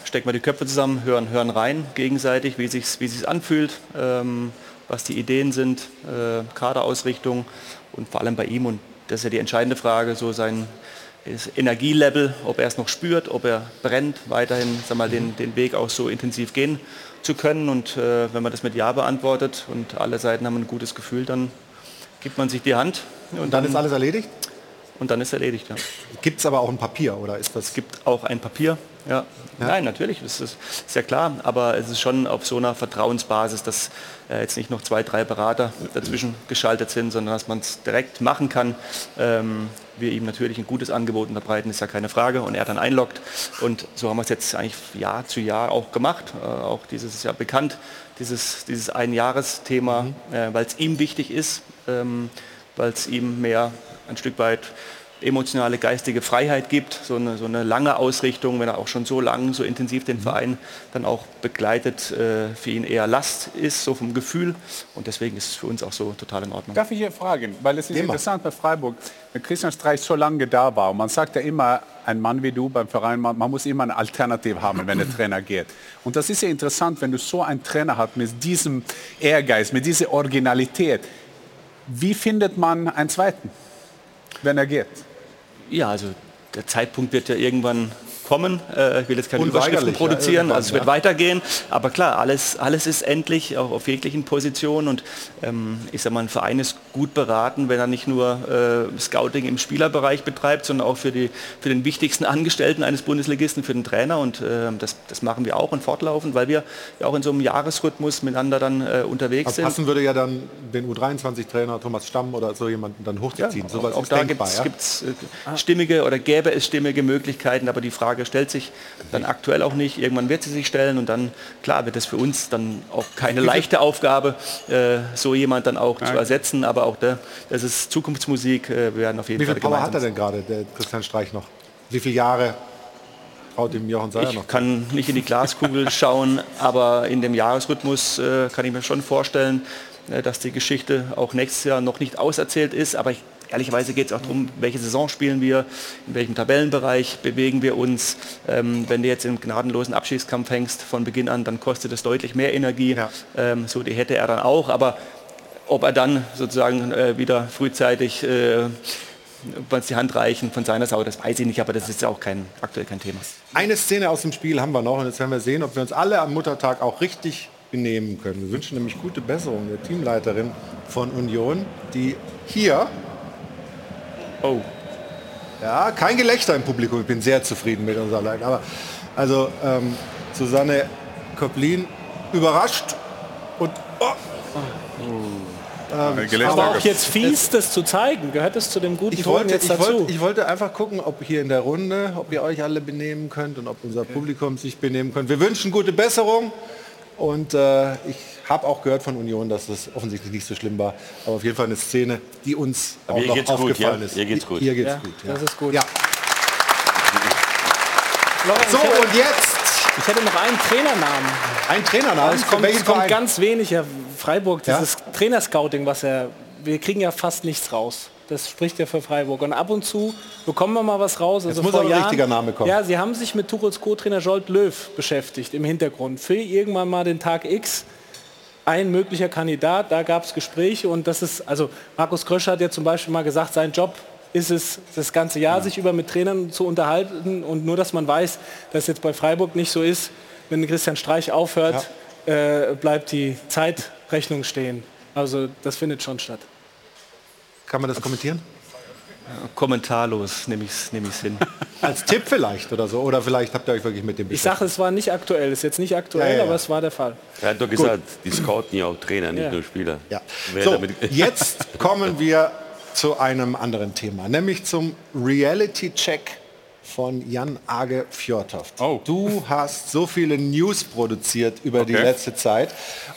stecken wir die Köpfe zusammen, hören, hören rein gegenseitig, wie es sich wie sich's anfühlt, ähm, was die Ideen sind, äh, Kaderausrichtung und vor allem bei ihm, und das ist ja die entscheidende Frage, so sein Energielevel, ob er es noch spürt, ob er brennt, weiterhin sag mal, den, den Weg auch so intensiv gehen zu können. Und äh, wenn man das mit Ja beantwortet und alle Seiten haben ein gutes Gefühl, dann gibt man sich die Hand. Und, und dann, dann, ist alles erledigt? Und dann ist erledigt, ja. Gibt es aber auch ein Papier oder ist das? Es gibt auch ein Papier, ja. ja. Nein, natürlich, das ist, ist, ja klar, aber es ist schon auf so einer Vertrauensbasis, dass äh, jetzt nicht noch zwei, drei Berater dazwischen geschaltet sind, sondern dass man es direkt machen kann. Ähm, wir ihm natürlich ein gutes Angebot unterbreiten, ist ja keine Frage, und er dann einloggt. Und so haben wir es jetzt eigentlich Jahr zu Jahr auch gemacht. Äh, auch dieses ist ja bekannt, dieses, dieses Einjahresthema, mhm. äh, weil es ihm wichtig ist, ähm, weil es ihm mehr ein Stück weit emotionale, geistige Freiheit gibt, so eine, so eine lange Ausrichtung, wenn er auch schon so lang, so intensiv den Verein dann auch begleitet, äh, für ihn eher Last ist, so vom Gefühl. Und deswegen ist es für uns auch so total in Ordnung. Darf ich hier fragen, weil es ist Immer. interessant bei Freiburg, wenn Christian Streich so lange da war, und man sagt ja immer, ein Mann wie du beim Verein, man, man muss immer eine Alternative haben, wenn der Trainer geht. Und das ist ja interessant, wenn du so einen Trainer hast mit diesem Ehrgeiz, mit dieser Originalität. Wie findet man einen zweiten, wenn er geht? Ja, also der Zeitpunkt wird ja irgendwann kommen. Äh, ich will jetzt keine Überschriften ja, produzieren, also es wird ja. weitergehen. Aber klar, alles, alles ist endlich, auch auf jeglichen Positionen. Und ähm, ich sag mal, ein Verein ist gut beraten, wenn er nicht nur äh, Scouting im Spielerbereich betreibt, sondern auch für, die, für den wichtigsten Angestellten eines Bundesligisten, für den Trainer. Und äh, das, das machen wir auch und fortlaufend, weil wir ja auch in so einem Jahresrhythmus miteinander dann äh, unterwegs Aber sind. passen würde ja dann den U23-Trainer Thomas Stamm oder so jemanden dann hochzuziehen. Sowas auch ist da denkbar, ja? gibt es stimmige oder gäbe es stimmige Möglichkeiten, aber die Frage stellt sich dann aktuell auch nicht. Irgendwann wird sie sich stellen und dann, klar, wird es für uns dann auch keine leichte Aufgabe, äh, so jemand dann auch zu ersetzen, aber auch da, das ist Zukunftsmusik, äh, wir werden auf jeden Wie viel Fall Power hat er denn gerade, der Christian Streich noch? Wie viele Jahre Ich kann nicht in die Glaskugel schauen, aber in dem Jahresrhythmus äh, kann ich mir schon vorstellen, äh, dass die Geschichte auch nächstes Jahr noch nicht auserzählt ist. Aber ich, ehrlicherweise geht es auch darum, welche Saison spielen wir, in welchem Tabellenbereich bewegen wir uns. Ähm, wenn du jetzt im gnadenlosen Abschiedskampf hängst von Beginn an, dann kostet es deutlich mehr Energie. Ähm, so die hätte er dann auch. Aber ob er dann sozusagen äh, wieder frühzeitig äh, uns die Hand reichen von seiner Seite, das weiß ich nicht, aber das ist ja auch kein, aktuell kein Thema. Eine Szene aus dem Spiel haben wir noch und jetzt werden wir sehen, ob wir uns alle am Muttertag auch richtig benehmen können. Wir wünschen nämlich gute Besserung der Teamleiterin von Union, die hier... Oh. Ja, kein Gelächter im Publikum. Ich bin sehr zufrieden mit unserer Leitung. Aber also ähm, Susanne Koplin überrascht und oh, Ähm, Aber auch jetzt fies, das zu zeigen. Gehört es zu dem guten Ich Ton wollte, jetzt ich, dazu? wollte, ich wollte einfach gucken, ob hier in der Runde, ob ihr euch alle benehmen könnt und ob unser Publikum sich benehmen könnt. Wir wünschen gute Besserung und äh, ich habe auch gehört von Union, dass das offensichtlich nicht so schlimm war. Aber auf jeden Fall eine Szene, die uns Aber auch ihr noch geht's gut, aufgefallen ja? ist. Ihr geht's gut. Ihr geht's Ja, gut. das ist gut. Ja. So, hätte- und jetzt? Ich hätte noch einen Trainernamen. Ein Trainernamen? Es kommt, es kommt ganz wenig. Ja, Freiburg, Ja? dieses Trainerscouting, was er... Wir kriegen ja fast nichts raus. Das spricht ja für Freiburg. Und ab und zu bekommen wir mal was raus. Also Jetzt muss aber ein Jahren, richtiger Name kommen. Ja, sie haben sich mit Tuchels Co-Trainer Jolt Löw beschäftigt im Hintergrund. Für irgendwann mal den Tag X ein möglicher Kandidat, da gab es Gespräche und das ist, also Markus Kröscher hat ja zum Beispiel mal gesagt, sein Job ist es, das ganze Jahr sich über mit Trainern zu unterhalten und nur, dass man weiß, dass jetzt bei Freiburg nicht so ist, wenn Christian Streich aufhört, äh, bleibt die Zeitrechnung stehen. Also das findet schon statt. Kann man das kommentieren? Kommentarlos nehme ich es nehm ich's hin. Als Tipp vielleicht oder so. Oder vielleicht habt ihr euch wirklich mit dem Ich sage, es war nicht aktuell, ist jetzt nicht aktuell, Ja, ja, ja. aber es war der Fall. Er hat doch gesagt, die scouten ja auch Trainer, nicht Ja. nur Spieler. Ja. So, jetzt kommen wir zu einem anderen Thema, nämlich zum Reality-Check von Jan Age Fjordhoft. Du hast so viele News produziert über die Okay. letzte Zeit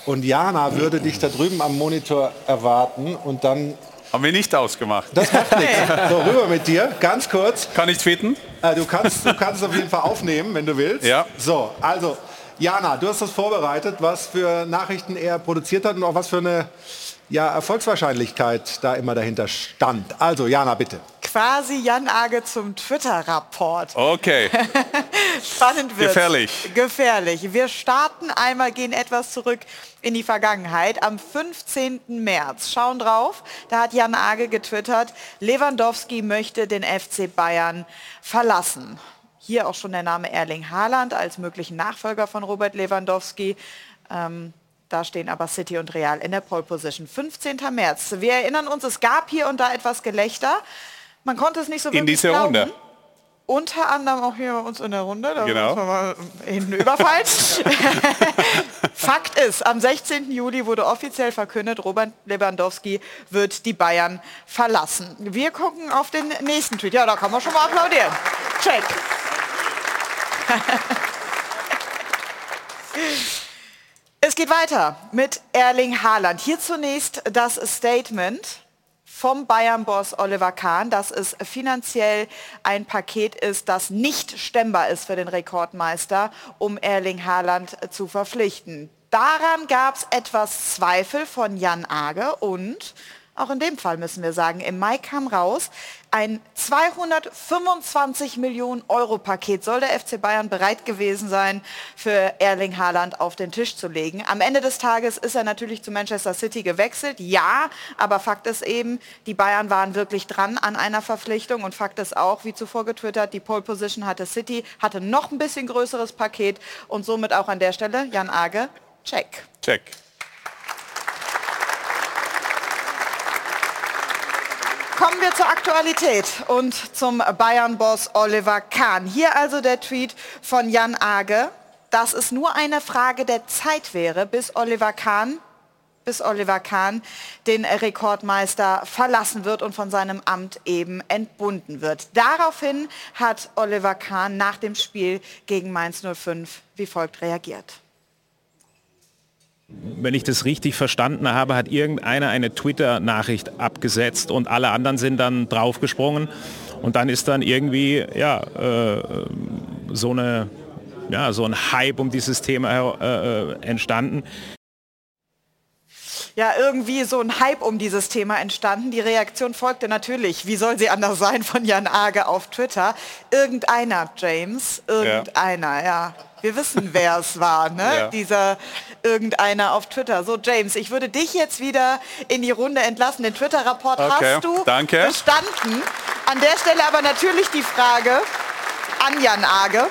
und Jana würde dich da drüben am Monitor erwarten und dann... Haben wir nicht ausgemacht. Das macht nichts. So, rüber mit dir, ganz kurz. Kann ich tweeten? Äh, du, kannst, du kannst es auf jeden Fall aufnehmen, wenn du willst. Ja. So, also, Jana, du hast das vorbereitet, was für Nachrichten er produziert hat und auch was für eine ja, Erfolgswahrscheinlichkeit da immer dahinter stand. Also, Jana, bitte. Quasi Jan Age zum Twitter-Rapport. Okay. Spannend wird. Gefährlich. Gefährlich. Wir starten einmal, gehen etwas zurück in die Vergangenheit. Am 15. März, schauen drauf, da hat Jan Age getwittert, Lewandowski möchte den FC Bayern verlassen. Hier auch schon der Name Erling Haaland als möglichen Nachfolger von Robert Lewandowski. Ähm, da stehen aber City und Real in der Pole Position. 15. März. Wir erinnern uns, es gab hier und da etwas Gelächter. Man konnte es nicht so In wirklich dieser glauben. Runde. Unter anderem auch hier bei uns in der Runde. Da Genau. wir mal hinten überfallen. Fakt ist, am 16. Juli wurde offiziell verkündet, Robert Lewandowski wird die Bayern verlassen. Wir gucken auf den nächsten Tweet. Ja, da kann man schon mal applaudieren. Check. Es geht weiter mit Erling Haaland. Hier zunächst das Statement vom Bayern-Boss Oliver Kahn, dass es finanziell ein Paket ist, das nicht stemmbar ist für den Rekordmeister, um Erling Haaland zu verpflichten. Daran gab es etwas Zweifel von Jan Age und auch in dem Fall müssen wir sagen, im Mai kam raus, ein 225 Millionen Euro Paket soll der FC Bayern bereit gewesen sein, für Erling Haaland auf den Tisch zu legen. Am Ende des Tages ist er natürlich zu Manchester City gewechselt, ja, aber Fakt ist eben, die Bayern waren wirklich dran an einer Verpflichtung und Fakt ist auch, wie zuvor getwittert, die Pole Position hatte City, hatte noch ein bisschen größeres Paket und somit auch an der Stelle, Jan Age, check. Check. Kommen wir zur Aktualität und zum Bayern-Boss Oliver Kahn. Hier also der Tweet von Jan Age, dass es nur eine Frage der Zeit wäre, bis Oliver Kahn bis Oliver Kahn den Rekordmeister verlassen wird und von seinem Amt eben entbunden wird. Daraufhin hat Oliver Kahn nach dem Spiel gegen Mainz 05 wie folgt reagiert wenn ich das richtig verstanden habe, hat irgendeiner eine Twitter-Nachricht abgesetzt und alle anderen sind dann draufgesprungen und dann ist dann irgendwie ja äh, so eine ja so ein Hype um dieses Thema äh, entstanden. Ja, irgendwie so ein Hype um dieses Thema entstanden. Die Reaktion folgte natürlich, wie soll sie anders sein, von Jan Age auf Twitter. Irgendeiner, James, irgendeiner, ja. ja. Wir wissen, wer es war, ne? Ja. Dieser irgendeiner auf Twitter. So, James, ich würde dich jetzt wieder in die Runde entlassen. Den Twitter-Rapport okay. hast du Danke. bestanden. An der Stelle aber natürlich die Frage an Jan Age.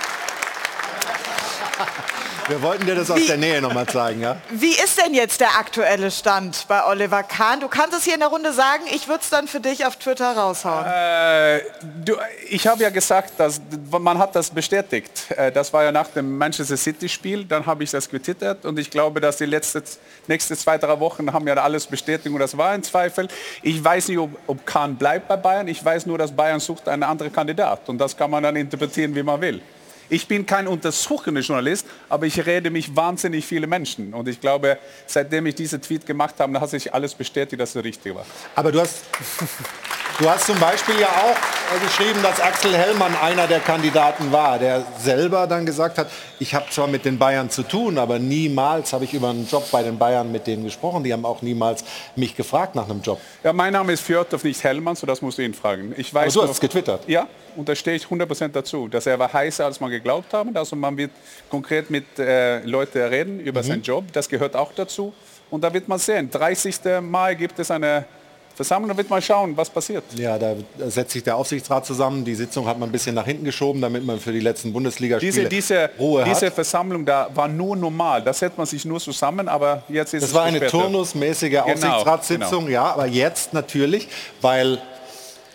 Wir wollten dir das aus der Nähe noch mal zeigen, ja? Wie ist denn jetzt der aktuelle Stand bei Oliver Kahn? Du kannst es hier in der Runde sagen, ich würde es dann für dich auf Twitter raushauen. Äh, du, ich habe ja gesagt, dass man hat das bestätigt. Äh, das war ja nach dem Manchester City-Spiel, dann habe ich das getwittert und ich glaube, dass die letzten nächsten zwei, drei Wochen haben ja alles bestätigt und das war ein Zweifel. Ich weiß nicht, ob, ob Kahn bleibt bei Bayern, ich weiß nur, dass Bayern sucht einen anderen Kandidat und das kann man dann interpretieren, wie man will. Ich bin kein untersuchender Journalist, aber ich rede mich wahnsinnig viele Menschen. Und ich glaube, seitdem ich diesen Tweet gemacht habe, hat sich alles bestätigt, dass es richtig war. Aber du hast, du hast zum Beispiel ja auch geschrieben, dass Axel Hellmann einer der Kandidaten war, der selber dann gesagt hat, ich habe zwar mit den Bayern zu tun, aber niemals habe ich über einen Job bei den Bayern mit denen gesprochen. Die haben auch niemals mich gefragt nach einem Job. Ja, mein Name ist Fjordov, nicht Hellmann, so das musst du ihn fragen. Ich weiß aber du hast es getwittert? Ja, und da stehe ich 100% dazu, dass er war heißer, als man geglaubt haben. Also man wird konkret mit äh, Leuten reden über mhm. seinen Job. Das gehört auch dazu. Und da wird man sehen. 30. Mai gibt es eine Versammlung, da wird mal schauen, was passiert. Ja, da setzt sich der Aufsichtsrat zusammen. Die Sitzung hat man ein bisschen nach hinten geschoben, damit man für die letzten Bundesligaspiele diese, diese, Ruhe diese hat. Versammlung da war nur normal. Das setzt man sich nur zusammen, aber jetzt ist das es war eine turnusmäßige genau, Aufsichtsratssitzung, genau. ja, aber jetzt natürlich, weil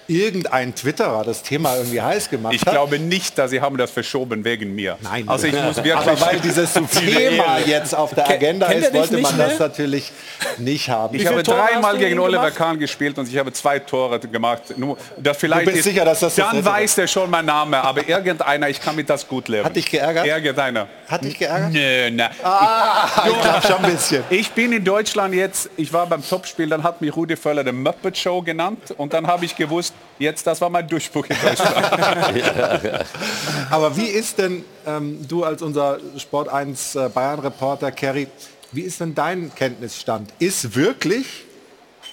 irgendein Twitterer das Thema irgendwie heiß gemacht ich hat. Ich glaube nicht, dass sie haben das verschoben wegen mir. Nein. Also ich muss wirklich Aber weil dieses Thema jetzt auf der Agenda ist, wollte man das natürlich nicht haben. Ich habe dreimal gegen Oliver Kahn gespielt und ich habe zwei Tore gemacht. Nur, da vielleicht du bist ist, sicher, dass das Dann das weiß der schon mein Name, aber irgendeiner, ich kann mit das gut leben. Hat dich geärgert? Irgendeiner. Hat dich geärgert? Nö, ne. Ah, ich, ich glaube schon ein bisschen. Ich bin in Deutschland jetzt, ich war beim Topspiel, dann hat mich Rudi Völler der Muppet Show genannt und dann habe ich gewusst, Jetzt, das war mein Durchbruch in Deutschland. Aber wie ist denn, ähm, du als unser Sport 1 äh, Bayern-Reporter, Kerry, wie ist denn dein Kenntnisstand? Ist wirklich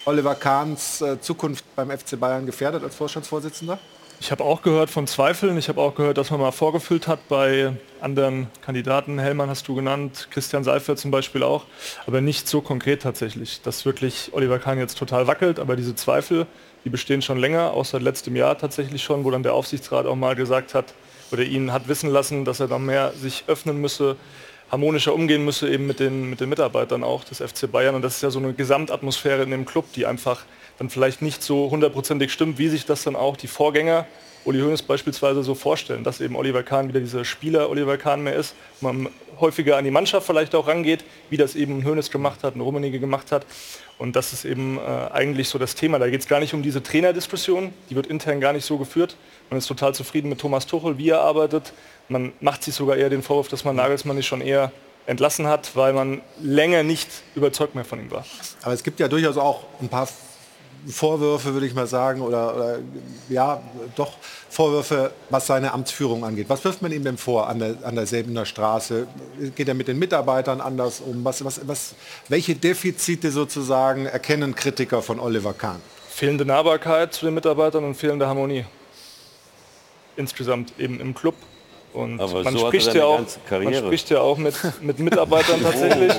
Oliver Kahns äh, Zukunft beim FC Bayern gefährdet als Vorstandsvorsitzender? Ich habe auch gehört von Zweifeln. Ich habe auch gehört, dass man mal vorgefüllt hat bei anderen Kandidaten. Hellmann hast du genannt, Christian Seifert zum Beispiel auch. Aber nicht so konkret tatsächlich, dass wirklich Oliver Kahn jetzt total wackelt. Aber diese Zweifel, die bestehen schon länger, auch seit letztem Jahr tatsächlich schon, wo dann der Aufsichtsrat auch mal gesagt hat oder ihn hat wissen lassen, dass er dann mehr sich öffnen müsse, harmonischer umgehen müsse eben mit den, mit den Mitarbeitern auch des FC Bayern. Und das ist ja so eine Gesamtatmosphäre in dem Club, die einfach dann vielleicht nicht so hundertprozentig stimmt, wie sich das dann auch die Vorgänger, Uli Hoeneß beispielsweise, so vorstellen, dass eben Oliver Kahn wieder dieser Spieler Oliver Kahn mehr ist, man häufiger an die Mannschaft vielleicht auch rangeht, wie das eben Hoeneß gemacht hat, ein Rummenigge gemacht hat. Und das ist eben äh, eigentlich so das Thema. Da geht es gar nicht um diese Trainerdiskussion, die wird intern gar nicht so geführt. Man ist total zufrieden mit Thomas Tuchel, wie er arbeitet. Man macht sich sogar eher den Vorwurf, dass man Nagelsmann nicht schon eher entlassen hat, weil man länger nicht überzeugt mehr von ihm war. Aber es gibt ja durchaus auch ein paar Vorwürfe, würde ich mal sagen, oder, oder ja, doch Vorwürfe, was seine Amtsführung angeht. Was wirft man ihm denn vor an der, an der Säbener Straße? Geht er mit den Mitarbeitern anders um? Was, was, was, welche Defizite sozusagen erkennen Kritiker von Oliver Kahn? Fehlende Nahbarkeit zu den Mitarbeitern und fehlende Harmonie. Insgesamt eben im Club. Und Aber man, so spricht ja auch, man spricht ja auch mit, mit Mitarbeitern tatsächlich.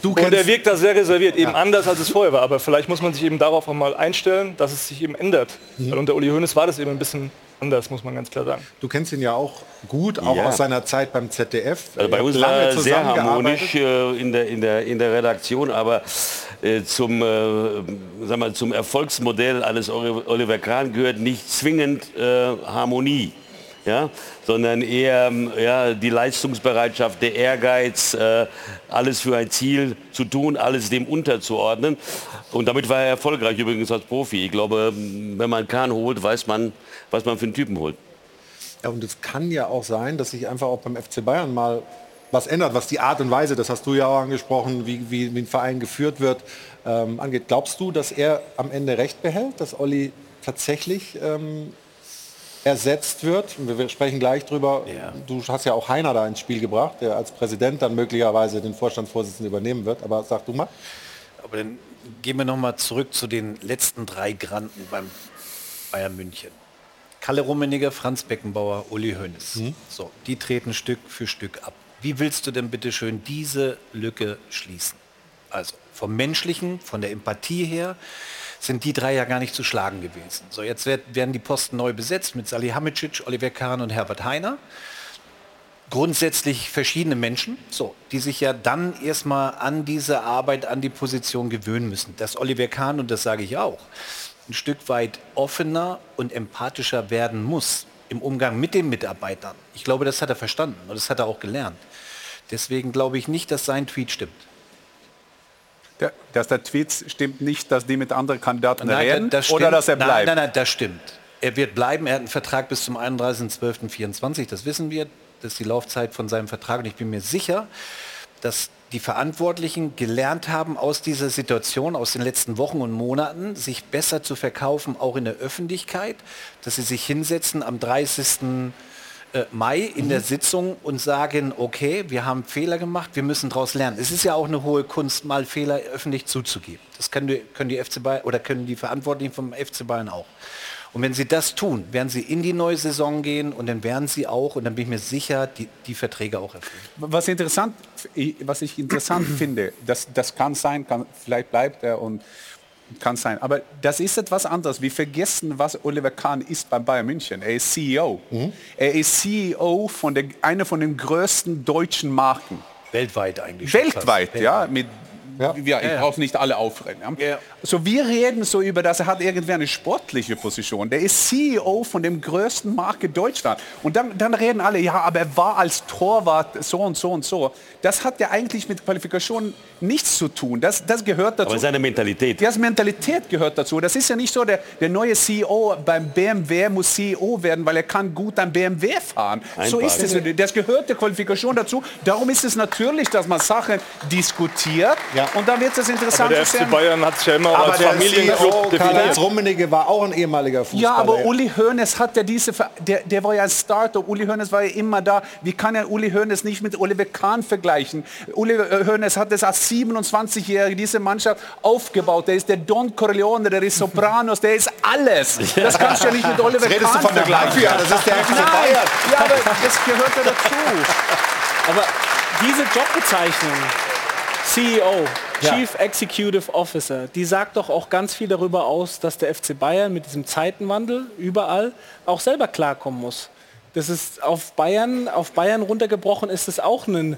Du und er wirkt da sehr reserviert, eben anders als es vorher war. Aber vielleicht muss man sich eben darauf auch mal einstellen, dass es sich eben ändert. Mhm. Weil unter Uli Hoeneß war das eben ein bisschen anders, muss man ganz klar sagen. Du kennst ihn ja auch gut, auch Ja. aus seiner Zeit beim ZDF. Also bei uns lange er sehr harmonisch äh, in, der, in, der, in der Redaktion, aber äh, zum, äh, sag mal, zum Erfolgsmodell eines Oli- Oliver Kahn gehört nicht zwingend äh, Harmonie. Ja, sondern eher ähm, ja, die Leistungsbereitschaft, der Ehrgeiz, äh, alles für ein Ziel zu tun, alles dem unterzuordnen. Und damit war er erfolgreich übrigens als Profi. Ich glaube, wenn man Kahn holt, weiß man, was man für einen Typen holt. Ja, und es kann ja auch sein, dass sich einfach auch beim FC Bayern mal was ändert, was die Art und Weise, das hast du ja auch angesprochen, wie, wie, wie ein Verein geführt wird, ähm, angeht. Glaubst du, dass er am Ende recht behält, dass Olli tatsächlich ähm, ersetzt wird? Wir sprechen gleich drüber. Du hast ja auch Heiner da ins Spiel gebracht, der als Präsident dann möglicherweise den Vorstandsvorsitzenden übernehmen wird. Aber sag du mal. Aber dann gehen wir noch mal zurück zu den letzten drei Granden beim Bayern München. Kalle Rummeniger, Franz Beckenbauer, Uli Hoeneß. So, die treten Stück für Stück ab. Wie willst du denn bitte schön diese Lücke schließen? Also vom Menschlichen, von der Empathie her sind die drei ja gar nicht zu schlagen gewesen. So, jetzt werd, werden die Posten neu besetzt mit Salihamidzic, Oliver Kahn und Herbert Heiner grundsätzlich verschiedene Menschen, so, die sich ja dann erstmal an diese Arbeit, an die Position gewöhnen müssen. Dass Oliver Kahn, und das sage ich auch, ein Stück weit offener und empathischer werden muss im Umgang mit den Mitarbeitern. Ich glaube, das hat er verstanden und das hat er auch gelernt. Deswegen glaube ich nicht, dass sein Tweet stimmt. Der, dass der Tweet stimmt nicht, dass die mit anderen Kandidaten Nein, reden das oder dass er bleibt. Nein, nein, nein, das stimmt. Er wird bleiben. Er hat einen Vertrag bis zum 31.12.24. Das wissen wir. Das ist die Laufzeit von seinem Vertrag. Und ich bin mir sicher, dass die Verantwortlichen gelernt haben, aus dieser Situation, aus den letzten Wochen und Monaten, sich besser zu verkaufen, auch in der Öffentlichkeit, dass sie sich hinsetzen am 30. äh, Mai in der Sitzung und sagen, okay, wir haben Fehler gemacht, wir müssen daraus lernen. Es ist ja auch eine hohe Kunst, mal Fehler öffentlich zuzugeben. Das können die, können die FC Bayern oder können die Verantwortlichen vom FC Bayern auch. Und wenn sie das tun, werden sie in die neue Saison gehen und dann werden sie auch, und dann bin ich mir sicher, die, die Verträge auch erfüllen. Was, interessant, was ich interessant finde, das, das kann sein, kann, vielleicht bleibt er und kann sein. Aber das ist etwas anderes. Wir vergessen, was Oliver Kahn ist bei Bayern München. Er ist CEO. Er ist CEO von der, einer von den größten deutschen Marken. Weltweit eigentlich. Weltweit, ja. Mit, ja. ich Ja, ja. brauche nicht alle aufreden. Ja. So, wir reden so über das, er hat irgendwie eine sportliche Position. Der ist CEO von dem größten Marke Deutschland. Und dann, dann reden alle, ja, aber er war als Torwart so und so und so. Das hat ja eigentlich mit Qualifikation nichts zu tun. Das, das gehört dazu. Aber seine Mentalität. Das Mentalität gehört dazu. Das ist ja nicht so, der, der neue CEO beim BMW muss CEO werden, weil er kann gut ein BMW fahren. So Einfach. ist es. Das gehört der Qualifikation dazu. Darum ist es natürlich, dass man Sachen diskutiert und dann wird es interessant Aber der FC. Bayern hat sich ja immer Aber als der Familienclub CEO definiert. Karl-Heinz Rummenigge war auch ein ehemaliger Fußballer. Ja, aber Uli Hoeneß hat ja diese, Ver- der, der war ja ein Starter. Uli Hoeneß war ja immer da. Wie kann ja Uli Hoeneß nicht mit Oliver Kahn vergleichen? Uli Hoeneß hat das als 27-Jähriger diese Mannschaft aufgebaut. Der ist der Don Corleone, der ist Sopranos, der ist alles. Das kannst du ja nicht mit Oliver Jetzt redest Kahn du von der vergleichen. Mafia, das ist der FC Nein, Bayern. Ja, aber das gehört ja dazu. Aber diese Jobbezeichnung, CEO, Ja. Chief Executive Officer, die sagt doch auch ganz viel darüber aus, dass der FC Bayern mit diesem Zeitenwandel überall auch selber klarkommen muss. Das ist auf Bayern, auf Bayern runtergebrochen ist es auch ein,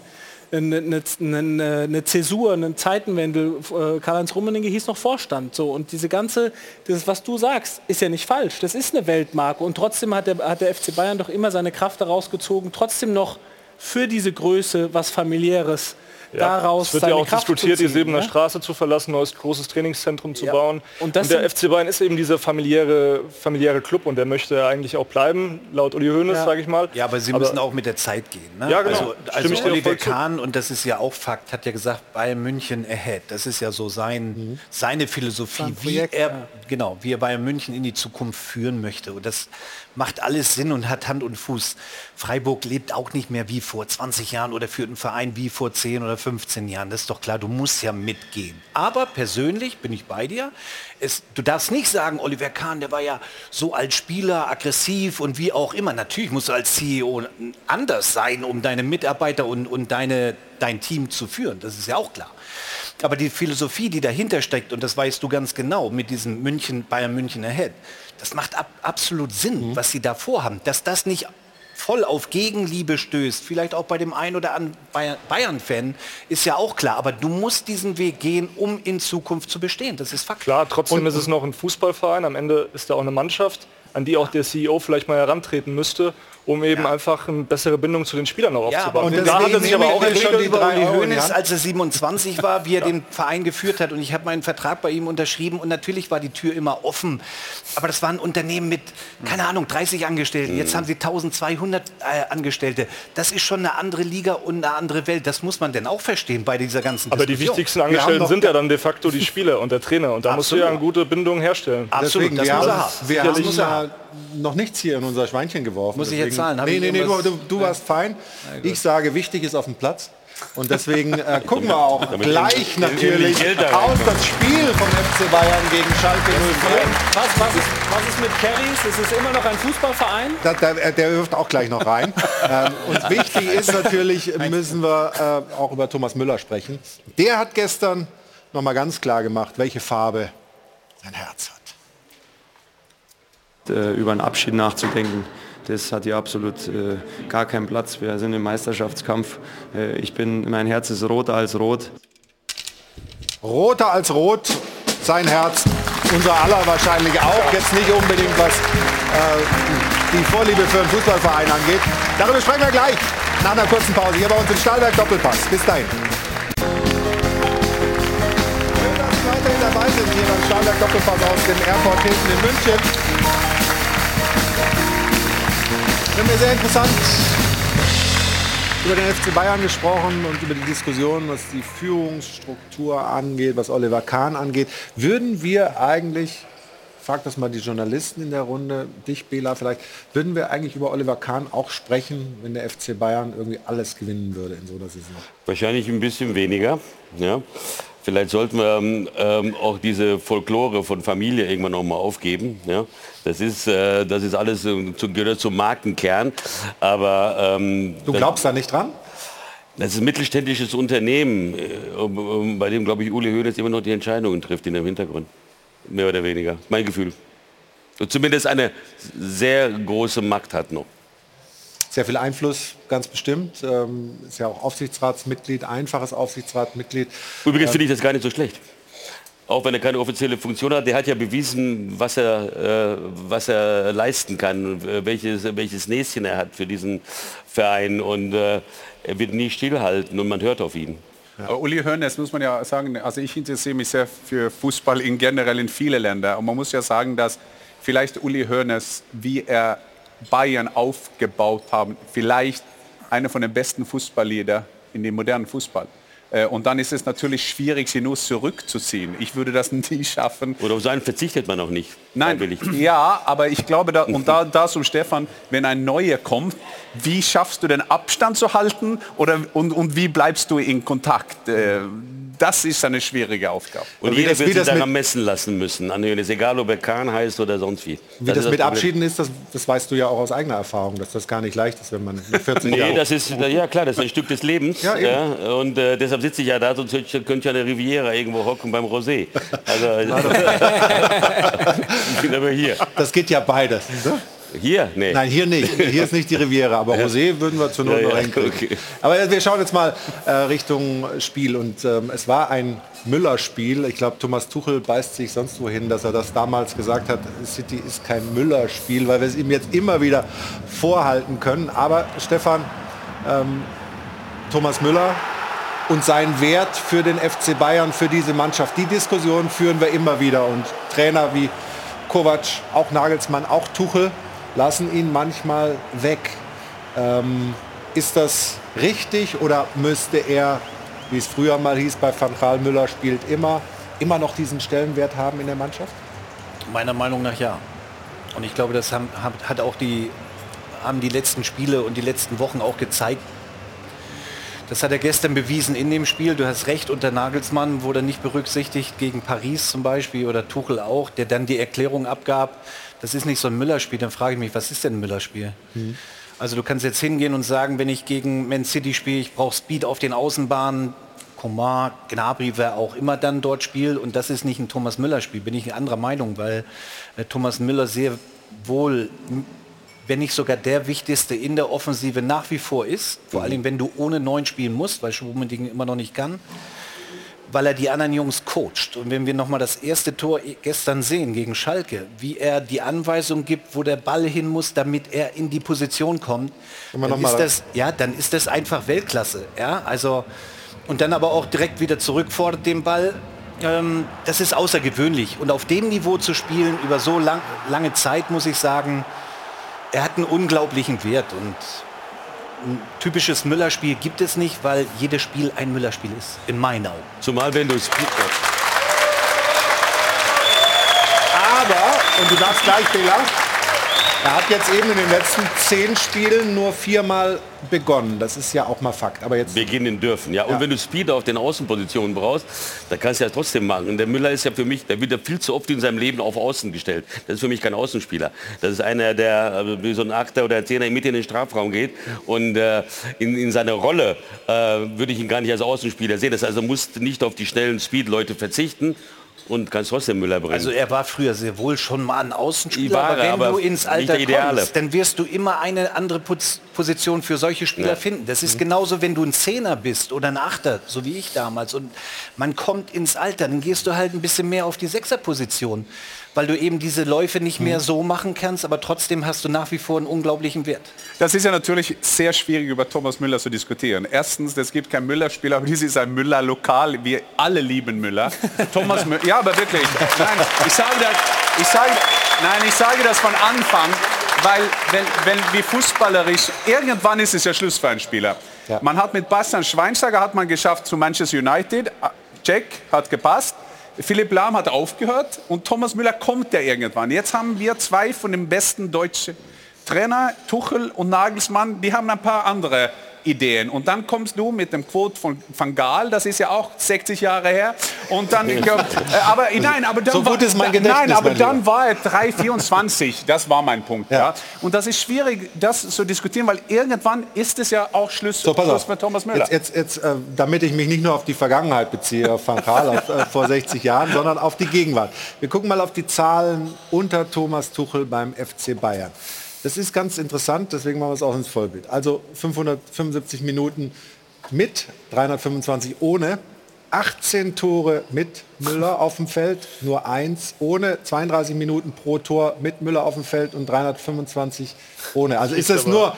eine, eine, eine, eine Zäsur, ein Zeitenwandel. Äh, Karl-Heinz Rummenigge hieß noch Vorstand. So. Und diese ganze, das, was du sagst, ist ja nicht falsch. Das ist eine Weltmarke. Und trotzdem hat der, hat der FC Bayern doch immer seine Kraft daraus gezogen, trotzdem noch für diese Größe was familiäres daraus es wird seine ja auch Kraft diskutiert, zu die ziehen, Sebener ne? Straße zu verlassen, neues großes Trainingszentrum zu Ja. bauen. Und Und, der FC Bayern ist eben dieser familiäre, familiäre Club und der möchte eigentlich auch bleiben, laut Uli Hoeneß, Ja. sage ich mal. Ja, aber sie müssen auch mit der Zeit gehen. Ne? Ja, genau. Also, also Oliver. Kahn, und das ist ja auch Fakt, hat ja gesagt, Bayern München ahead. Das ist ja so sein, seine Philosophie, Sein wie er, ja. genau, wie er Bayern München in die Zukunft führen möchte. Und das macht alles Sinn und hat Hand und Fuß. Freiburg lebt auch nicht mehr wie vor 20 Jahren oder führt einen Verein wie vor 10 oder 15 Jahren. Das ist doch klar, du musst ja mitgehen. Aber persönlich bin ich bei dir. Es, du darfst nicht sagen, Oliver Kahn, der war ja so als Spieler aggressiv und wie auch immer. Natürlich musst du als CEO anders sein, um deine Mitarbeiter und, und deine, dein Team zu führen. Das ist ja auch klar. Aber die Philosophie, die dahinter steckt, und das weißt du ganz genau, mit diesem München, Bayern München Ahead, das macht ab, absolut Sinn, was sie da vorhaben. Dass das nicht voll auf Gegenliebe stößt, vielleicht auch bei dem einen oder anderen Bayern- Bayern-Fan, ist ja auch klar. Aber du musst diesen Weg gehen, um in Zukunft zu bestehen. Das ist Fakt. Klar, trotzdem ist es noch ein Fußballverein. Am Ende ist da auch eine Mannschaft, an die auch der CEO vielleicht mal herantreten müsste, um eben einfach eine bessere Bindung zu den Spielern noch Ja, aufzubauen. aber und da hat er sich aber auch wir reden entwickelt. über Uli Hoeneß, als er 27 war, wie er den Verein geführt hat. Und ich habe meinen Vertrag bei ihm unterschrieben. Und natürlich war die Tür immer offen. Aber das war ein Unternehmen mit, keine Ahnung, 30 Angestellten. Jetzt haben sie 1200 äh, Angestellte. Das ist schon eine andere Liga und eine andere Welt. Das muss man denn auch verstehen bei dieser ganzen Aber die Diskussion. wichtigsten Angestellten sind ja dann de facto die Spieler und der Trainer. Und da musst du ja eine gute Bindung herstellen. Deswegen, wir haben, wir haben Sicherlich- äh, noch nichts hier in unser Schweinchen geworfen. Muss ich jetzt Deswegen- zahlen? Hab Nee, nee, nee, du, du, du warst fein. Ich sage, wichtig ist auf dem Platz. Und deswegen äh, gucken wir auch Damit gleich natürlich reinkommt. das Spiel vom FC Bayern gegen Schalke 04. Was, was, ist, was ist mit Carries? Ist es immer noch ein Fußballverein? Da, da, äh, der wirft auch gleich noch rein. ähm, und wichtig ist natürlich, müssen wir äh, auch über Thomas Müller sprechen. Der hat gestern noch mal ganz klar gemacht, welche Farbe sein Herz hat. Äh, über einen Abschied nachzudenken. Das hat hier absolut äh, gar keinen Platz. Wir sind im Meisterschaftskampf. Äh, ich bin, mein Herz ist roter als rot. Roter als rot, sein Herz, unser aller wahrscheinlich auch. Jetzt nicht unbedingt, was äh, die Vorliebe für einen Fußballverein angeht. Darüber sprechen wir gleich nach einer kurzen Pause hier bei uns im Stahlwerk Doppelpass. Bis dahin. Schön, dass Sie weiterhin dabei sind hier beim Stahlwerk Doppelpass aus dem Airport Hilton in München. Wir haben ja sehr interessant über den FC Bayern gesprochen und über die Diskussion, was die Führungsstruktur angeht, was Oliver Kahn angeht. Würden wir eigentlich, frag das mal die Journalisten in der Runde, dich Bela vielleicht, würden wir eigentlich über Oliver Kahn auch sprechen, wenn der FC Bayern irgendwie alles gewinnen würde in so einer Saison? Wahrscheinlich ein bisschen weniger. Ja. Vielleicht sollten wir ähm, ähm, auch diese Folklore von Familie irgendwann noch mal aufgeben. Ja. Das ist, äh, das ist alles äh, zu, gehört zum Markenkern. Aber ähm, Du glaubst da nicht dran? Das ist ein mittelständisches Unternehmen, äh, bei dem, glaube ich, Uli Hoeneß immer noch die Entscheidungen trifft in dem Hintergrund. Mehr oder weniger. Mein Gefühl. Und zumindest eine sehr große Macht hat noch. Sehr viel Einfluss, ganz bestimmt. Ähm, ist ja auch Aufsichtsratsmitglied, einfaches Aufsichtsratsmitglied. Übrigens Ähm, finde ich das gar nicht so schlecht. Auch wenn er keine offizielle Funktion hat, der hat ja bewiesen, was er, äh, was er leisten kann, äh, welches, welches Näschen er hat für diesen Verein. Und äh, er wird nie stillhalten und man hört auf ihn. Aber Uli Hoeneß muss man ja sagen, also ich interessiere mich sehr für Fußball in generell in viele Länder. Und man muss ja sagen, dass vielleicht Uli Hoeneß, wie er Bayern aufgebaut haben, vielleicht einer von den besten Fußballlieder in dem modernen Fußball. Äh, Und dann ist es natürlich schwierig, sie nur zurückzuziehen. Ich würde das nie schaffen. Oder auf seinen verzichtet man auch nicht. Nein, ja, aber ich glaube, da, und da, da zum Stefan, wenn ein Neuer kommt, wie schaffst du den Abstand zu halten oder, und, und wie bleibst du in Kontakt? Das ist eine schwierige Aufgabe. Und wie jeder das- wird sich das daran messen lassen müssen. An Hoeneß, egal ob er Kahn heißt oder sonst wie. Wie das, ist mit Problem. Abschieden ist, das, das weißt du ja auch aus eigener Erfahrung, dass das gar nicht leicht ist, wenn man mit 40 Nee, Jahre... das ist, ja klar, das ist ein Stück des Lebens. Ja, Ja, eben. und äh, deshalb sitze ich ja da, sonst könnte ich- ja eine Riviera irgendwo hocken beim Rosé. Also, ich bin aber hier. Das geht ja beides. Ne? Hier? Nee. Nein, hier nicht. Hier ist nicht die Riviera, aber. Rosé würden wir zur Not Ja, noch ja, okay. Aber wir schauen jetzt mal äh, Richtung Spiel und ähm, es war ein Müller-Spiel. Ich glaube, Thomas Tuchel beißt sich sonst wohin, dass er das damals gesagt hat, City ist kein Müller-Spiel, weil wir es ihm jetzt immer wieder vorhalten können. Aber Stefan, ähm, Thomas Müller und seinen Wert für den FC Bayern, für diese Mannschaft. Die Diskussion führen wir immer wieder und Trainer wie Kovac, auch Nagelsmann, auch Tuchel lassen ihn manchmal weg. Ähm, ist das richtig oder müsste er, wie es früher mal hieß bei Van Müller spielt immer, immer noch diesen Stellenwert haben in der Mannschaft? Meiner Meinung nach ja. Und ich glaube, das haben, hat auch die, haben die letzten Spiele und die letzten Wochen auch gezeigt. Das hat er gestern bewiesen in dem Spiel. Du hast recht, unter Nagelsmann wurde nicht berücksichtigt gegen Paris zum Beispiel oder Tuchel auch, der dann die Erklärung abgab, das ist nicht so ein Müllerspiel. Dann frage ich mich, was ist denn ein Müllerspiel? Mhm. Also du kannst jetzt hingehen und sagen, wenn ich gegen Man City spiele, ich brauche Speed auf den Außenbahnen, Komar, Gnabry, wer auch immer dann dort spielt und das ist nicht ein Thomas Müller-Spiel, bin ich in anderer Meinung, weil äh, Thomas Müller sehr wohl wenn nicht sogar der wichtigste in der Offensive nach wie vor ist, vor mhm. allem wenn du ohne neun spielen musst, weil Schwummending immer noch nicht kann, weil er die anderen Jungs coacht. Und wenn wir nochmal das erste Tor gestern sehen gegen Schalke, wie er die Anweisung gibt, wo der Ball hin muss, damit er in die Position kommt, dann ist, das, ja, dann ist das einfach Weltklasse. Ja? Also, und dann aber auch direkt wieder zurückfordert den Ball. Ähm, das ist außergewöhnlich. Und auf dem Niveau zu spielen über so lang, lange Zeit, muss ich sagen, er hat einen unglaublichen Wert und ein typisches Müller-Spiel gibt es nicht, weil jedes Spiel ein Müller-Spiel ist, in meinen Augen. Zumal wenn du es... Aber, und du darfst gleich, Fehler, er hat jetzt eben in den letzten zehn Spielen nur viermal begonnen. Das ist ja auch mal Fakt. Aber jetzt beginnen dürfen. Ja. Und ja. wenn du Speed auf den Außenpositionen brauchst, dann kannst du ja trotzdem machen. Und der Müller ist ja für mich, der wird ja viel zu oft in seinem Leben auf Außen gestellt. Das ist für mich kein Außenspieler. Das ist einer, der äh, wie so ein Achter oder Zehner mit in den Strafraum geht. Und äh, in, in seiner Rolle äh, würde ich ihn gar nicht als Außenspieler sehen. Das heißt, er muss nicht auf die schnellen Speed-Leute verzichten und kannst trotzdem Müller bringen. Also er war früher sehr wohl schon mal ein Außenspieler, aber wenn aber du ins Alter kommst, dann wirst du immer eine andere Position für solche Spieler ja. finden. Das ist mhm. genauso, wenn du ein Zehner bist oder ein Achter, so wie ich damals, und man kommt ins Alter, dann gehst du halt ein bisschen mehr auf die Sechserposition weil du eben diese Läufe nicht mehr mhm. so machen kannst, aber trotzdem hast du nach wie vor einen unglaublichen Wert. Das ist ja natürlich sehr schwierig über Thomas Müller zu diskutieren. Erstens, es gibt kein Müller-Spiel, aber dies ist ein Müller-Lokal. Wir alle lieben Müller. Thomas Müller, ja, aber wirklich. Nein, ich sage das, ich sage, nein, ich sage das von Anfang, weil wenn, wenn wie fußballerisch, irgendwann ist es ja Schluss für einen Spieler. Ja. Man hat mit Bastian Schweinsteiger hat man geschafft zu Manchester United. Check, hat gepasst. Philipp Lahm hat aufgehört und Thomas Müller kommt ja irgendwann. Jetzt haben wir zwei von den besten deutschen Trainer, Tuchel und Nagelsmann, die haben ein paar andere Ideen. Und dann kommst du mit dem Quote von Van Gaal, das ist ja auch 60 Jahre her. Und dann, äh, aber nein, aber dann so war, ist mein nein, aber dann war er 3,24. Das war mein Punkt. Ja. ja. Und das ist schwierig, das zu diskutieren, weil irgendwann ist es ja auch Schluss, so, Schluss mit Thomas Müller. Jetzt, jetzt, jetzt äh, damit ich mich nicht nur auf die Vergangenheit beziehe, auf Van Gaal auf, äh, vor 60 Jahren, sondern auf die Gegenwart. Wir gucken mal auf die Zahlen unter Thomas Tuchel beim FC Bayern. Das ist ganz interessant, deswegen machen wir es auch ins Vollbild. Also 575 Minuten mit, 325 ohne, 18 Tore mit Müller auf dem Feld, nur eins ohne, 32 Minuten pro Tor mit Müller auf dem Feld und 325 ohne. Also ist das nur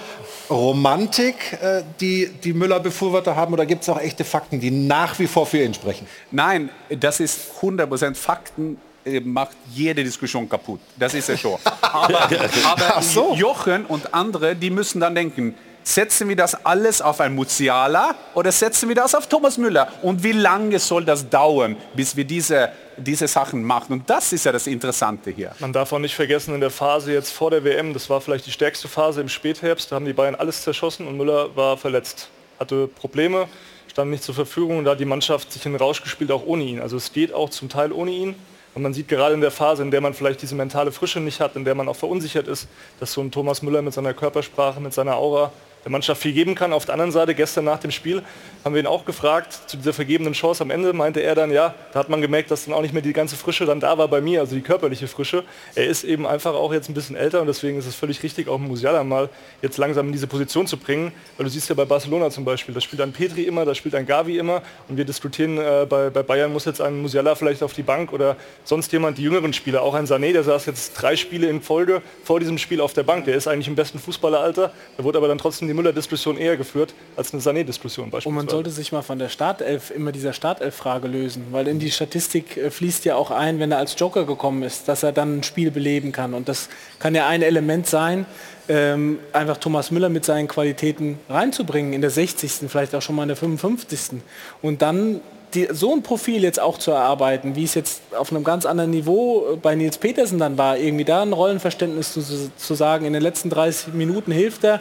Romantik, äh, die die Müller-Befürworter haben oder gibt es auch echte Fakten, die nach wie vor für ihn sprechen? Nein, das ist 100% Fakten macht jede Diskussion kaputt. Das ist ja schon. Aber, aber so. Jochen und andere, die müssen dann denken, setzen wir das alles auf ein Musiala oder setzen wir das auf Thomas Müller? Und wie lange soll das dauern, bis wir diese, diese Sachen machen? Und das ist ja das Interessante hier. Man darf auch nicht vergessen, in der Phase jetzt vor der WM, das war vielleicht die stärkste Phase im Spätherbst, da haben die Bayern alles zerschossen und Müller war verletzt, hatte Probleme, stand nicht zur Verfügung und da hat die Mannschaft sich in den Rausch gespielt, auch ohne ihn. Also es geht auch zum Teil ohne ihn. Und man sieht gerade in der Phase, in der man vielleicht diese mentale Frische nicht hat, in der man auch verunsichert ist, dass so ein Thomas Müller mit seiner Körpersprache, mit seiner Aura der Mannschaft viel geben kann. Auf der anderen Seite, gestern nach dem Spiel, haben wir ihn auch gefragt, zu dieser vergebenen Chance am Ende, meinte er dann, ja, da hat man gemerkt, dass dann auch nicht mehr die ganze Frische dann da war bei mir, also die körperliche Frische. Er ist eben einfach auch jetzt ein bisschen älter und deswegen ist es völlig richtig, auch Musiala mal jetzt langsam in diese Position zu bringen, weil du siehst ja bei Barcelona zum Beispiel, da spielt ein Petri immer, da spielt ein Gavi immer und wir diskutieren, äh, bei, bei Bayern muss jetzt ein Musiala vielleicht auf die Bank oder sonst jemand, die jüngeren Spieler, auch ein Sané, der saß jetzt drei Spiele in Folge vor diesem Spiel auf der Bank, der ist eigentlich im besten Fußballeralter, da wurde aber dann trotzdem die Müller-Diskussion eher geführt als eine Sané-Diskussion beispielsweise. Und man sollte sich mal von der Startelf, immer dieser Startelf-Frage lösen, weil in die Statistik äh, fließt ja auch ein, wenn er als Joker gekommen ist, dass er dann ein Spiel beleben kann. Und das kann ja ein Element sein, ähm, einfach Thomas Müller mit seinen Qualitäten reinzubringen in der 60. vielleicht auch schon mal in der 55. Und dann die, so ein Profil jetzt auch zu erarbeiten, wie es jetzt auf einem ganz anderen Niveau äh, bei Nils Petersen dann war, irgendwie da ein Rollenverständnis zu, zu sagen, in den letzten 30 Minuten hilft er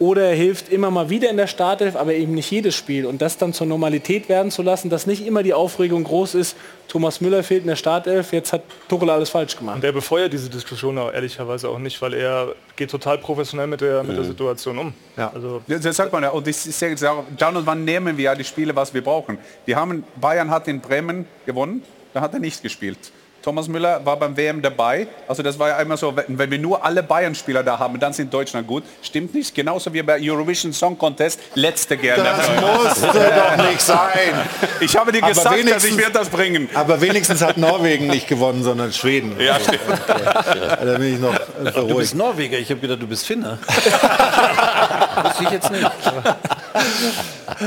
oder er hilft immer mal wieder in der Startelf, aber eben nicht jedes Spiel. Und das dann zur Normalität werden zu lassen, dass nicht immer die Aufregung groß ist, Thomas Müller fehlt in der Startelf, jetzt hat Tuchel alles falsch gemacht. Und der befeuert diese Diskussion auch ehrlicherweise auch nicht, weil er geht total professionell mit der, mit der Situation um. Ja. Also das sagt man ja. Und ich sage, dann und wann nehmen wir ja die Spiele, was wir brauchen. Die haben, Bayern hat in Bremen gewonnen, da hat er nicht gespielt. Thomas Müller war beim WM dabei. Also das war ja einmal so, wenn wir nur alle Bayern-Spieler da haben, dann sind Deutschland gut. Stimmt nicht. Genauso wie bei Eurovision Song Contest. Letzte gerne. Das musste doch nicht sein. Ich habe dir gesagt, dass ich werde das bringen. Aber wenigstens hat Norwegen nicht gewonnen, sondern Schweden. Ja, stimmt. Da bin ich noch Du bist Norweger. Ich habe gedacht, du bist Finner. Wusste ich jetzt nicht.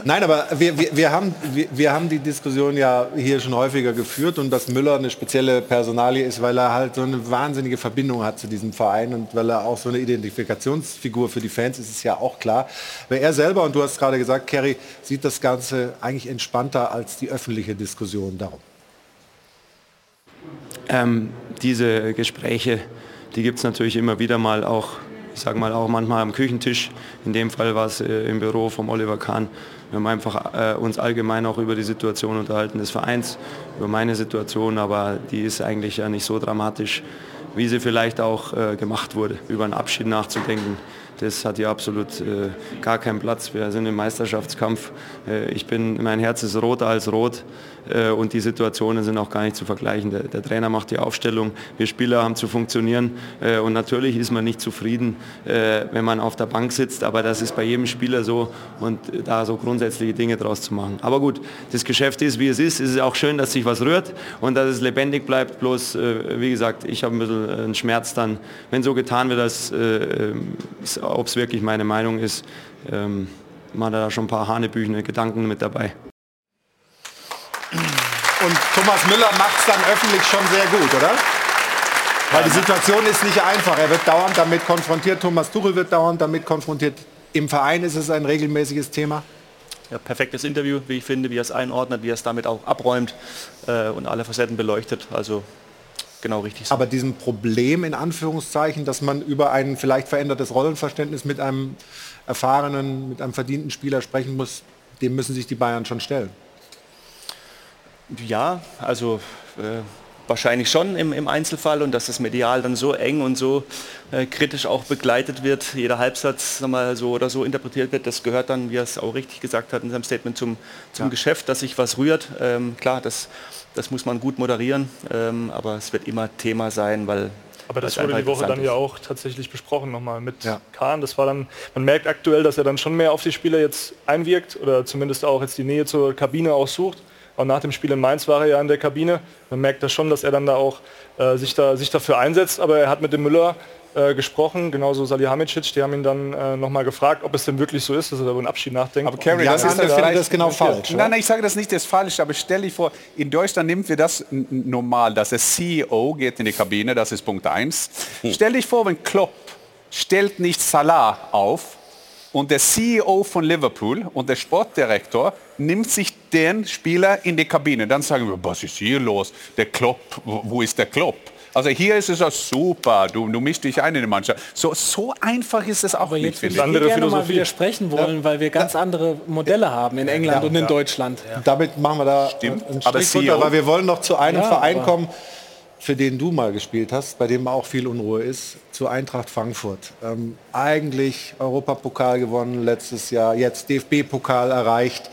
Nein, aber wir, wir, wir, haben, wir, wir haben die Diskussion ja hier schon häufiger geführt und dass Müller eine spezielle Personalie ist, weil er halt so eine wahnsinnige Verbindung hat zu diesem Verein und weil er auch so eine Identifikationsfigur für die Fans ist, ist ja auch klar. Weil er selber, und du hast gerade gesagt, Kerry, sieht das Ganze eigentlich entspannter als die öffentliche Diskussion darum. Ähm, diese Gespräche, die gibt es natürlich immer wieder mal auch ich sage mal auch manchmal am Küchentisch. In dem Fall war es äh, im Büro vom Oliver Kahn. Wir haben einfach äh, uns allgemein auch über die Situation unterhalten des Vereins, über meine Situation, aber die ist eigentlich ja nicht so dramatisch, wie sie vielleicht auch äh, gemacht wurde, über einen Abschied nachzudenken. Das hat hier absolut äh, gar keinen Platz. Wir sind im Meisterschaftskampf. Äh, ich bin, mein Herz ist roter als rot. Äh, und die Situationen sind auch gar nicht zu vergleichen. Der, der, Trainer macht die Aufstellung, wir Spieler haben zu funktionieren äh, und natürlich ist man nicht zufrieden, äh, wenn man auf der Bank sitzt, aber das ist bei jedem Spieler so und da so grundsätzliche Dinge draus zu machen. Aber gut, das Geschäft ist, wie es ist. Es ist auch schön, dass sich was rührt und dass es lebendig bleibt. Bloß, wie gesagt, ich habe ein bisschen einen Schmerz dann, wenn so getan wird, als ob es wirklich meine Meinung ist. Ähm, man hat da schon ein paar hanebüchene Gedanken mit dabei. Und Thomas Müller macht es dann öffentlich schon sehr gut, oder? Weil die Situation ist nicht einfach. Er wird dauernd damit konfrontiert. Thomas Tuchel wird dauernd damit konfrontiert. Im Verein ist es ein regelmäßiges Thema. Ja, perfektes Interview, wie ich finde, wie er es einordnet, wie er es damit auch abräumt äh, und alle Facetten beleuchtet. Also genau richtig. So. Aber diesem Problem in Anführungszeichen, dass man über ein vielleicht verändertes Rollenverständnis mit einem erfahrenen, mit einem verdienten Spieler sprechen muss, dem müssen sich die Bayern schon stellen. Ja, also äh, wahrscheinlich schon im, im, Einzelfall und dass das medial dann so eng und so äh, kritisch auch begleitet wird, jeder Halbsatz mal, so oder so interpretiert wird, das gehört dann, wie er es auch richtig gesagt hat in seinem Statement zum, zum ja. Geschäft, dass sich was rührt. Ähm, klar, das, das muss man gut moderieren, ähm, aber es wird immer Thema sein, weil aber das wurde die Woche dann ist. ja auch tatsächlich besprochen nochmal mit ja. Kahn. Das war dann, man merkt aktuell, dass er dann schon mehr auf die Spieler jetzt einwirkt oder zumindest auch jetzt die Nähe zur Kabine aussucht. Auch nach dem Spiel in Mainz war er ja in der Kabine. Man merkt das schon, dass er dann da auch äh, sich, da, sich dafür einsetzt. Aber er hat mit dem Müller äh, gesprochen, genauso Salihamidzic, die haben ihn dann äh, nochmal gefragt, ob es denn wirklich so ist, dass er über einen Abschied nachdenkt. Aber Kerry, das ist das, das genau falsch. Nein, nein, ich sage das nicht, das ist falsch, aber stell dich vor, in Deutschland nehmen wir das normal, dass der CEO geht in die Kabine, das ist Punkt 1. Hm. Stell dich vor, wenn Klopp stellt nicht Salah auf, und der CEO von Liverpool und der Sportdirektor nimmt sich den Spieler in die Kabine. Dann sagen wir, was ist hier los? Der Klopp, wo ist der Klopp? Also hier ist es auch super, du, du mischst dich ein in die Mannschaft. So, so einfach ist es auch Aber nicht. Ich würde gerne mal widersprechen wollen, ja. weil wir ganz andere Modelle haben in England ja, und in ja. Deutschland. Damit machen wir da Stimmt. einen Strich runter, weil wir wollen noch zu einem Verein kommen, für den du mal gespielt hast, bei dem auch viel Unruhe ist, zu Eintracht Frankfurt. Ähm, eigentlich Europapokal gewonnen letztes Jahr, jetzt DFB-Pokal erreicht,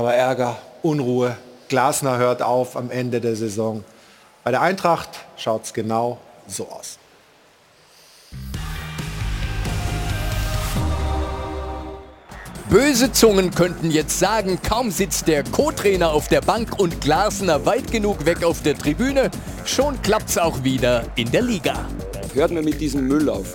aber Ärger, Unruhe. Glasner hört auf am Ende der Saison. Bei der Eintracht schaut es genau so aus. Böse Zungen könnten jetzt sagen, kaum sitzt der Co-Trainer auf der Bank und Glasner weit genug weg auf der Tribüne, schon klappt's auch wieder in der Liga. Hört mir mit diesem Müll auf.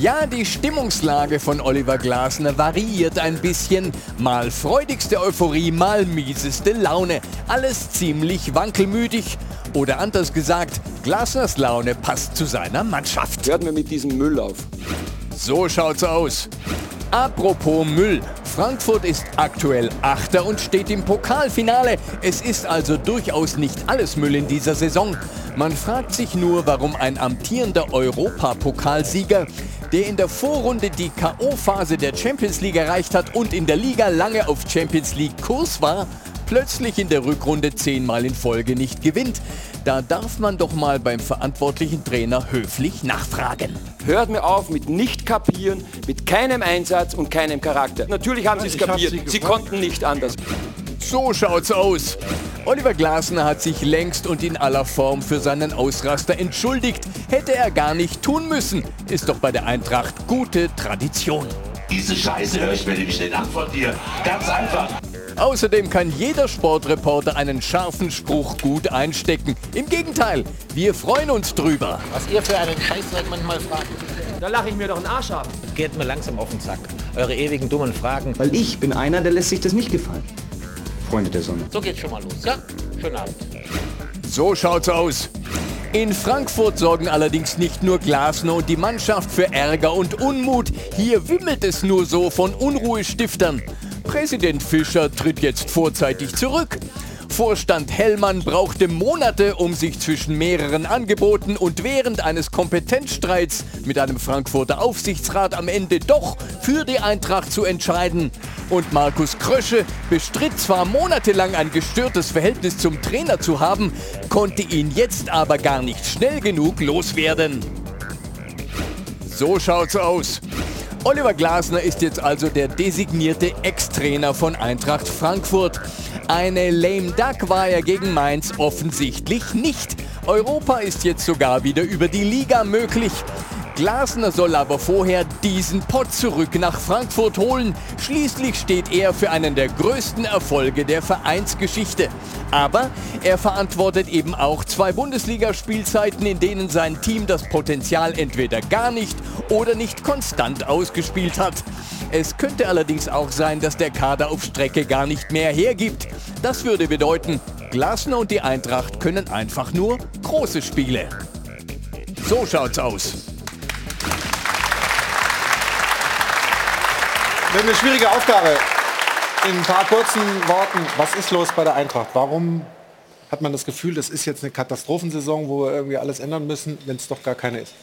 Ja, die Stimmungslage von Oliver Glasner variiert ein bisschen. Mal freudigste Euphorie, mal mieseste Laune. Alles ziemlich wankelmütig. Oder anders gesagt, Glasners Laune passt zu seiner Mannschaft. Hört mir mit diesem Müll auf. So schaut's aus. Apropos Müll. Frankfurt ist aktuell Achter und steht im Pokalfinale. Es ist also durchaus nicht alles Müll in dieser Saison. Man fragt sich nur, warum ein amtierender Europapokalsieger, der in der Vorrunde die K.O.-Phase der Champions League erreicht hat und in der Liga lange auf Champions League-Kurs war, plötzlich in der Rückrunde zehnmal in Folge nicht gewinnt. Da darf man doch mal beim verantwortlichen Trainer höflich nachfragen. Hört mir auf mit nicht kapieren, mit keinem Einsatz und keinem Charakter. Natürlich haben sie es kapiert. sie Sie, konnten nicht anders. So schaut's aus. Oliver Glasner hat sich längst und in aller Form für seinen Ausraster entschuldigt. Hätte er gar nicht tun müssen. Ist doch bei der Eintracht gute Tradition. Diese Scheiße höre ich mir nämlich nicht an von dir. Ganz einfach. Außerdem kann jeder Sportreporter einen scharfen Spruch gut einstecken. Im Gegenteil, wir freuen uns drüber. Was ihr für einen Scheiß seid manchmal fragt. Da lache ich mir doch einen Arsch ab. Geht mir langsam auf den Sack. Eure ewigen dummen Fragen. Weil ich bin einer, der lässt sich das nicht gefallen. Freunde der Sonne. So geht's schon mal los, ja? Schönen Abend. So schaut's aus. In Frankfurt sorgen allerdings nicht nur Glasner und die Mannschaft für Ärger und Unmut. Hier wimmelt es nur so von Unruhestiftern. Präsident Fischer tritt jetzt vorzeitig zurück. Vorstand Hellmann brauchte Monate, um sich zwischen mehreren Angeboten und während eines Kompetenzstreits mit einem Frankfurter Aufsichtsrat am Ende doch für die Eintracht zu entscheiden. Und Markus Krösche bestritt zwar monatelang ein gestörtes Verhältnis zum Trainer zu haben, konnte ihn jetzt aber gar nicht schnell genug loswerden. So schaut's aus. Oliver Glasner ist jetzt also der designierte Ex-Trainer von Eintracht Frankfurt. Eine lame duck war er gegen Mainz offensichtlich nicht. Europa ist jetzt sogar wieder über die Liga möglich. Glasner soll aber vorher diesen Pott zurück nach Frankfurt holen. Schließlich steht er für einen der größten Erfolge der Vereinsgeschichte. Aber er verantwortet eben auch zwei Bundesligaspielzeiten, in denen sein Team das Potenzial entweder gar nicht oder nicht konstant ausgespielt hat. Es könnte allerdings auch sein, dass der Kader auf Strecke gar nicht mehr hergibt. Das würde bedeuten, Glasner und die Eintracht können einfach nur große Spiele. So schaut's aus. Wir haben eine schwierige Aufgabe. In ein paar kurzen Worten, was ist los bei der Eintracht? Warum hat man das Gefühl, das ist jetzt eine Katastrophensaison, wo wir irgendwie alles ändern müssen, wenn es doch gar keine ist?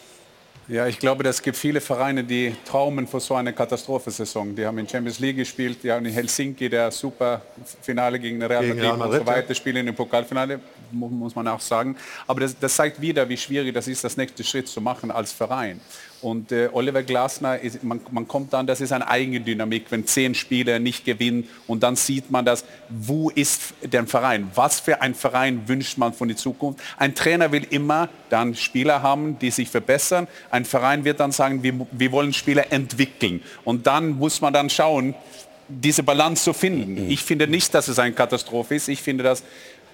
Ja, ich glaube, es gibt viele Vereine, die traumen vor so einer Katastrophensaison. Die haben in Champions League gespielt, die haben in Helsinki der super Finale gegen Real Gegen Madrid, Real und Madrid, so weiter, spielen im Pokalfinale, mu- muss man auch sagen. Aber das, das zeigt wieder, wie schwierig das ist, das nächste Schritt zu machen als Verein. Und äh, Oliver Glasner, ist, man, man kommt dann, das ist eine eigene Dynamik, wenn zehn Spieler nicht gewinnen und dann sieht man das, wo ist der Verein? Was für ein Verein wünscht man von der Zukunft? Ein Trainer will immer dann Spieler haben, die sich verbessern. Ein Verein wird dann sagen, wir, wir wollen Spieler entwickeln. Und dann muss man dann schauen, diese Balance zu finden. Ich finde nicht, dass es eine Katastrophe ist. Ich finde, dass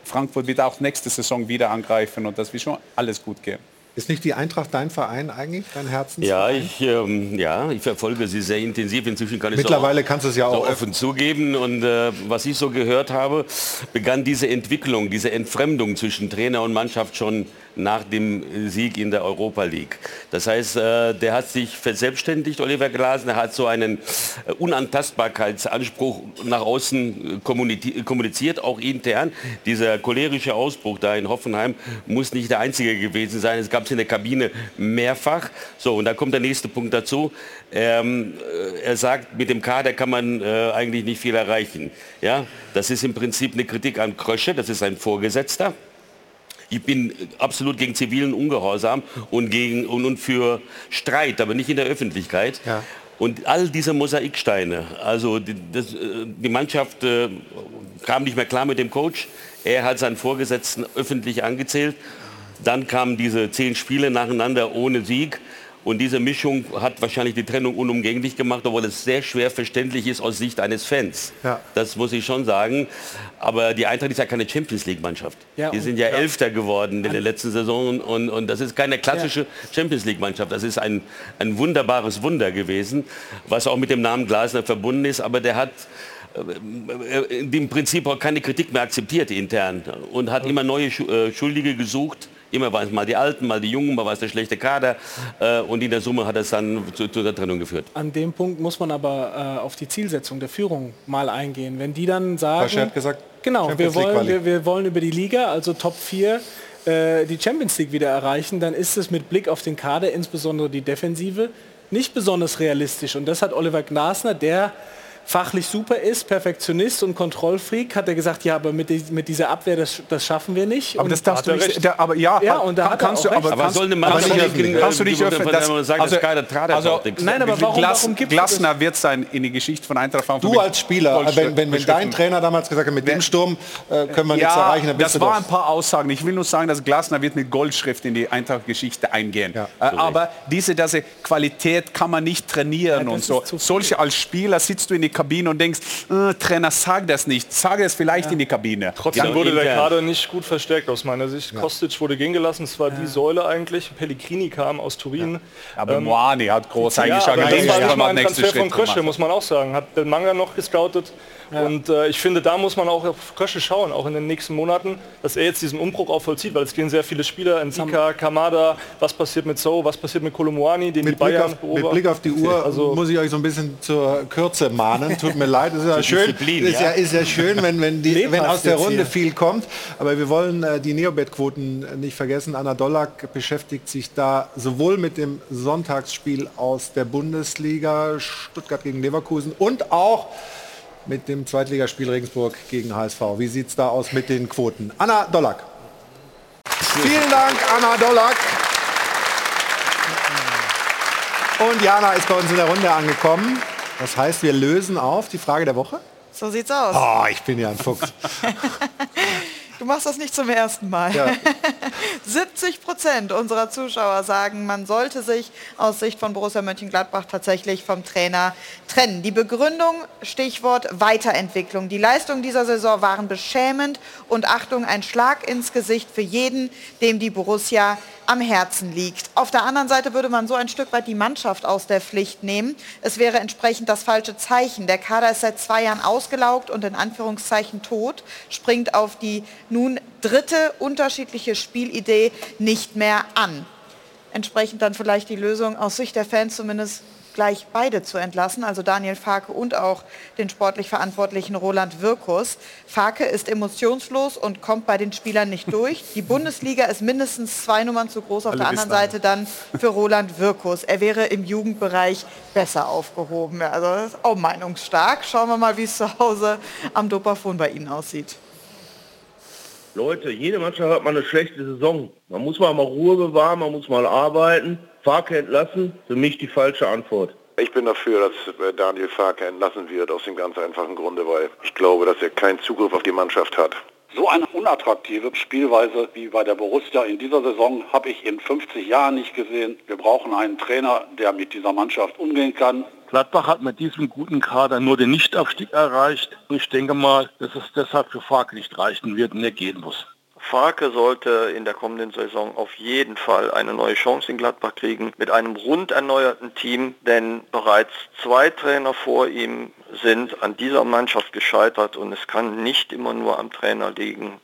Frankfurt wird auch nächste Saison wieder angreifen und das wird schon alles gut gehen. Ist nicht die Eintracht dein Verein eigentlich, dein Herzens? Ja, ich, ähm, ja, ich verfolge sie sehr intensiv. Inzwischen kann ich Mittlerweile auch, kannst du es ja auch so offen zugeben. Und äh, was ich so gehört habe, begann diese Entwicklung, diese Entfremdung zwischen Trainer und Mannschaft schon nach dem Sieg in der Europa League. Das heißt, äh, der hat sich verselbstständigt, Oliver Glasner, hat so einen äh, Unantastbarkeitsanspruch nach außen äh, kommuniziert, auch intern. Dieser cholerische Ausbruch da in Hoffenheim muss nicht der einzige gewesen sein. Es gab es in der Kabine mehrfach. So, und da kommt der nächste Punkt dazu. Ähm, äh, er sagt, mit dem Kader kann man äh, eigentlich nicht viel erreichen. Ja, das ist im Prinzip eine Kritik an Krösche, das ist ein Vorgesetzter. Ich bin absolut gegen zivilen Ungehorsam und, gegen, und, und für Streit, aber nicht in der Öffentlichkeit. Und all diese Mosaiksteine, also die, das, äh, die Mannschaft äh, kam nicht mehr klar mit dem Coach. Er hat seinen Vorgesetzten öffentlich angezählt. Dann kamen diese zehn Spiele nacheinander ohne Sieg. Und diese Mischung hat wahrscheinlich die Trennung unumgänglich gemacht, obwohl es sehr schwer verständlich ist aus Sicht eines Fans. Ja. Das muss ich schon sagen. Aber die Eintracht ist ja keine Champions League-Mannschaft. Ja, die sind ja, ja. Elfter geworden in der letzten Saison und, und das ist keine klassische Champions League-Mannschaft. Das ist ein, ein wunderbares Wunder gewesen, was auch mit dem Namen Glasner verbunden ist. Aber der hat äh, äh, im Prinzip auch keine Kritik mehr akzeptiert intern und hat immer neue äh, Schuldige gesucht. Immer waren es mal die Alten, mal die Jungen, mal war es der schlechte Kader äh, und in der Summe hat es dann zu, zu der Trennung geführt. An dem Punkt muss man aber äh, auf die Zielsetzung der Führung mal eingehen. Wenn die dann sagen, Pasche hat gesagt, genau, wir wollen, wir, wir wollen über die Liga, also Top 4, äh, die Champions League wieder erreichen, dann ist es mit Blick auf den Kader, insbesondere die Defensive, nicht besonders realistisch. Und das hat Oliver Glasner, der fachlich super ist, Perfektionist und Kontrollfreak, hat er gesagt, ja, aber mit, die, mit dieser Abwehr, das, das schaffen wir nicht. Aber Und das darfst du nicht. recht. Da, aber ja, ja und da kann- kannst auch du, aber recht. kannst, soll eine aber Mannschaft nicht, nicht, kannst du nicht öffnen. von der man sagt, dass keiner Trader also, nichts. Nein, aber warum- Glas, warum gibt es Glasner wird sein in die Geschichte von Eintracht Frankfurt. Du als Spieler, wenn, wenn, wenn dein Trainer damals gesagt hat, mit dem Sturm äh, können wir nichts ja, erreichen, dann bist das doch. ein paar Aussagen. Ich will nur sagen, dass Glasner wird mit Goldschrift in die Eintracht-Geschichte eingehen. Äh, aber diese, diese Qualität kann man nicht trainieren und so. Solche als Spieler sitzt du in die Kabine und denkst, äh, Trainer, sag das nicht. Sag es vielleicht in die Kabine. Trotzdem Ja, wurde der. Kader nicht gut verstärkt aus meiner Sicht. Kostic wurde gehen gelassen, es war die Säule eigentlich. Pellegrini kam aus Turin. Aber Ähm, Moani hat groß ja, eingeschlagen. aber das Ja, war ja, nicht mal ein Transfer von Krösche, muss man auch sagen. Hat den Manga noch gescoutet. Und äh, ich finde, da muss man auch auf Krösche schauen, auch in den nächsten Monaten, dass er jetzt diesen Umbruch auch vollzieht, weil es gehen sehr viele Spieler, Nsika, Kamada, was passiert mit So, was passiert mit Kolomuani, den die Mit Blick, Bayern auf, mit beobachten. Blick auf die Uhr Also- muss ich euch so ein bisschen zur Kürze mahnen. Tut mir leid, ist ja schön, Disziplin, ist ja, ja. ist ja schön, wenn, wenn, die, wenn aus der Runde hier. viel kommt. Aber wir wollen äh, die Neobet-Quoten nicht vergessen. Anna Dollack beschäftigt sich da sowohl mit dem Sonntagsspiel aus der Bundesliga, Stuttgart gegen Leverkusen, und auch mit dem Zweitligaspiel Regensburg gegen HSV. Wie sieht es da aus mit den Quoten? Anna Dollack. Vielen Dank, Anna Dollack. Und Jana ist bei uns in der Runde angekommen. Das heißt, wir lösen auf die Frage der Woche. So sieht's aus. Oh, ich bin ja ein Fuchs. Du machst das nicht zum ersten Mal. Ja. 70 Prozent unserer Zuschauer sagen, man sollte sich aus Sicht von Borussia Mönchengladbach tatsächlich vom Trainer trennen. Die Begründung, Stichwort Weiterentwicklung. Die Leistungen dieser Saison waren beschämend und Achtung, ein Schlag ins Gesicht für jeden, dem die Borussia am Herzen liegt. Auf der anderen Seite würde man so ein Stück weit die Mannschaft aus der Pflicht nehmen. Es wäre entsprechend das falsche Zeichen. Der Kader ist seit zwei Jahren ausgelaugt und in Anführungszeichen tot, springt auf die nun dritte unterschiedliche Spielidee nicht mehr an. Entsprechend dann vielleicht die Lösung aus Sicht der Fans zumindest gleich beide zu entlassen, also Daniel Farke und auch den sportlich Verantwortlichen Roland Wirkus. Farke ist emotionslos und kommt bei den Spielern nicht durch. Die Bundesliga ist mindestens zwei Nummern zu groß, auf Alle der anderen Seite dann für Roland Wirkus. Er wäre im Jugendbereich besser aufgehoben. Also das ist auch meinungsstark. Schauen wir mal, wie es zu Hause am Dopafon bei Ihnen aussieht. Leute, jede Mannschaft hat mal eine schlechte Saison. Man muss mal, mal Ruhe bewahren, man muss mal arbeiten. Farke entlassen, für mich die falsche Antwort. Ich bin dafür, dass äh, Daniel Farke entlassen wird, aus dem ganz einfachen Grunde, weil ich glaube, dass er keinen Zugriff auf die Mannschaft hat. So eine unattraktive Spielweise wie bei der Borussia in dieser Saison habe ich in 50 Jahren nicht gesehen. Wir brauchen einen Trainer, der mit dieser Mannschaft umgehen kann. Gladbach hat mit diesem guten Kader nur den Nichtabstieg erreicht. Und ich denke mal, dass es deshalb für Farke nicht reichen wird und er gehen muss. Farke sollte in der kommenden Saison auf jeden Fall eine neue Chance in Gladbach kriegen mit einem rund erneuerten Team, denn bereits zwei Trainer vor ihm sind an dieser Mannschaft gescheitert und es kann nicht immer nur am Trainer liegen.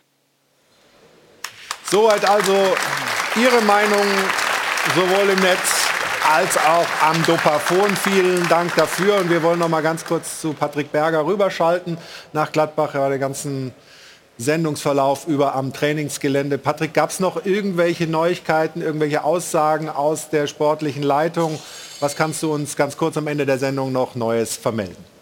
Soweit also Ihre Meinung sowohl im Netz als auch am Dopafon. Vielen Dank dafür. Und wir wollen noch mal ganz kurz zu Patrick Berger rüberschalten nach Gladbach. Er war den ganzen Sendungsverlauf über am Trainingsgelände. Patrick, gab es noch irgendwelche Neuigkeiten, irgendwelche Aussagen aus der sportlichen Leitung? Was kannst du uns ganz kurz am Ende der Sendung noch Neues vermelden?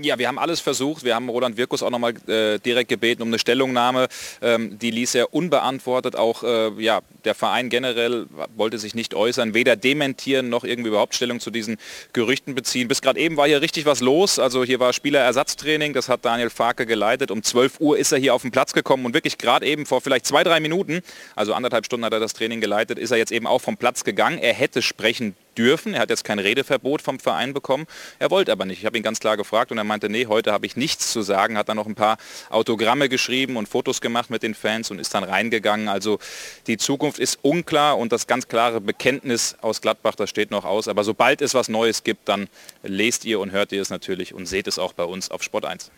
Ja, wir haben alles versucht. Wir haben Roland Wirkus auch nochmal äh, direkt gebeten um eine Stellungnahme. Ähm, die ließ er unbeantwortet. Auch äh, ja, der Verein generell wollte sich nicht äußern, weder dementieren noch irgendwie überhaupt Stellung zu diesen Gerüchten beziehen. Bis gerade eben war hier richtig was los. Also hier war Spielerersatztraining. Das hat Daniel Farke geleitet. Um 12 Uhr ist er hier auf den Platz gekommen und wirklich gerade eben vor vielleicht zwei, drei Minuten, also anderthalb Stunden hat er das Training geleitet, ist er jetzt eben auch vom Platz gegangen. Er hätte sprechen dürfen. Er hat jetzt kein Redeverbot vom Verein bekommen. Er wollte aber nicht. Ich habe ihn ganz klar gefragt und er meinte, nee, heute habe ich nichts zu sagen. Hat dann noch ein paar Autogramme geschrieben und Fotos gemacht mit den Fans und ist dann reingegangen. Also die Zukunft ist unklar und das ganz klare Bekenntnis aus Gladbach, das steht noch aus. Aber sobald es was Neues gibt, dann lest ihr und hört ihr es natürlich und seht es auch bei uns auf Sport 1.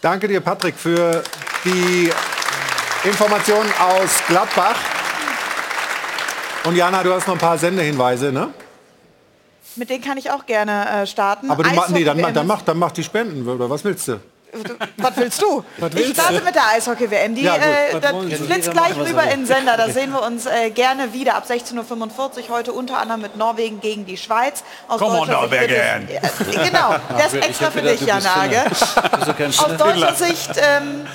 Danke dir, Patrick, für die Informationen aus Gladbach. Und Jana, du hast noch ein paar Sendehinweise, ne? Mit denen kann ich auch gerne äh, starten. Aber du ma nee, dann, dann, mach, dann mach die Spenden, oder was willst du? Was willst du? Was ich willst starte du? mit der Eishockey-WM. Die Ja, äh, das flitzt gleich er rüber in den Sender. Da sehen wir uns äh, gerne wieder ab 16.45 Uhr heute unter anderem mit Norwegen gegen die Schweiz. Aus Come on, es- Äh, genau, der ist extra ich für dich, Janage. Finne. Aus deutscher Sicht ähm,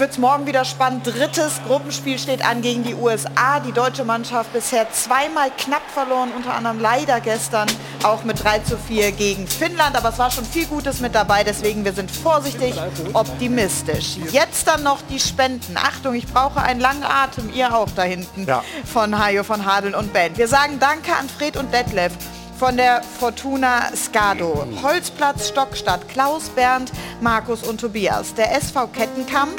wird es morgen wieder spannend. Drittes Gruppenspiel steht an gegen die USA. Die deutsche Mannschaft bisher zweimal knapp verloren, unter anderem leider gestern auch mit 3 zu 4 gegen Finnland. Aber es war schon viel Gutes mit dabei, deswegen wir sind vorsichtig optimistisch. Jetzt dann noch die Spenden. Achtung, ich brauche einen langen Atem, ihr auch da hinten von Hajo von Hadeln und Band. Wir sagen Danke an Fred und Detlef von der Fortuna Skado. Holzplatz Stockstadt, Klaus, Bernd, Markus und Tobias. Der SV Kettenkamp.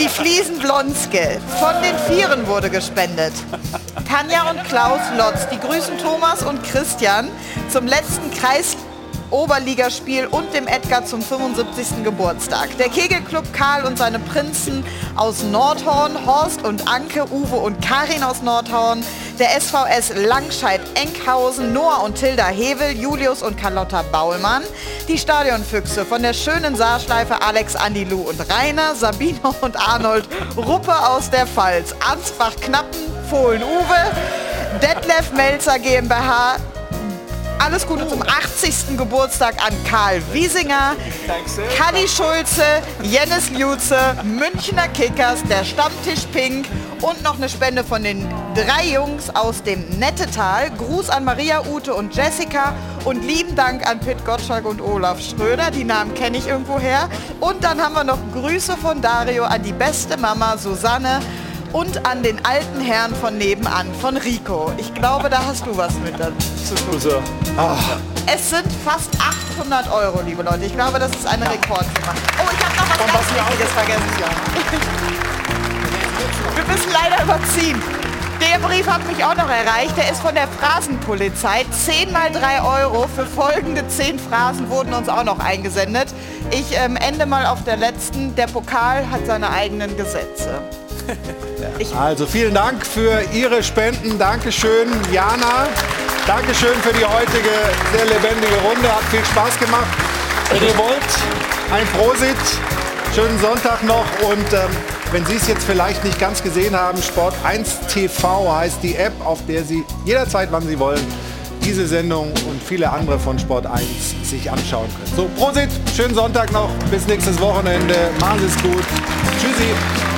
Die Fliesen Blonske. Von den Vieren wurde gespendet. Tanja und Klaus Lotz. Die grüßen Thomas und Christian zum letzten Kreis Oberligaspiel und dem Edgar zum 75. Geburtstag. Der Kegelclub Karl und seine Prinzen aus Nordhorn, Horst und Anke, Uwe und Karin aus Nordhorn, der SVS Langscheid-Enkhausen, Noah und Tilda Hevel, Julius und Carlotta Baulmann, die Stadionfüchse von der schönen Saarschleife Alex, Andi, Lou und Rainer, Sabine und Arnold, Ruppe aus der Pfalz, Ansbach-Knappen, Fohlen-Uwe, Detlef Melzer GmbH, alles Gute zum 80. Geburtstag an Karl Wiesinger, Kalli Schulze, Jennis Lutze, Münchner Kickers, der Stammtisch Pink und noch eine Spende von den drei Jungs aus dem Nettetal. Gruß an Maria, Ute und Jessica und lieben Dank an Pitt Gottschalk und Olaf Schröder. Die Namen kenne ich irgendwoher. Und dann haben wir noch Grüße von Dario an die beste Mama Susanne und an den alten Herrn von nebenan, von Rico. Ich glaube, da hast du was mit dazu zu tun. Es sind fast 800 Euro, liebe Leute. Ich glaube, das ist eine Rekordsumme. Oh, ich habe noch was ganz Wichtiges vergessen. Wir müssen leider überziehen. Der Brief hat mich auch noch erreicht. Der ist von der Phrasenpolizei. 10 mal 3 Euro für folgende 10 Phrasen wurden uns auch noch eingesendet. Ich ähm, ende mal auf der letzten. Der Pokal hat seine eigenen Gesetze. Also vielen Dank für Ihre Spenden. Dankeschön, Jana. Dankeschön für die heutige sehr lebendige Runde. Hat viel Spaß gemacht. Wenn ihr wollt, ein Prosit. Schönen Sonntag noch und ähm, wenn Sie es jetzt vielleicht nicht ganz gesehen haben, Sport 1 TV heißt die App, auf der Sie jederzeit, wann Sie wollen, diese Sendung und viele andere von Sport 1 sich anschauen können. So, Prosit, schönen Sonntag noch, bis nächstes Wochenende. Machen Sie es gut. Tschüssi.